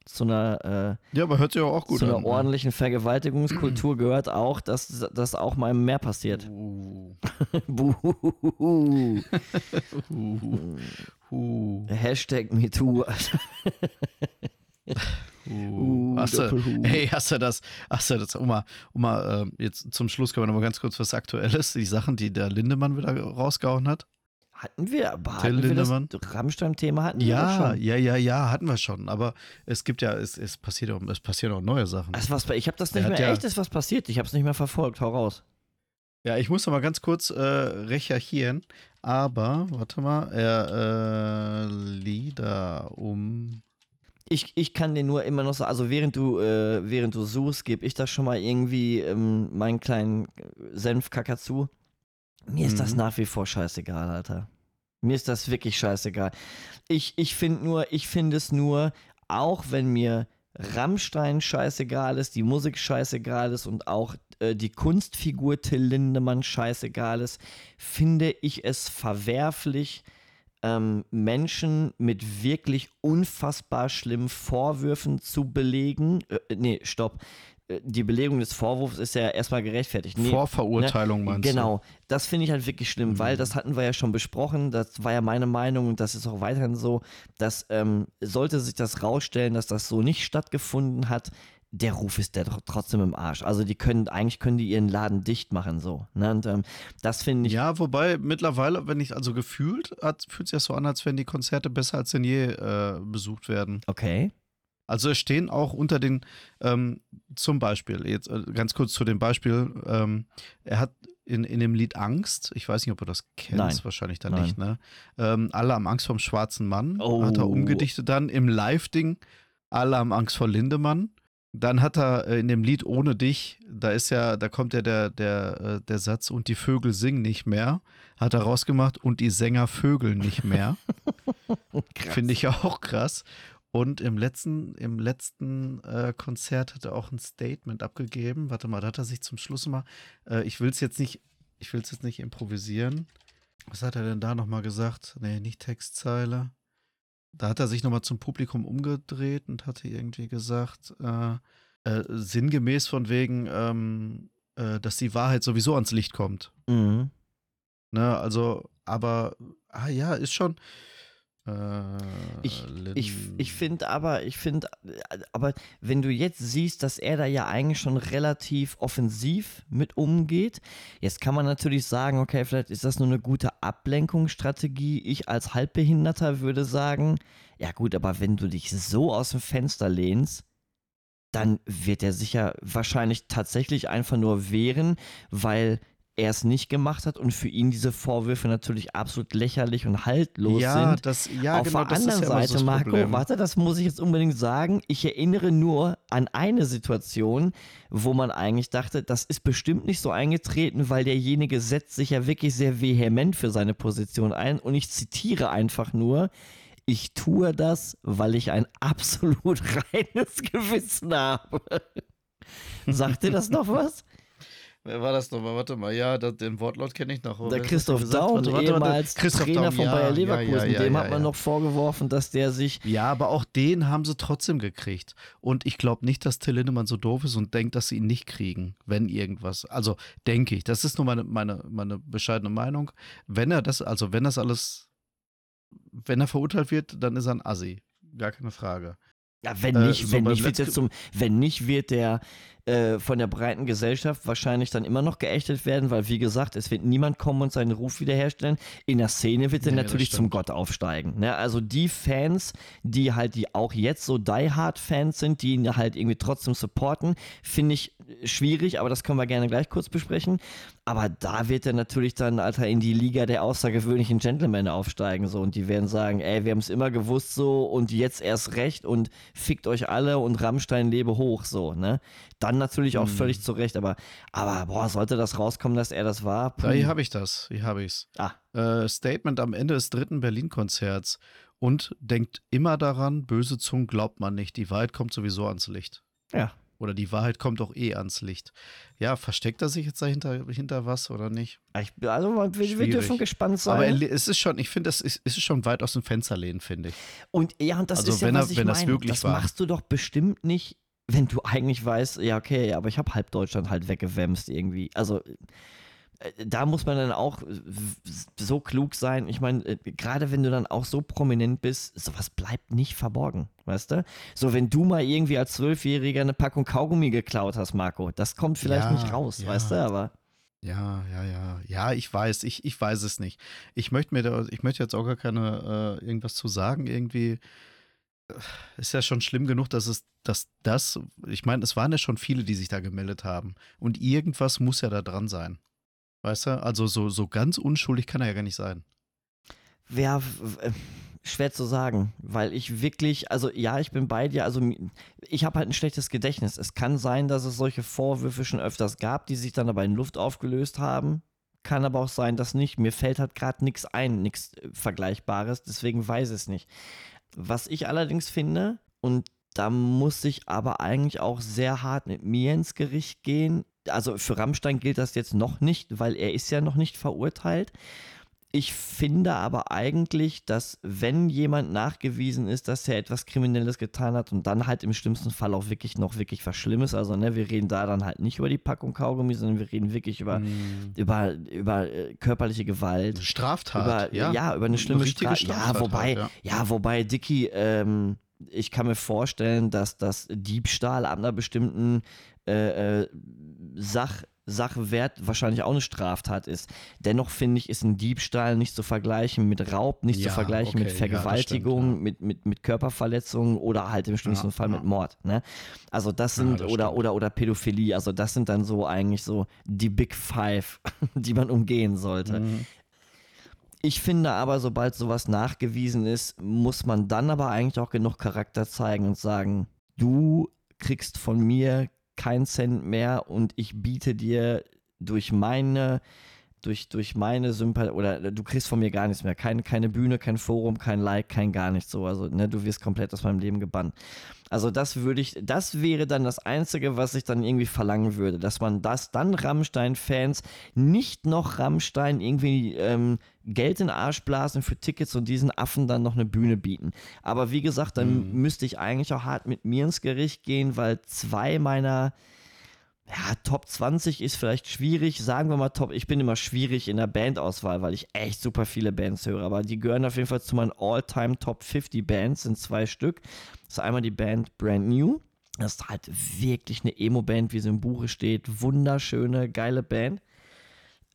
zu einer, ja, aber hört sich auch äh, gut zu einer an. ne? ordentlichen Vergewaltigungskultur gehört auch, dass das auch mal im Meer passiert. Uh, Buh. uh, uh, Hashtag MeToo. Uh. Hast du, hey, hast du das, hast du das, mal, um mal ähm, jetzt zum Schluss können wir nochmal ganz kurz was Aktuelles, die Sachen, die der Lindemann wieder rausgehauen hat. Hatten wir, aber Till hatten wir das Lindemann? Rammstein-Thema hatten wir Ja, doch schon. ja, ja, ja, hatten wir schon. Aber es gibt ja, es, es passiert auch, es passieren auch neue Sachen. Also was, ich habe das Er nicht hat mehr, ja- echt ist was passiert. Ich habe es nicht mehr verfolgt. Hau raus. Ja, ich muss noch mal ganz kurz äh, recherchieren. Aber, warte mal, er äh, Lieder um. Ich, ich kann dir nur immer noch sagen, also während du, äh, während du suchst, gebe ich da schon mal irgendwie ähm, meinen kleinen Senfkacker zu. Mir ist das Mhm. nach wie vor scheißegal, Alter. Mir ist das wirklich scheißegal. Ich, ich finde nur, ich finde es nur, auch wenn mir Rammstein scheißegal ist, die Musik scheißegal ist und auch äh, die Kunstfigur Till Lindemann scheißegal ist, finde ich es verwerflich, ähm, Menschen mit wirklich unfassbar schlimmen Vorwürfen zu belegen. Äh, nee, stopp. Äh, Die Belegung des Vorwurfs ist ja erstmal gerechtfertigt. Nee, Vorverurteilung meinst Genau, das finde ich halt wirklich schlimm, weil Mhm. das hatten wir ja schon besprochen, das war ja meine Meinung und das ist auch weiterhin so, dass ähm, sollte sich das rausstellen, dass das so nicht stattgefunden hat, der Ruf ist der tr- trotzdem im Arsch. Also die können, eigentlich können die ihren Laden dicht machen so. Ne? Und ähm, das finde ich, Ja, wobei mittlerweile, wenn ich also gefühlt, hat, fühlt sich das so an, als wenn die Konzerte besser als denn je äh, besucht werden. okay. Also es stehen auch unter den, ähm, zum Beispiel, jetzt äh, ganz kurz zu dem Beispiel, ähm, er hat in, in dem Lied Angst, ich weiß nicht, ob du das kennst, Nein. wahrscheinlich dann Nein. nicht, ne? Ähm, alle haben Angst vom schwarzen Mann, Oh. hat er umgedichtet dann im Live-Ding, alle haben Angst vor Lindemann. Dann hat er äh, in dem Lied Ohne dich, da ist ja, da kommt ja der, der, äh, der Satz, und die Vögel singen nicht mehr, hat er rausgemacht, und die Sänger vögeln nicht mehr. Finde ich auch krass. Und im letzten, im letzten äh, Konzert hat er auch ein Statement abgegeben. Warte mal, da hat er sich zum Schluss mal, äh, ich will es jetzt nicht ich will es jetzt nicht improvisieren. Was hat er denn da nochmal gesagt? Nee, nicht Textzeile. Da hat er sich nochmal zum Publikum umgedreht und hatte irgendwie gesagt, äh, äh, sinngemäß von wegen, ähm, äh, dass die Wahrheit sowieso ans Licht kommt. Mhm. Ne, also, aber, ah ja, ist schon. Äh, Ich, ich, ich finde aber, ich finde, aber wenn du jetzt siehst, dass er da ja eigentlich schon relativ offensiv mit umgeht, jetzt kann man natürlich sagen, okay, vielleicht ist das nur eine gute Ablenkungsstrategie. Ich als Halbbehinderter würde sagen, ja gut, aber wenn du dich so aus dem Fenster lehnst, dann wird er sich ja wahrscheinlich tatsächlich einfach nur wehren, weil er es nicht gemacht hat und für ihn diese Vorwürfe natürlich absolut lächerlich und haltlos ja, sind. das, ja, Auf genau, der das anderen ist ja immer Seite, so Marco, Problem. warte, das muss ich jetzt unbedingt sagen. Ich erinnere nur an eine Situation, wo man eigentlich dachte, das ist bestimmt nicht so eingetreten, weil derjenige setzt sich ja wirklich sehr vehement für seine Position ein. Und ich zitiere einfach nur, ich tue das, weil ich ein absolut reines Gewissen habe. Sagt dir das noch was? Wer war das nochmal? Warte mal, ja, das, den Wortlaut kenne ich noch. Der Christoph? Daum, Warte, warte, ehemals Christoph Trainer Daum, von ja, Bayer Leverkusen, ja, ja, dem hat man noch vorgeworfen, dass der sich Ja, aber auch den haben sie trotzdem gekriegt. Und ich glaube nicht, dass Till Lindemann so doof ist und denkt, dass sie ihn nicht kriegen, wenn irgendwas. Also denke ich. Das ist nur meine, meine, meine bescheidene Meinung. Wenn er das, also wenn das alles, wenn er verurteilt wird, dann ist er ein Assi. Gar keine Frage. Ja, wenn Äh, nicht, so wenn nicht, wird's jetzt zum, wenn nicht, wird der äh, von der breiten Gesellschaft wahrscheinlich dann immer noch geächtet werden, weil wie gesagt, es wird niemand kommen und seinen Ruf wiederherstellen. In der Szene wird er Nee, natürlich zum. Gott aufsteigen. Ne? Also die Fans, die halt, die auch jetzt so Die Hard Fans sind, die ihn halt irgendwie trotzdem supporten, finde ich schwierig, aber das können wir gerne gleich kurz besprechen. Aber da wird er natürlich dann, Alter, in die Liga der außergewöhnlichen Gentlemen aufsteigen. So. Und die werden sagen, ey, wir haben es immer gewusst so und jetzt erst recht und fickt euch alle und Rammstein lebe hoch. So, ne? Dann natürlich auch Hm. völlig zu Recht, aber, aber boah, sollte das rauskommen, dass er das war? Puh. hier habe ich das. Hier habe ich's. Ah, Äh, Statement am Ende des dritten Berlin-Konzerts. Und denkt immer daran, böse Zungen glaubt man nicht. Die Wahrheit kommt sowieso ans Licht. ja. Oder die Wahrheit kommt auch eh ans Licht. Ja, versteckt er sich jetzt dahinter hinter was oder nicht? Ich, also wir, wir dürfen gespannt sein. Aber er, es ist schon, ich finde, es ist, ist schon weit aus dem Fenster lehnen, finde ich. Und ja, und das Also ist ja, wenn er- was ich wenn das meine. wirklich das war. machst du doch bestimmt nicht, wenn du eigentlich weißt, ja, okay, aber ich habe halb Deutschland halt weggewämst irgendwie. Also äh, da muss man dann auch so klug sein. Ich meine, äh, gerade wenn du dann auch so prominent bist, sowas bleibt nicht verborgen, weißt du? So, wenn du mal irgendwie als Zwölfjähriger eine Packung Kaugummi geklaut hast, Marco, das kommt vielleicht Ja, nicht raus, ja. weißt du? Aber Ja, ja, ja. Ja, ich weiß, ich, ich weiß es nicht. Ich möchte mir da, ich möchte jetzt auch gar keine äh, irgendwas zu sagen. Irgendwie ist ja schon schlimm genug, dass es, dass das, ich meine, es waren ja schon viele, die sich da gemeldet haben. Und irgendwas muss ja da dran sein. Weißt du? Also so, so ganz unschuldig kann er ja gar nicht sein. Ja, w- äh, schwer zu sagen, weil ich wirklich, also ja, ich bin bei dir, also ich habe halt ein schlechtes Gedächtnis. Es kann sein, dass es solche Vorwürfe schon öfters gab, die sich dann aber in Luft aufgelöst haben. Kann aber auch sein, dass nicht. Mir fällt halt gerade nichts ein, nichts äh, Vergleichbares, deswegen weiß ich es nicht. Was ich allerdings finde, und da muss ich aber eigentlich auch sehr hart mit mir ins Gericht gehen. Also für Rammstein gilt das jetzt noch nicht, weil er ist ja noch nicht verurteilt. Ich finde aber eigentlich, dass wenn jemand nachgewiesen ist, dass er etwas Kriminelles getan hat und dann halt im schlimmsten Fall auch wirklich noch wirklich was Schlimmes, also ne, wir reden da dann halt nicht über die Packung Kaugummi, sondern wir reden wirklich über, Mhm. über, über äh, körperliche Gewalt, Straftat. über, ja. über eine schlimme richtige Straftat. Ja, wobei, halt, ja. wobei, Dicky, ähm, ich kann mir vorstellen, dass das Diebstahl ab einer bestimmten äh, äh, Sach, Sachwert wahrscheinlich auch eine Straftat ist. Dennoch finde ich, ist ein Diebstahl nicht zu vergleichen mit Raub, nicht zu Ja, vergleichen mit okay, ja, das Vergewaltigung, stimmt, ja. mit, mit, mit Körperverletzungen oder halt im schlimmsten Ja, Fall mit Mord. Ne? Also das sind, das oder, stimmt. oder, oder Pädophilie, also das sind dann so eigentlich so die Big Five, die man umgehen sollte. Mhm. Ich finde aber, sobald sowas nachgewiesen ist, muss man dann aber eigentlich auch genug Charakter zeigen und sagen, du kriegst von mir keinen Cent mehr und ich biete dir durch meine durch, durch meine Sympathie, oder du kriegst von mir gar nichts mehr. Keine, keine Bühne, kein Forum, kein Like, kein gar nichts so. Also, ne, du wirst komplett aus meinem Leben gebannt. Also, das würde ich, das wäre dann das Einzige, was ich dann irgendwie verlangen würde, dass man das dann Rammstein-Fans nicht noch Rammstein irgendwie ähm, Geld in den Arsch blasen für Tickets und diesen Affen dann noch eine Bühne bieten. Aber wie gesagt, dann mhm. müsste ich eigentlich auch hart mit mir ins Gericht gehen, weil zwei meiner ja, Top 20 ist vielleicht schwierig. Sagen wir mal Top, ich bin immer schwierig in der Bandauswahl, weil ich echt super viele Bands höre. Aber die gehören auf jeden Fall zu meinen All-Time Top 50 Bands, sind zwei Stück. Das ist einmal die Band Brand New. Das ist halt wirklich eine Emo-Band, wie sie im Buche steht. Wunderschöne, geile Band.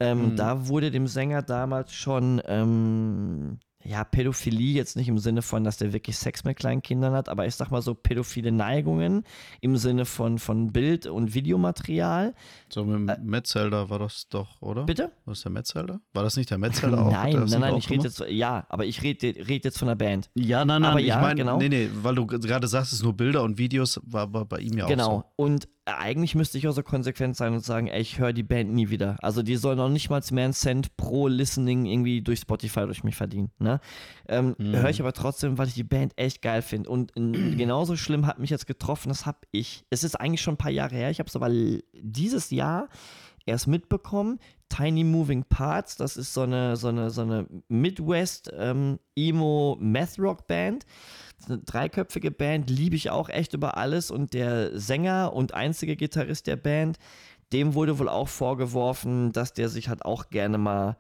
Ähm, mhm. Da wurde dem Sänger damals schon ähm, ja, Pädophilie jetzt nicht im Sinne von, dass der wirklich Sex mit kleinen Kindern hat, aber ich sag mal so pädophile Neigungen im Sinne von, von Bild- und Videomaterial. So mit äh, Metzelder war das doch, oder? Bitte? Was ist der Metzelder? War das nicht der Metzelder auch? Nein, nein, nein, ich rede jetzt, ja, aber ich rede red jetzt von der Band. Ja, nein, nein, aber ich ja, meine, genau. nee, nee, weil du gerade sagst, es sind nur Bilder und Videos, war, war bei ihm ja genau. auch so. Genau, und eigentlich müsste ich auch so konsequent sein und sagen, ey, ich höre die Band nie wieder. Also die soll noch nicht mal mehr einen Cent pro Listening irgendwie durch Spotify durch mich verdienen. Ne? Ähm, mhm. Höre ich aber trotzdem, weil ich die Band echt geil finde. Und in, genauso schlimm hat mich jetzt getroffen, das habe ich. Es ist eigentlich schon ein paar Jahre her, ich habe es aber dieses Jahr erst mitbekommen. Tiny Moving Parts, das ist so eine, so eine, so eine Midwest ähm, Emo Math Rock Band eine dreiköpfige Band, liebe ich auch echt über alles. Und der Sänger und einzige Gitarrist der Band, dem wurde wohl auch vorgeworfen, dass der sich halt auch gerne mal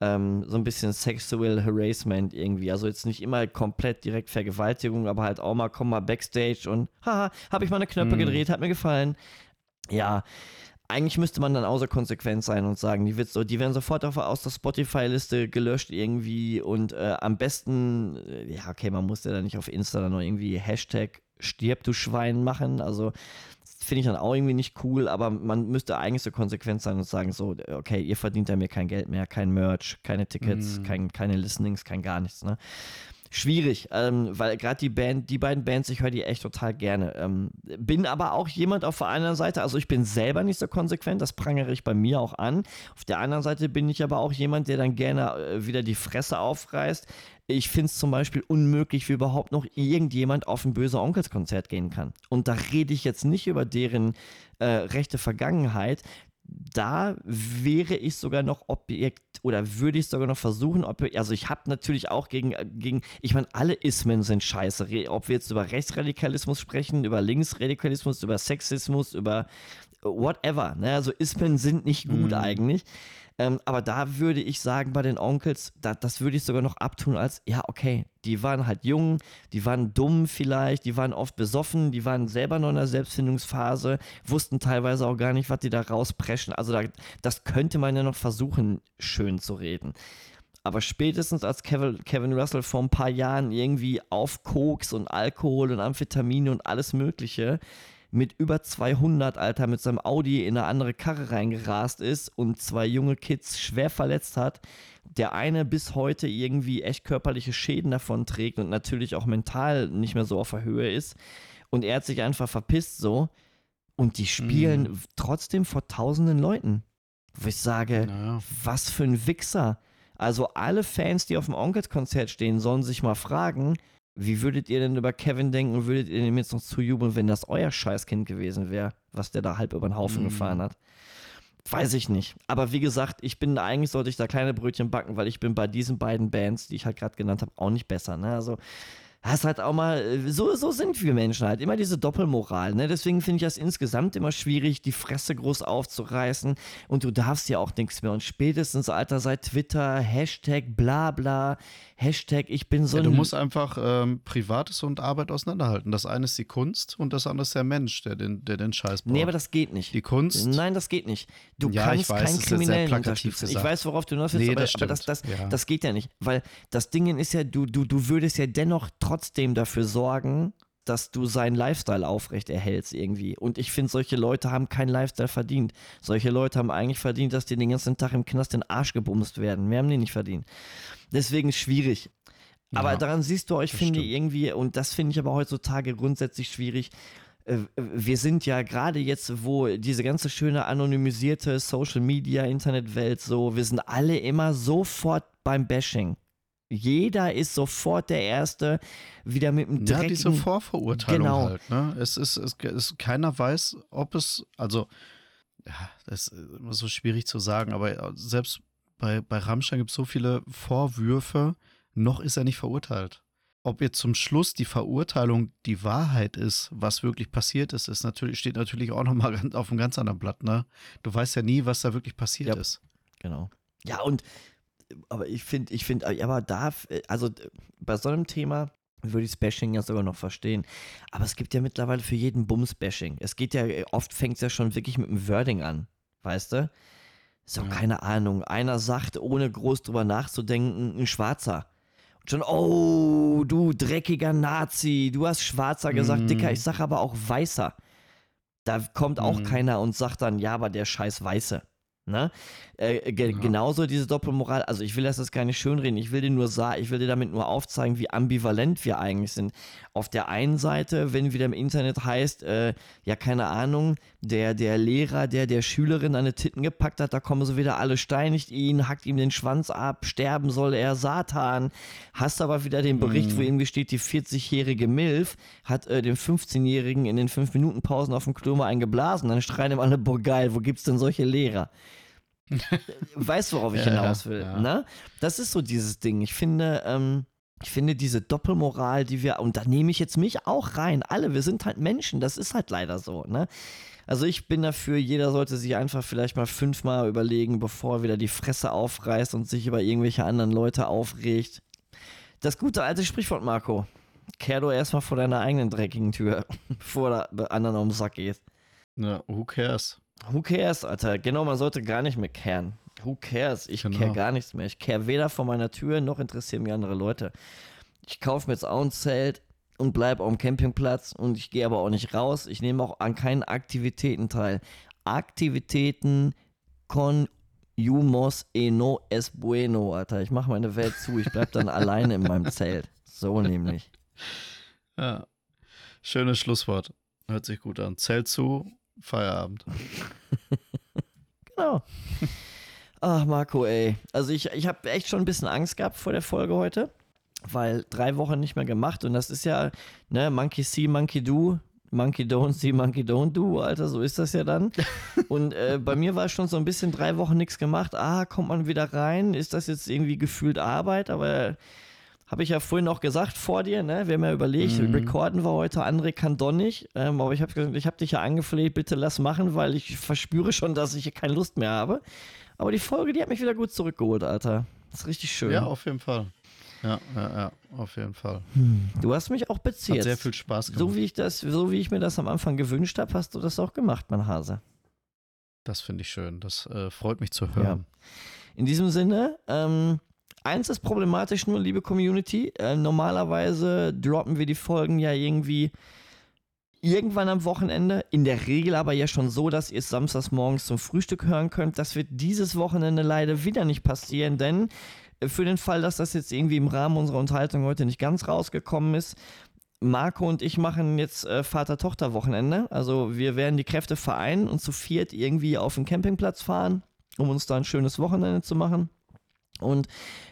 ähm, so ein bisschen Sexual Harassment irgendwie. Also jetzt nicht immer komplett direkt Vergewaltigung, aber halt auch mal, komm mal Backstage und haha, habe ich mal eine Knöpfe mhm. gedreht, hat mir gefallen. Ja, eigentlich müsste man dann außer konsequent sein und sagen, die, wird so, die werden sofort auf, aus der Spotify-Liste gelöscht irgendwie und äh, am besten, äh, ja, okay, man muss ja dann nicht auf Insta dann noch irgendwie Hashtag stirb du Schwein machen, also finde ich dann auch irgendwie nicht cool, aber man müsste eigentlich so konsequent sein und sagen so, okay, ihr verdient ja mir kein Geld mehr, kein Merch, keine Tickets, mm. kein, keine Listenings, kein gar nichts, ne? Schwierig, ähm, weil gerade die Band, die beiden Bands, ich höre die echt total gerne. Ähm, bin aber auch jemand auf der anderen Seite, also ich bin selber nicht so konsequent, das prangere ich bei mir auch an. Auf der anderen Seite bin ich aber auch jemand, der dann gerne äh, wieder die Fresse aufreißt. Ich finde es zum Beispiel unmöglich, wie überhaupt noch irgendjemand auf ein böse Onkels-Konzert gehen kann. Und da rede ich jetzt nicht über deren äh, rechte Vergangenheit da wäre ich sogar noch Objekt oder würde ich sogar noch versuchen, ob, also ich habe natürlich auch gegen, gegen ich meine, alle Ismen sind scheiße. Ob wir jetzt über Rechtsradikalismus sprechen, über Linksradikalismus, über Sexismus, über whatever. Ne? Also Ismen sind nicht gut mhm. eigentlich. Ähm, aber da würde ich sagen, bei den Onkels, da, das würde ich sogar noch abtun als, ja, okay, die waren halt jung, die waren dumm vielleicht, die waren oft besoffen, die waren selber noch in der Selbstfindungsphase, wussten teilweise auch gar nicht, was die da rauspreschen. Also da, das könnte man ja noch versuchen, schön zu reden. Aber spätestens als Kevin, Russell vor ein paar Jahren irgendwie auf Koks und Alkohol und Amphetamine und alles Mögliche mit über 200, Alter, mit seinem Audi in eine andere Karre reingerast ist und zwei junge Kids schwer verletzt hat. Der eine bis heute irgendwie echt körperliche Schäden davon trägt und natürlich auch mental nicht mehr so auf der Höhe ist. Und er hat sich einfach verpisst so. Und die spielen mhm. trotzdem vor tausenden Leuten. Wo ich sage, naja. was für ein Wichser. Also alle Fans, die auf dem Onkels-Konzert stehen, sollen sich mal fragen, wie würdet ihr denn über Kevin denken und würdet ihr ihm jetzt noch zujubeln, wenn das euer Scheißkind gewesen wäre, was der da halb über den Haufen mm. gefahren hat? Weiß ich nicht. Aber wie gesagt, ich bin eigentlich sollte ich da kleine Brötchen backen, weil ich bin bei diesen beiden Bands, die ich halt gerade genannt habe, auch nicht besser. Ne? Also das ist halt auch mal, so, so sind wir Menschen halt, immer diese Doppelmoral. Ne? Deswegen finde ich das insgesamt immer schwierig, die Fresse groß aufzureißen und du darfst ja auch nichts mehr. Und spätestens, Alter, seit Twitter, Hashtag bla bla, Hashtag ich bin so ja, Du musst einfach ähm, Privates und Arbeit auseinanderhalten. Das eine ist die Kunst und das andere ist der Mensch, der den, der den Scheiß braucht. Nee, aber das geht nicht. Die Kunst? Nein, das geht nicht. Du ja, kannst weiß, keinen Kriminellen unterstützen. Ich weiß, worauf du hinaus willst, nee, aber, das, aber das, das, ja. das geht ja nicht. Weil das Ding ist ja, du, du, du würdest ja dennoch trotzdem trotzdem dafür sorgen, dass du seinen Lifestyle aufrecht erhältst irgendwie. Und ich finde, solche Leute haben keinen Lifestyle verdient. Solche Leute haben eigentlich verdient, dass die den ganzen Tag im Knast den Arsch gebumst werden. Mehr haben die nicht verdient. Deswegen schwierig. Aber ja, daran siehst du, ich finde stimmt. irgendwie, und das finde ich aber heutzutage grundsätzlich schwierig, äh, wir sind ja gerade jetzt, wo diese ganze schöne anonymisierte Social Media, Internetwelt so, wir sind alle immer sofort beim Bashing. Jeder ist sofort der Erste, wieder mit dem Ja, diese Vorverurteilung Genau. halt. Ne? Es ist, es, es, keiner weiß, ob es, also, ja, das ist immer so schwierig zu sagen, aber selbst bei, bei Rammstein gibt es so viele Vorwürfe, noch ist er nicht verurteilt. Ob jetzt zum Schluss die Verurteilung die Wahrheit ist, was wirklich passiert ist, ist natürlich, steht natürlich auch nochmal auf einem ganz anderen Blatt, ne? Du weißt ja nie, was da wirklich passiert Ja. ist. Genau. Ja, und aber ich finde, ich finde, aber da, also bei so einem Thema würde ich das Bashing ja sogar noch verstehen. Aber es gibt ja mittlerweile für jeden Bums-Bashing. Es geht ja, oft fängt es ja schon wirklich mit dem Wording an, weißt du? So, Ja. keine Ahnung. Einer sagt, ohne groß drüber nachzudenken, ein Schwarzer. Und schon, oh, du dreckiger Nazi, du hast Schwarzer gesagt, Mhm. Dicker, ich sag aber auch Weißer. Da kommt auch Mhm. keiner und sagt dann, ja, aber der scheiß Weiße. Ne? Äh, ge Ja. Genauso diese Doppelmoral, also ich will das jetzt gar nicht schönreden, ich will dir nur sagen, ich will dir damit nur aufzeigen, wie ambivalent wir eigentlich sind. Auf der einen Seite, wenn wieder im Internet heißt, äh, ja, keine Ahnung, der, der Lehrer, der der Schülerin an die Titten gepackt hat, da kommen sie wieder alle, steinigt ihn, hackt ihm den Schwanz ab, sterben soll er, Satan. Hast aber wieder den Bericht, wo Mhm. irgendwie steht, die 40-jährige Milf hat äh, dem 15-Jährigen in den 5-Minuten-Pausen auf dem Klo mal einen geblasen. Dann schreien ihm alle, boah geil, wo gibt's denn solche Lehrer? weißt du, worauf ich hinaus will, ja. ne? Das ist so dieses Ding. Ich finde, ähm, ich finde diese Doppelmoral, die wir, und da nehme ich jetzt mich auch rein, alle, wir sind halt Menschen, das ist halt leider so, ne? Also ich bin dafür, jeder sollte sich einfach vielleicht mal fünfmal überlegen, bevor er wieder die Fresse aufreißt und sich über irgendwelche anderen Leute aufregt. Das gute alte Sprichwort, Marco. Kehr du erstmal vor deiner eigenen dreckigen Tür, bevor du anderen auf den Sack gehst. Ja, who cares? Who cares, Alter? Genau, man sollte gar nicht mehr kehren. Who cares? Ich Genau. kehr gar nichts mehr. Ich kehr weder vor meiner Tür, noch interessieren mich andere Leute. Ich kaufe mir jetzt auch ein Zelt und bleibe auf dem Campingplatz und ich gehe aber auch nicht raus. Ich nehme auch an keinen Aktivitäten teil. Aktivitäten con humos e no es bueno, Alter. Ich mache meine Welt zu. Ich bleib dann alleine in meinem Zelt. So nämlich. Ja. Schönes Schlusswort. Hört sich gut an. Zelt zu, Feierabend. Genau. Ach, Marco, ey. Also ich, ich habe echt schon ein bisschen Angst gehabt vor der Folge heute, weil drei Wochen nicht mehr gemacht und das ist ja, ne, Monkey see, Monkey do, Monkey don't see, Monkey don't do, Alter, so ist das ja dann. Und äh, bei mir war schon so ein bisschen drei Wochen nichts gemacht. Ah, kommt man wieder rein? Ist das jetzt irgendwie gefühlt Arbeit? Aber habe ich ja vorhin auch gesagt vor dir, ne? Wir haben ja überlegt, Mhm. recorden wir heute, André kann doch nicht. Ähm, aber ich habe gesagt, ich habe dich ja angefleht, bitte lass machen, weil ich verspüre schon, dass ich hier keine Lust mehr habe. Aber die Folge, die hat mich wieder gut zurückgeholt, Alter. Das ist richtig schön. Ja, auf jeden Fall. Ja, ja, ja, auf jeden Fall. Du hast mich auch Hat beziert. sehr viel Spaß gemacht. so wie ich das, so wie ich mir das am Anfang gewünscht habe, hast du das auch gemacht, mein Hase. Das finde ich schön. Das äh, freut mich zu hören. In diesem Sinne, ähm, eins ist problematisch nur, liebe Community. Äh, normalerweise droppen wir die Folgen ja irgendwie irgendwann am Wochenende. In der Regel aber ja schon so, dass ihr es samstags morgens zum Frühstück hören könnt. Das wird dieses Wochenende leider wieder nicht passieren, denn äh, für den Fall, dass das jetzt irgendwie im Rahmen unserer Unterhaltung heute nicht ganz rausgekommen ist, Marco und ich machen jetzt äh, Vater-Tochter-Wochenende. Also wir werden die Kräfte vereinen und zu viert irgendwie auf den Campingplatz fahren, um uns da ein schönes Wochenende zu machen. Und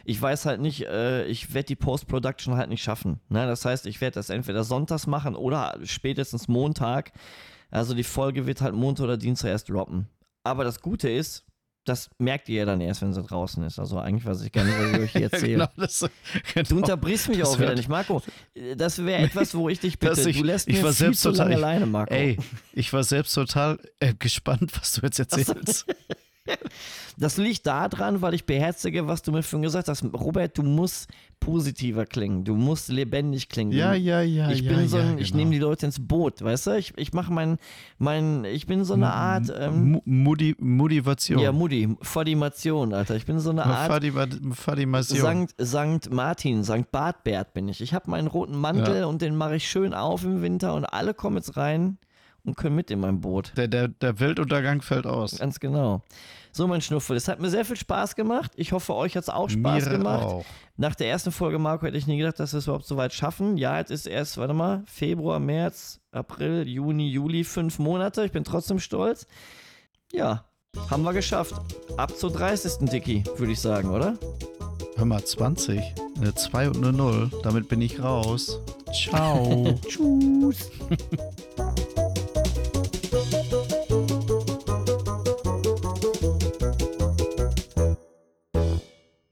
ich weiß halt nicht, äh, ich werde die Post-Production halt nicht schaffen. Ne? Das heißt, ich werde das entweder sonntags machen oder spätestens Montag. Also die Folge wird halt Montag oder Dienstag erst droppen. Aber das Gute ist, das merkt ihr ja dann erst, wenn sie draußen ist. Also eigentlich weiß ich gar nicht, was ich euch hier erzähle. genau, das, genau. Du unterbrichst mich auch wieder nicht, Marco. Das wäre etwas, wo ich dich bitte. Ich- du lässt ich mir war selbst total- lange ich- alleine, Marco. Ey, ich war selbst total äh, gespannt, was du jetzt erzählst. Das liegt daran, weil ich beherzige, was du mir vorhin gesagt hast. Robert, du musst positiver klingen. Du musst lebendig klingen. Ja, ja, ja. ich ja, bin so ja, ein, ich genau. nehme die Leute ins Boot, weißt du? Ich, ich mache mein, mein, ich bin so eine Art, ähm, Mudi Motivation. ja, Mutti, Fodimation, Alter. Ich bin so eine Art Fadima- Fadimation. Sankt, Sankt Martin, Sankt Bartbert bin ich. Ich habe meinen roten Mantel Ja. und den mache ich schön auf im Winter und alle kommen jetzt rein und können mit in mein Boot. Der, der, der Weltuntergang fällt aus. Ganz genau. So, mein Schnuffel, es hat mir sehr viel Spaß gemacht. Ich hoffe, euch hat es auch Spaß Mir gemacht. auch. Nach der ersten Folge, Marco, hätte ich nie gedacht, dass wir es überhaupt so weit schaffen. Ja, jetzt ist erst, warte mal, Februar, März, April, Juni, Juli, fünf Monate. Ich bin trotzdem stolz. Ja, haben wir geschafft. Ab zur 30. Dicky, würde ich sagen, oder? Hör mal, 20. Eine 2 und eine 0. Damit bin ich raus. Ciao. Tschüss.